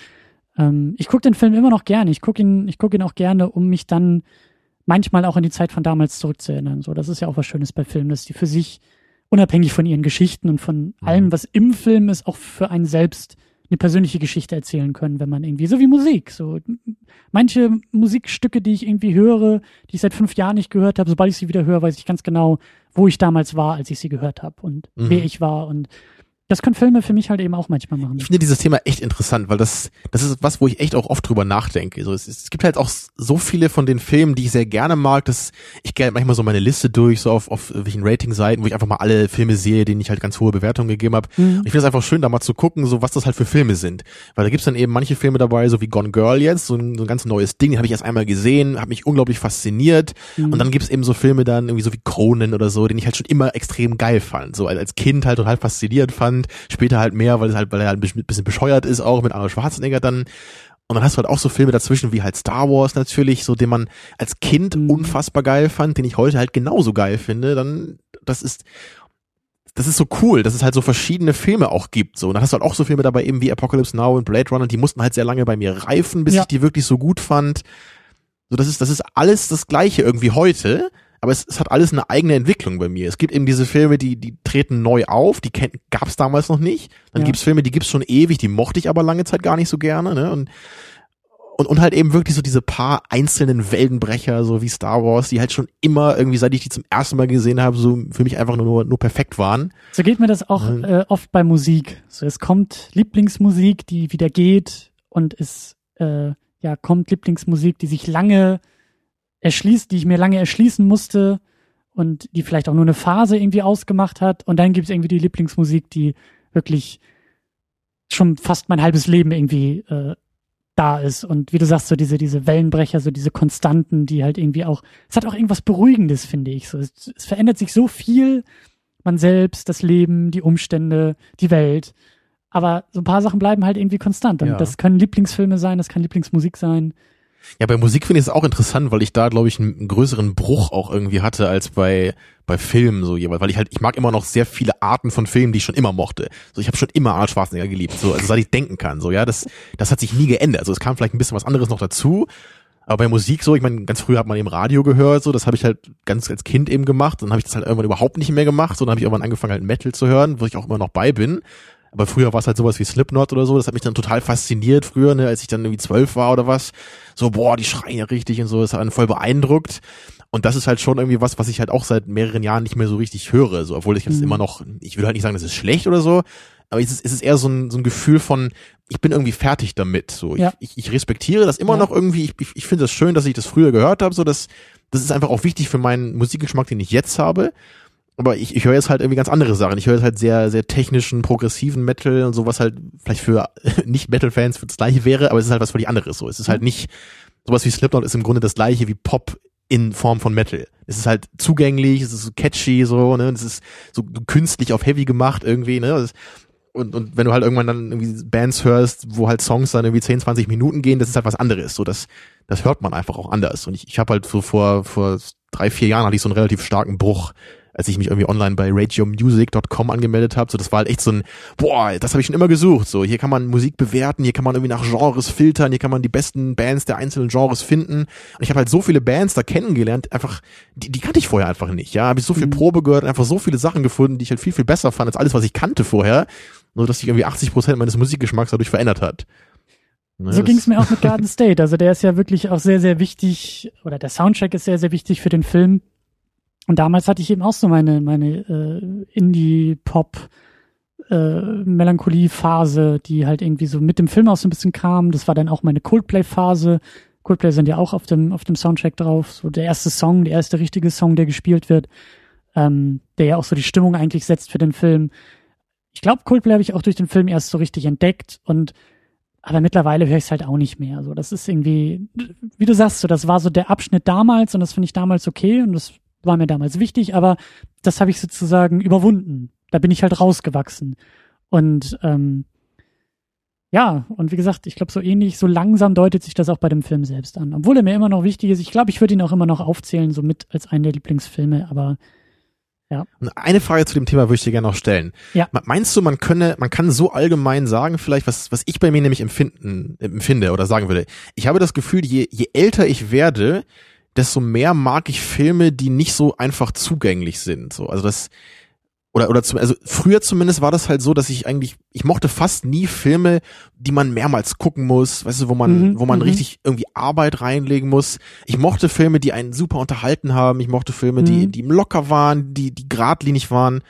ähm, ich gucke den Film immer noch gerne. Ich gucke ihn, ich gucke ihn auch gerne, um mich dann manchmal auch in die Zeit von damals zurückzuerinnern. So, das ist ja auch was Schönes bei Filmen, dass die für sich unabhängig von ihren Geschichten und von allem, was im Film ist, auch für einen selbst eine persönliche Geschichte erzählen können, wenn man irgendwie, so wie Musik, so manche Musikstücke, die ich irgendwie höre, die ich seit fünf Jahren nicht gehört habe, sobald ich sie wieder höre, weiß ich ganz genau, wo ich damals war, als ich sie gehört habe und Mhm. wer ich war und Das können Filme für mich halt eben auch manchmal machen. Ich finde dieses Thema echt interessant, weil das, das ist was, wo ich echt auch oft drüber nachdenke. So, es, es gibt halt auch so viele von den Filmen, die ich sehr gerne mag, dass ich gerne manchmal so meine Liste durch, so auf, auf welchen Rating-Seiten, wo ich einfach mal alle Filme sehe, denen ich halt ganz hohe Bewertungen gegeben habe. Mhm. Ich finde es einfach schön, da mal zu gucken, so was das halt für Filme sind. Weil da gibt's dann eben manche Filme dabei, so wie Gone Girl jetzt, so ein, so ein ganz neues Ding, den habe ich erst einmal gesehen, hat mich unglaublich fasziniert. Mhm. Und dann gibt's eben so Filme dann irgendwie so wie Conan oder so, den ich halt schon immer extrem geil fand. So als Kind halt total fasziniert fand, später halt mehr, weil es halt, weil er halt ein bisschen bescheuert ist, auch mit Arnold Schwarzenegger dann. Und dann hast du halt auch so Filme dazwischen wie halt Star Wars natürlich, so den man als Kind mhm. unfassbar geil fand, den ich heute halt genauso geil finde. Dann, das ist, das ist so cool, dass es halt so verschiedene Filme auch gibt. So, und dann hast du halt auch so Filme dabei eben wie Apocalypse Now und Blade Runner, die mussten halt sehr lange bei mir reifen, bis ja. ich die wirklich so gut fand. So, das ist, das ist alles das Gleiche irgendwie heute aber es, es hat alles eine eigene Entwicklung bei mir. Es gibt eben diese Filme, die, die treten neu auf, die gab es damals noch nicht. Dann ja. gibt's Filme, die gibt's schon ewig, die mochte ich aber lange Zeit gar nicht so gerne. Ne? Und, und, und halt eben wirklich so diese paar einzelnen Weltenbrecher, so wie Star Wars, die halt schon immer irgendwie, seit ich die zum ersten Mal gesehen habe, so für mich einfach nur, nur perfekt waren. So geht mir das auch äh, oft bei Musik. So, es kommt Lieblingsmusik, die wieder geht und es äh, ja kommt Lieblingsmusik, die sich lange erschließt, die ich mir lange erschließen musste und die vielleicht auch nur eine Phase irgendwie ausgemacht hat. Und dann gibt es irgendwie die Lieblingsmusik, die wirklich schon fast mein halbes Leben irgendwie äh, da ist. Und wie du sagst, so diese, diese Wellenbrecher, so diese Konstanten, die halt irgendwie auch, es hat auch irgendwas Beruhigendes, finde ich. So, es, es verändert sich so viel, man selbst, das Leben, die Umstände, die Welt. Aber so ein paar Sachen bleiben halt irgendwie konstant. Und ja. das können Lieblingsfilme sein, das kann Lieblingsmusik sein. Ja, bei Musik finde ich es auch interessant, weil ich da, glaube ich, einen größeren Bruch auch irgendwie hatte als bei bei Filmen so jeweils, weil ich halt, ich mag immer noch sehr viele Arten von Filmen, die ich schon immer mochte. So, ich habe schon immer Arnold Schwarzenegger geliebt, so, also seit ich denken kann, so, ja, das, das hat sich nie geändert. Also es kam vielleicht ein bisschen was anderes noch dazu, aber bei Musik so, ich meine, ganz früher hat man eben Radio gehört, so, das habe ich halt ganz als Kind eben gemacht, dann habe ich das halt irgendwann überhaupt nicht mehr gemacht, so, dann habe ich irgendwann angefangen halt Metal zu hören, wo ich auch immer noch bei bin. Aber früher war es halt sowas wie Slipknot oder so. Das hat mich dann total fasziniert früher, ne, als ich dann irgendwie zwölf war oder was. So, boah, die schreien ja richtig und so. Das hat einen voll beeindruckt. Und das ist halt schon irgendwie was, was ich halt auch seit mehreren Jahren nicht mehr so richtig höre. So, obwohl ich jetzt mhm. immer noch, ich will halt nicht sagen, das ist schlecht oder so, aber es ist, es ist eher so ein, so ein Gefühl von, ich bin irgendwie fertig damit. So, ja. ich, ich, ich respektiere das immer ja. noch irgendwie. Ich, ich, ich finde das schön, dass ich das früher gehört habe. So, dass das ist einfach auch wichtig für meinen Musikgeschmack, den ich jetzt habe aber ich, ich höre jetzt halt irgendwie ganz andere Sachen. Ich höre jetzt halt sehr, sehr technischen, progressiven Metal und sowas halt vielleicht für Nicht-Metal-Fans für das gleiche wäre, aber es ist halt was völlig anderes so. Es ist halt mhm. nicht, sowas wie Slipknot ist im Grunde das gleiche wie Pop in Form von Metal. Es ist halt zugänglich, es ist so catchy, so, ne, es ist so künstlich auf Heavy gemacht irgendwie, ne, und, und wenn du halt irgendwann dann irgendwie Bands hörst, wo halt Songs dann irgendwie 10, 20 Minuten gehen, das ist halt was anderes, so, das, das hört man einfach auch anders. Und ich, ich habe halt so vor, vor drei, vier Jahren hatte ich so einen relativ starken Bruch als ich mich irgendwie online bei radiomusic.com angemeldet habe. So, das war halt echt so ein, boah, das habe ich schon immer gesucht. So, hier kann man Musik bewerten, hier kann man irgendwie nach Genres filtern, hier kann man die besten Bands der einzelnen Genres finden. Und ich habe halt so viele Bands da kennengelernt, einfach, die, die kannte ich vorher einfach nicht. Ja, habe ich so viel mhm. Probe gehört, einfach so viele Sachen gefunden, die ich halt viel, viel besser fand als alles, was ich kannte vorher. Nur, dass sich irgendwie 80 Prozent meines Musikgeschmacks dadurch verändert hat. Ne, so ging es mir auch mit Garden State. Also der ist ja wirklich auch sehr, sehr wichtig, oder der Soundtrack ist sehr, sehr wichtig für den Film. Und damals hatte ich eben auch so meine, meine äh, Indie-Pop- äh, Melancholie-Phase, die halt irgendwie so mit dem Film auch so ein bisschen kam. Das war dann auch meine Coldplay-Phase. Coldplay sind ja auch auf dem, auf dem Soundtrack drauf. So der erste Song, der erste richtige Song, der gespielt wird, ähm, der ja auch so die Stimmung eigentlich setzt für den Film. Ich glaube, Coldplay habe ich auch durch den Film erst so richtig entdeckt und aber mittlerweile höre ich es halt auch nicht mehr. So, das ist irgendwie, wie du sagst, so das war so der Abschnitt damals und das finde ich damals okay und das war mir damals wichtig, aber das habe ich sozusagen überwunden. Da bin ich halt rausgewachsen. Und ähm, ja, und wie gesagt, ich glaube, so ähnlich, so langsam deutet sich das auch bei dem Film selbst an. Obwohl er mir immer noch wichtig ist. Ich glaube, ich würde ihn auch immer noch aufzählen, so mit als einen der Lieblingsfilme, aber ja. Und eine Frage zu dem Thema würde ich dir gerne noch stellen. Ja. Meinst du, man könne, man kann so allgemein sagen, vielleicht, was, was ich bei mir nämlich empfinden, empfinde oder sagen würde. Ich habe das Gefühl, je, je älter ich werde, desto mehr mag ich Filme, die nicht so einfach zugänglich sind. So, also das oder oder zum, also früher zumindest war das halt so, dass ich eigentlich ich mochte fast nie Filme, die man mehrmals gucken muss, weißt du, wo man mhm, wo man mhm. richtig irgendwie Arbeit reinlegen muss. Ich mochte Filme, die einen super unterhalten haben. Ich mochte Filme, mhm. die die locker waren, die die geradlinig waren.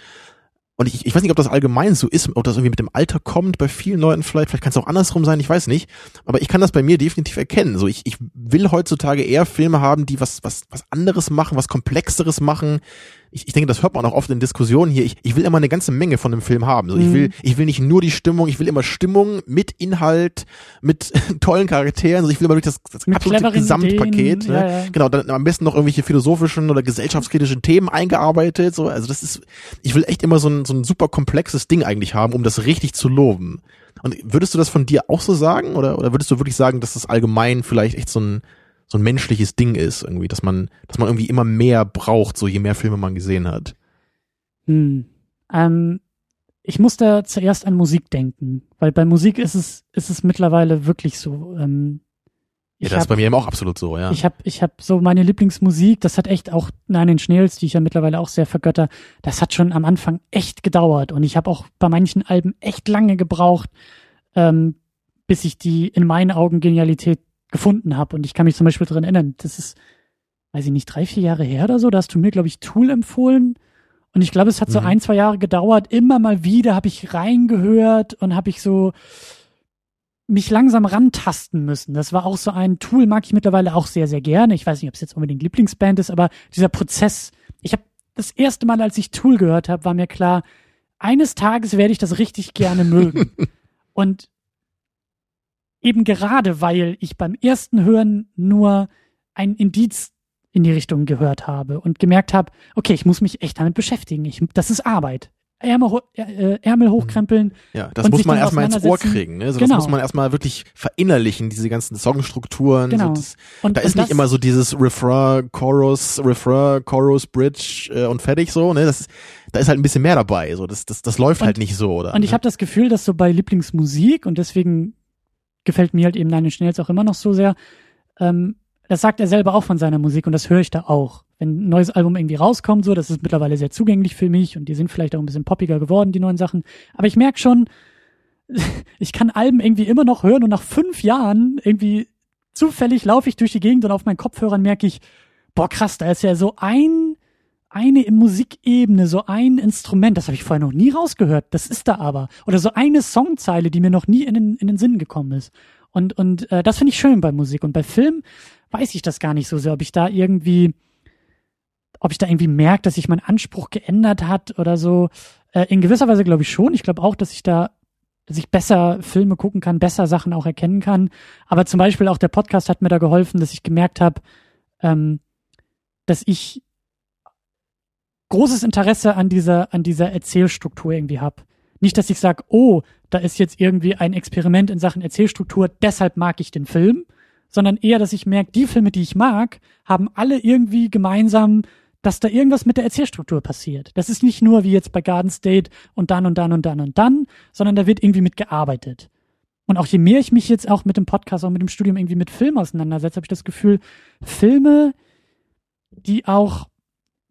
Und ich, ich weiß nicht, ob das allgemein so ist, ob das irgendwie mit dem Alter kommt, bei vielen Leuten vielleicht, vielleicht kann es auch andersrum sein, ich weiß nicht. Aber ich kann das bei mir definitiv erkennen. So, ich, ich will heutzutage eher Filme haben, die was, was, was anderes machen, was Komplexeres machen, ich, ich denke, das hört man auch oft in Diskussionen hier. Ich, ich will immer eine ganze Menge von dem Film haben. So, ich will, mhm. ich will nicht nur die Stimmung, ich will immer Stimmung mit Inhalt, mit tollen Charakteren. Also ich will immer durch das, das absolute Gesamtpaket. Ne? Ja, ja. Genau, dann am besten noch irgendwelche philosophischen oder gesellschaftskritischen Themen eingearbeitet. So, also das ist, ich will echt immer so ein, so ein super komplexes Ding eigentlich haben, um das richtig zu loben. Und würdest du das von dir auch so sagen? Oder, oder würdest du wirklich sagen, dass das allgemein vielleicht echt so ein, so ein menschliches Ding ist, irgendwie, dass man, dass man irgendwie immer mehr braucht, so je mehr Filme man gesehen hat. Hm. Ähm, ich musste zuerst an Musik denken, weil bei Musik ist es, ist es mittlerweile wirklich so. Ähm, ja, das hab, ist bei mir eben auch absolut so, ja. Ich habe ich hab so meine Lieblingsmusik, das hat echt auch Nein in Schnells, die ich ja mittlerweile auch sehr vergötter, das hat schon am Anfang echt gedauert und ich habe auch bei manchen Alben echt lange gebraucht, ähm, bis ich die in meinen Augen Genialität gefunden habe. Und ich kann mich zum Beispiel daran erinnern, das ist, weiß ich nicht, drei, vier Jahre her oder so, da hast du mir, glaube ich, Tool empfohlen. Und ich glaube, es hat so mhm. ein, zwei Jahre gedauert. Immer mal wieder habe ich reingehört und habe ich so mich langsam rantasten müssen. Das war auch so ein Tool, mag ich mittlerweile auch sehr, sehr gerne. Ich weiß nicht, ob es jetzt unbedingt Lieblingsband ist, aber dieser Prozess, ich habe das erste Mal, als ich Tool gehört habe, war mir klar, eines Tages werde ich das richtig gerne mögen. und eben gerade weil ich beim ersten Hören nur ein Indiz in die Richtung gehört habe und gemerkt habe, okay, ich muss mich echt damit beschäftigen. Ich, das ist Arbeit. Ärmel, äh, Ärmel hochkrempeln. Ja, das muss man erstmal ins Ohr kriegen. Ne? Also genau. Das muss man erstmal wirklich verinnerlichen, diese ganzen Songstrukturen. Genau. So das, und, da ist nicht immer so dieses Refrain, Chorus, Refrain, Chorus, Bridge äh, und fertig so. Ne? Das, da ist halt ein bisschen mehr dabei. So, das, das, das läuft und, halt nicht so. Oder, und ich ne? habe das Gefühl, dass so bei Lieblingsmusik und deswegen gefällt mir halt eben Nine Inch Nails auch immer noch so sehr. Ähm, das sagt er selber auch von seiner Musik und das höre ich da auch. Wenn ein neues Album irgendwie rauskommt, so, das ist mittlerweile sehr zugänglich für mich und die sind vielleicht auch ein bisschen poppiger geworden, die neuen Sachen. Aber ich merke schon, ich kann Alben irgendwie immer noch hören und nach fünf Jahren irgendwie zufällig laufe ich durch die Gegend und auf meinen Kopfhörern merke ich, boah krass, da ist ja so ein eine Musikebene, so ein Instrument, das habe ich vorher noch nie rausgehört, das ist da aber. Oder so eine Songzeile, die mir noch nie in den, in den Sinn gekommen ist. Und, und äh, das finde ich schön bei Musik. Und bei Film weiß ich das gar nicht so sehr, ob ich da irgendwie, ob ich da irgendwie merke, dass sich mein Anspruch geändert hat oder so. Äh, in gewisser Weise glaube ich schon. Ich glaube auch, dass ich da dass ich besser Filme gucken kann, besser Sachen auch erkennen kann. Aber zum Beispiel auch der Podcast hat mir da geholfen, dass ich gemerkt habe, ähm, dass ich großes Interesse an dieser, an dieser Erzählstruktur irgendwie habe. Nicht, dass ich sage, oh, da ist jetzt irgendwie ein Experiment in Sachen Erzählstruktur, deshalb mag ich den Film, sondern eher, dass ich merke, die Filme, die ich mag, haben alle irgendwie gemeinsam, dass da irgendwas mit der Erzählstruktur passiert. Das ist nicht nur wie jetzt bei Garden State und dann und dann und dann und dann, sondern da wird irgendwie mit gearbeitet. Und auch je mehr ich mich jetzt auch mit dem Podcast, auch mit dem Studium irgendwie mit Filmen auseinandersetze, habe ich das Gefühl, Filme, die auch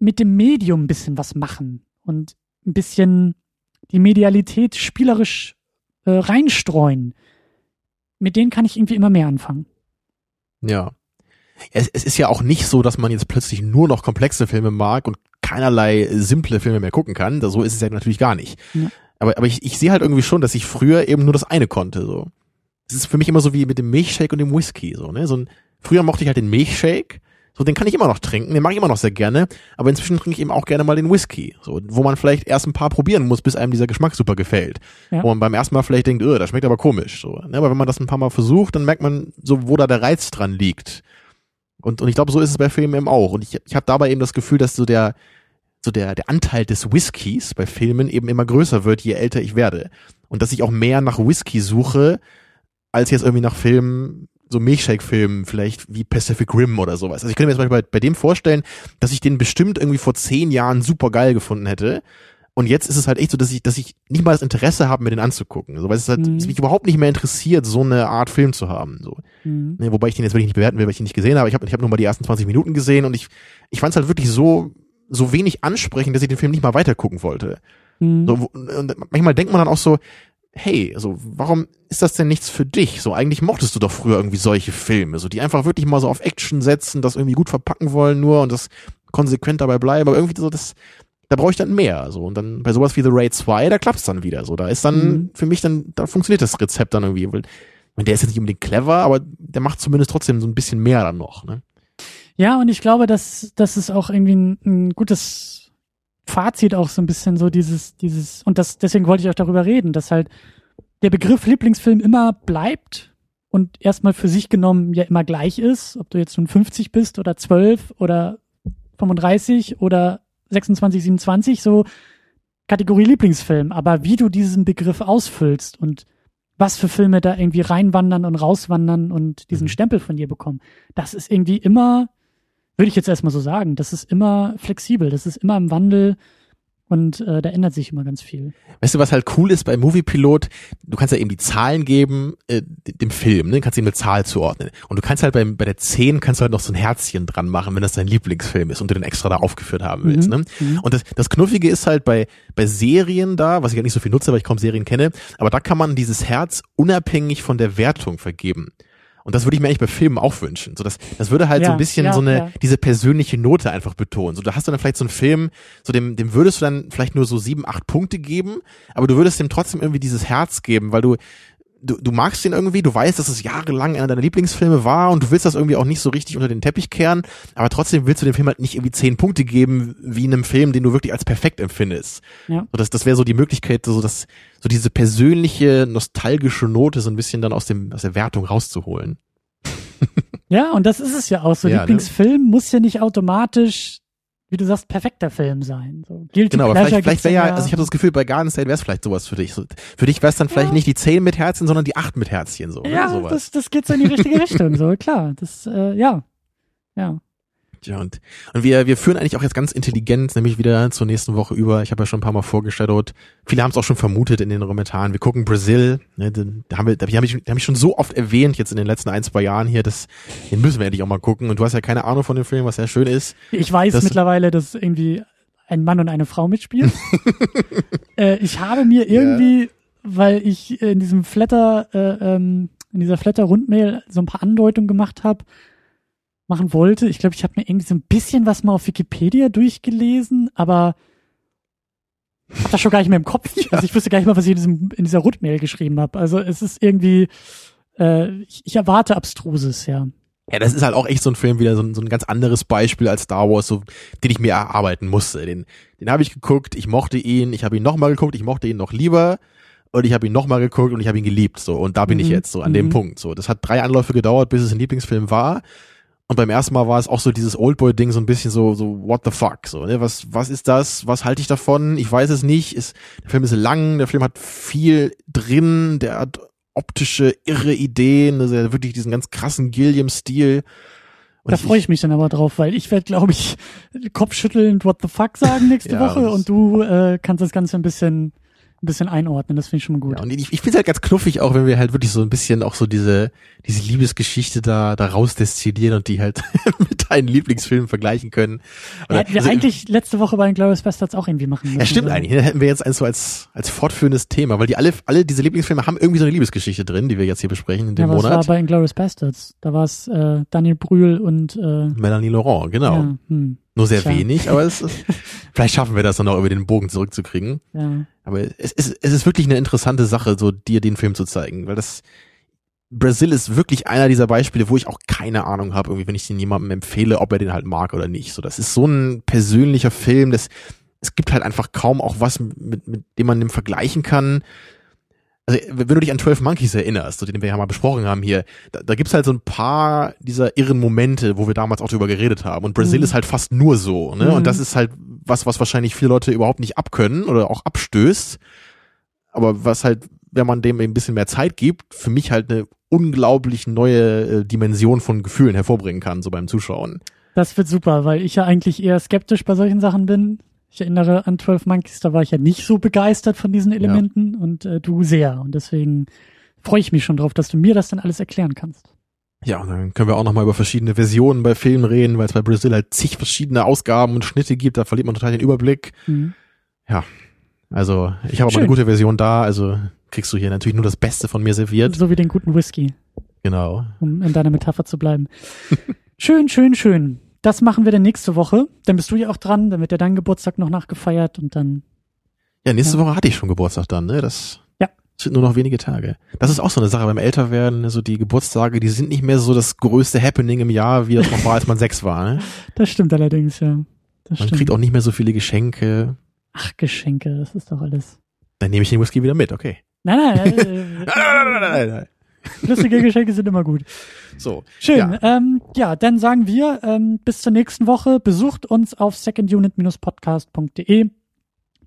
mit dem Medium ein bisschen was machen und ein bisschen die Medialität spielerisch äh, reinstreuen. Mit denen kann ich irgendwie immer mehr anfangen. Ja. Es, es ist ja auch nicht so, dass man jetzt plötzlich nur noch komplexe Filme mag und keinerlei simple Filme mehr gucken kann. So ist es ja natürlich gar nicht. Ja. Aber, aber ich, ich sehe halt irgendwie schon, dass ich früher eben nur das eine konnte. So. Es ist für mich immer so wie mit dem Milchshake und dem Whisky. So, ne? so ein, früher mochte ich halt den Milchshake so, den kann ich immer noch trinken, den mag ich immer noch sehr gerne, aber inzwischen trinke ich eben auch gerne mal den Whisky, so, wo man vielleicht erst ein paar probieren muss, bis einem dieser Geschmack super gefällt. Ja. Wo man beim ersten Mal vielleicht denkt, öh, das schmeckt aber komisch, so. Ne? Aber wenn man das ein paar Mal versucht, dann merkt man so, wo da der Reiz dran liegt. Und, und ich glaube, so ist es bei Filmen eben auch. Und ich, ich habe dabei eben das Gefühl, dass so der, so der, der Anteil des Whiskys bei Filmen eben immer größer wird, je älter ich werde. Und dass ich auch mehr nach Whisky suche, als jetzt irgendwie nach Filmen, so Milchshake-Filmen, vielleicht wie Pacific Rim oder sowas. Also ich könnte mir zum Beispiel bei, bei dem vorstellen, dass ich den bestimmt irgendwie vor zehn Jahren super geil gefunden hätte. Und jetzt ist es halt echt so, dass ich, dass ich nicht mal das Interesse habe, mir den anzugucken. So, weil es halt, mhm. es mich überhaupt nicht mehr interessiert, so eine Art Film zu haben. So. Mhm. Ne, wobei ich den jetzt wirklich nicht bewerten will, weil ich ihn nicht gesehen habe. Ich habe ich hab nur mal die ersten 20 Minuten gesehen und ich, ich fand es halt wirklich so, so wenig ansprechend, dass ich den Film nicht mal weitergucken wollte. Mhm. So, manchmal denkt man dann auch so, hey, also warum ist das denn nichts für dich? So eigentlich mochtest du doch früher irgendwie solche Filme, so die einfach wirklich mal so auf Action setzen, das irgendwie gut verpacken wollen nur und das konsequent dabei bleiben, aber irgendwie so das da brauche ich dann mehr. So. Und dann bei sowas wie The Raid 2, da klappt's dann wieder. So, da ist dann mhm. für mich dann, da funktioniert das Rezept dann irgendwie. Weil, der ist jetzt nicht unbedingt clever, aber der macht zumindest trotzdem so ein bisschen mehr dann noch. Ne? Ja, und ich glaube, dass das ist auch irgendwie ein, ein gutes Fazit auch so ein bisschen so dieses, dieses, und das, deswegen wollte ich auch darüber reden, dass halt der Begriff Lieblingsfilm immer bleibt und erstmal für sich genommen ja immer gleich ist, ob du jetzt nun 50 bist oder 12 oder 35 oder 26, 27, so Kategorie Lieblingsfilm. Aber wie du diesen Begriff ausfüllst und was für Filme da irgendwie reinwandern und rauswandern und diesen mhm. Stempel von dir bekommen, das ist irgendwie immer, würde ich jetzt erstmal so sagen, das ist immer flexibel, das ist immer im Wandel und äh, da ändert sich immer ganz viel. Weißt du, was halt cool ist bei Moviepilot? Du kannst ja eben die Zahlen geben, äh, dem Film, ne? Du kannst ihm eine Zahl zuordnen. Und du kannst halt bei, bei der 10 kannst du halt noch so ein Herzchen dran machen, wenn das dein Lieblingsfilm ist und du den extra da aufgeführt haben willst. Mhm. Ne? Mhm. Und das, das Knuffige ist halt bei, bei Serien da, was ich ja nicht so viel nutze, weil ich kaum Serien kenne, aber da kann man dieses Herz unabhängig von der Wertung vergeben. Und das würde ich mir eigentlich bei Filmen auch wünschen. So, das, das würde halt ja, so ein bisschen ja, so eine, ja. diese persönliche Note einfach betonen. So, da hast du dann vielleicht so einen Film, so dem, dem würdest du dann vielleicht nur so sieben, acht Punkte geben, aber du würdest dem trotzdem irgendwie dieses Herz geben, weil du, du, du magst ihn irgendwie, du weißt, dass es jahrelang einer deiner Lieblingsfilme war und du willst das irgendwie auch nicht so richtig unter den Teppich kehren, aber trotzdem willst du dem Film halt nicht irgendwie zehn Punkte geben, wie in einem Film, den du wirklich als perfekt empfindest. Ja. So, das, das wäre so die Möglichkeit, so dass so diese persönliche, nostalgische Note so ein bisschen dann aus dem, aus der Wertung rauszuholen. ja, und das ist es ja auch so. Ja, ne? Lieblingsfilm ne? muss ja nicht automatisch wie du sagst, perfekter Film sein. So, Guilty genau, aber vielleicht, vielleicht wäre ja, also ich habe das Gefühl, bei Garden State wäre es vielleicht sowas für dich. So, für dich wäre es dann vielleicht ja. nicht die 10 mit Herzchen, sondern die 8 mit Herzchen. So, ja, sowas. das, das geht so in die richtige Richtung, so klar. Das, äh, ja. Ja. Ja, und, und wir, wir führen eigentlich auch jetzt ganz intelligent, nämlich wieder zur nächsten Woche über. Ich habe ja schon ein paar Mal vorgestellt. Viele haben es auch schon vermutet in den Kommentaren. Wir gucken Brasil. Ne, da haben wir, da habe ich, hab ich schon so oft erwähnt jetzt in den letzten ein, zwei Jahren hier, dass den müssen wir endlich auch mal gucken. Und du hast ja keine Ahnung von dem Film, was sehr schön ist. Ich weiß dass, mittlerweile, dass irgendwie ein Mann und eine Frau mitspielen. äh, ich habe mir irgendwie, ja. weil ich in diesem Flatter, äh, ähm, in dieser Flatter-Rundmail so ein paar Andeutungen gemacht habe, machen wollte. Ich glaube, ich habe mir irgendwie so ein bisschen was mal auf Wikipedia durchgelesen, aber hab das schon gar nicht mehr im Kopf. Ja. Also ich wusste gar nicht mal, was ich in, diesem, in dieser Rundmail geschrieben habe. Also es ist irgendwie, äh, ich, ich erwarte Abstruses, ja. Ja, das ist halt auch echt so ein Film, wieder so ein, so ein ganz anderes Beispiel als Star Wars, so, den ich mir erarbeiten musste. Den, den habe ich geguckt, ich mochte ihn, ich habe ihn nochmal geguckt, ich mochte ihn noch lieber und ich habe ihn nochmal geguckt und ich habe ihn geliebt. So, und da bin mhm. ich jetzt, so an mhm. dem Punkt. So, das hat drei Anläufe gedauert, bis es ein Lieblingsfilm war. Und beim ersten Mal war es auch so dieses Oldboy-Ding, so ein bisschen so, so, what the fuck, so, ne, was, was ist das, was halte ich davon, ich weiß es nicht, ist, der Film ist lang, der Film hat viel drin, der hat optische, irre Ideen, also wirklich diesen ganz krassen Gilliam-Stil. Da freue ich mich dann aber drauf, weil ich werde, glaube ich, kopfschüttelnd What the fuck sagen nächste ja, Woche und du äh, kannst das Ganze ein bisschen ein bisschen einordnen, das finde ich schon mal gut. Ja, und ich, ich finde es halt ganz knuffig, auch wenn wir halt wirklich so ein bisschen auch so diese, diese Liebesgeschichte da, da rausdestillieren und die halt mit deinen Lieblingsfilmen vergleichen können. Oder, ja, wir also, eigentlich letzte Woche bei den Glorious Bastards auch irgendwie machen müssen. Ja, stimmt so. eigentlich. Hätten wir jetzt eins so als, als fortführendes Thema, weil die alle, alle diese Lieblingsfilme haben irgendwie so eine Liebesgeschichte drin, die wir jetzt hier besprechen in dem ja, Monat. Das war bei Glorious Bastards. Da war es äh, Daniel Brühl und äh, Melanie Laurent, genau. Ja, hm. Nur sehr Tja. wenig, aber es ist, vielleicht schaffen wir das dann auch über den Bogen zurückzukriegen. Ja. Aber es ist, es ist wirklich eine interessante Sache, so dir den Film zu zeigen, weil das Brasil ist wirklich einer dieser Beispiele, wo ich auch keine Ahnung habe, irgendwie, wenn ich den jemandem empfehle, ob er den halt mag oder nicht. So, das ist so ein persönlicher Film, das, es gibt halt einfach kaum auch was, mit, mit dem man dem vergleichen kann also wenn du dich an 12 Monkeys erinnerst, so den wir ja mal besprochen haben hier, da, da gibt's halt so ein paar dieser irren Momente, wo wir damals auch drüber geredet haben. Und Brasil mhm. ist halt fast nur so, ne? Mhm. Und das ist halt was, was wahrscheinlich viele Leute überhaupt nicht abkönnen oder auch abstößt. Aber was halt, wenn man dem ein bisschen mehr Zeit gibt, für mich halt eine unglaublich neue äh, Dimension von Gefühlen hervorbringen kann, so beim Zuschauen. Das wird super, weil ich ja eigentlich eher skeptisch bei solchen Sachen bin. Ich erinnere an 12 Monkeys, da war ich ja nicht so begeistert von diesen Elementen ja. und äh, du sehr. Und deswegen freue ich mich schon drauf, dass du mir das dann alles erklären kannst. Ja, und dann können wir auch nochmal über verschiedene Versionen bei Filmen reden, weil es bei Brasil halt zig verschiedene Ausgaben und Schnitte gibt, da verliert man total den Überblick. Mhm. Ja, also ich habe aber eine gute Version da, also kriegst du hier natürlich nur das Beste von mir serviert. So wie den guten Whisky. Genau. Um in deiner Metapher zu bleiben. schön, schön, schön. Das machen wir dann nächste Woche. Dann bist du ja auch dran, dann wird ja dein Geburtstag noch nachgefeiert und dann. Ja, nächste ja. Woche hatte ich schon Geburtstag dann, ne? Das ja. sind nur noch wenige Tage. Das ist auch so eine Sache beim Älterwerden, so die Geburtstage, die sind nicht mehr so das größte Happening im Jahr, wie das noch war, als man sechs war, ne? Das stimmt allerdings, ja. Das man stimmt. kriegt auch nicht mehr so viele Geschenke. Ach, Geschenke, das ist doch alles. Dann nehme ich den Whisky wieder mit, okay. Nein, nein, nein. nein, nein, nein, nein. Lustige Geschenke sind immer gut. So. Schön. Ja, ähm, ja dann sagen wir ähm, bis zur nächsten Woche. Besucht uns auf secondunit-podcast.de.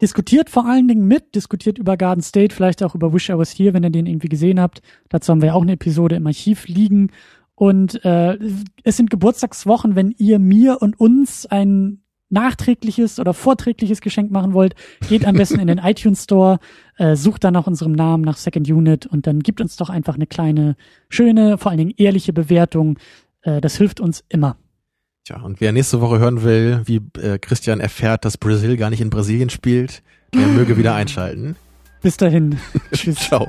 Diskutiert vor allen Dingen mit, diskutiert über Garden State, vielleicht auch über Wish I Was Here, wenn ihr den irgendwie gesehen habt. Dazu haben wir auch eine Episode im Archiv liegen. Und äh, es sind Geburtstagswochen, wenn ihr mir und uns ein nachträgliches oder vorträgliches Geschenk machen wollt, geht am besten in den iTunes Store, äh, sucht dann nach unserem Namen, nach Second Unit und dann gibt uns doch einfach eine kleine, schöne, vor allen Dingen ehrliche Bewertung. Äh, das hilft uns immer. Tja, und wer nächste Woche hören will, wie äh, Christian erfährt, dass Brasil gar nicht in Brasilien spielt, der möge wieder einschalten. Bis dahin. Tschüss. Ciao.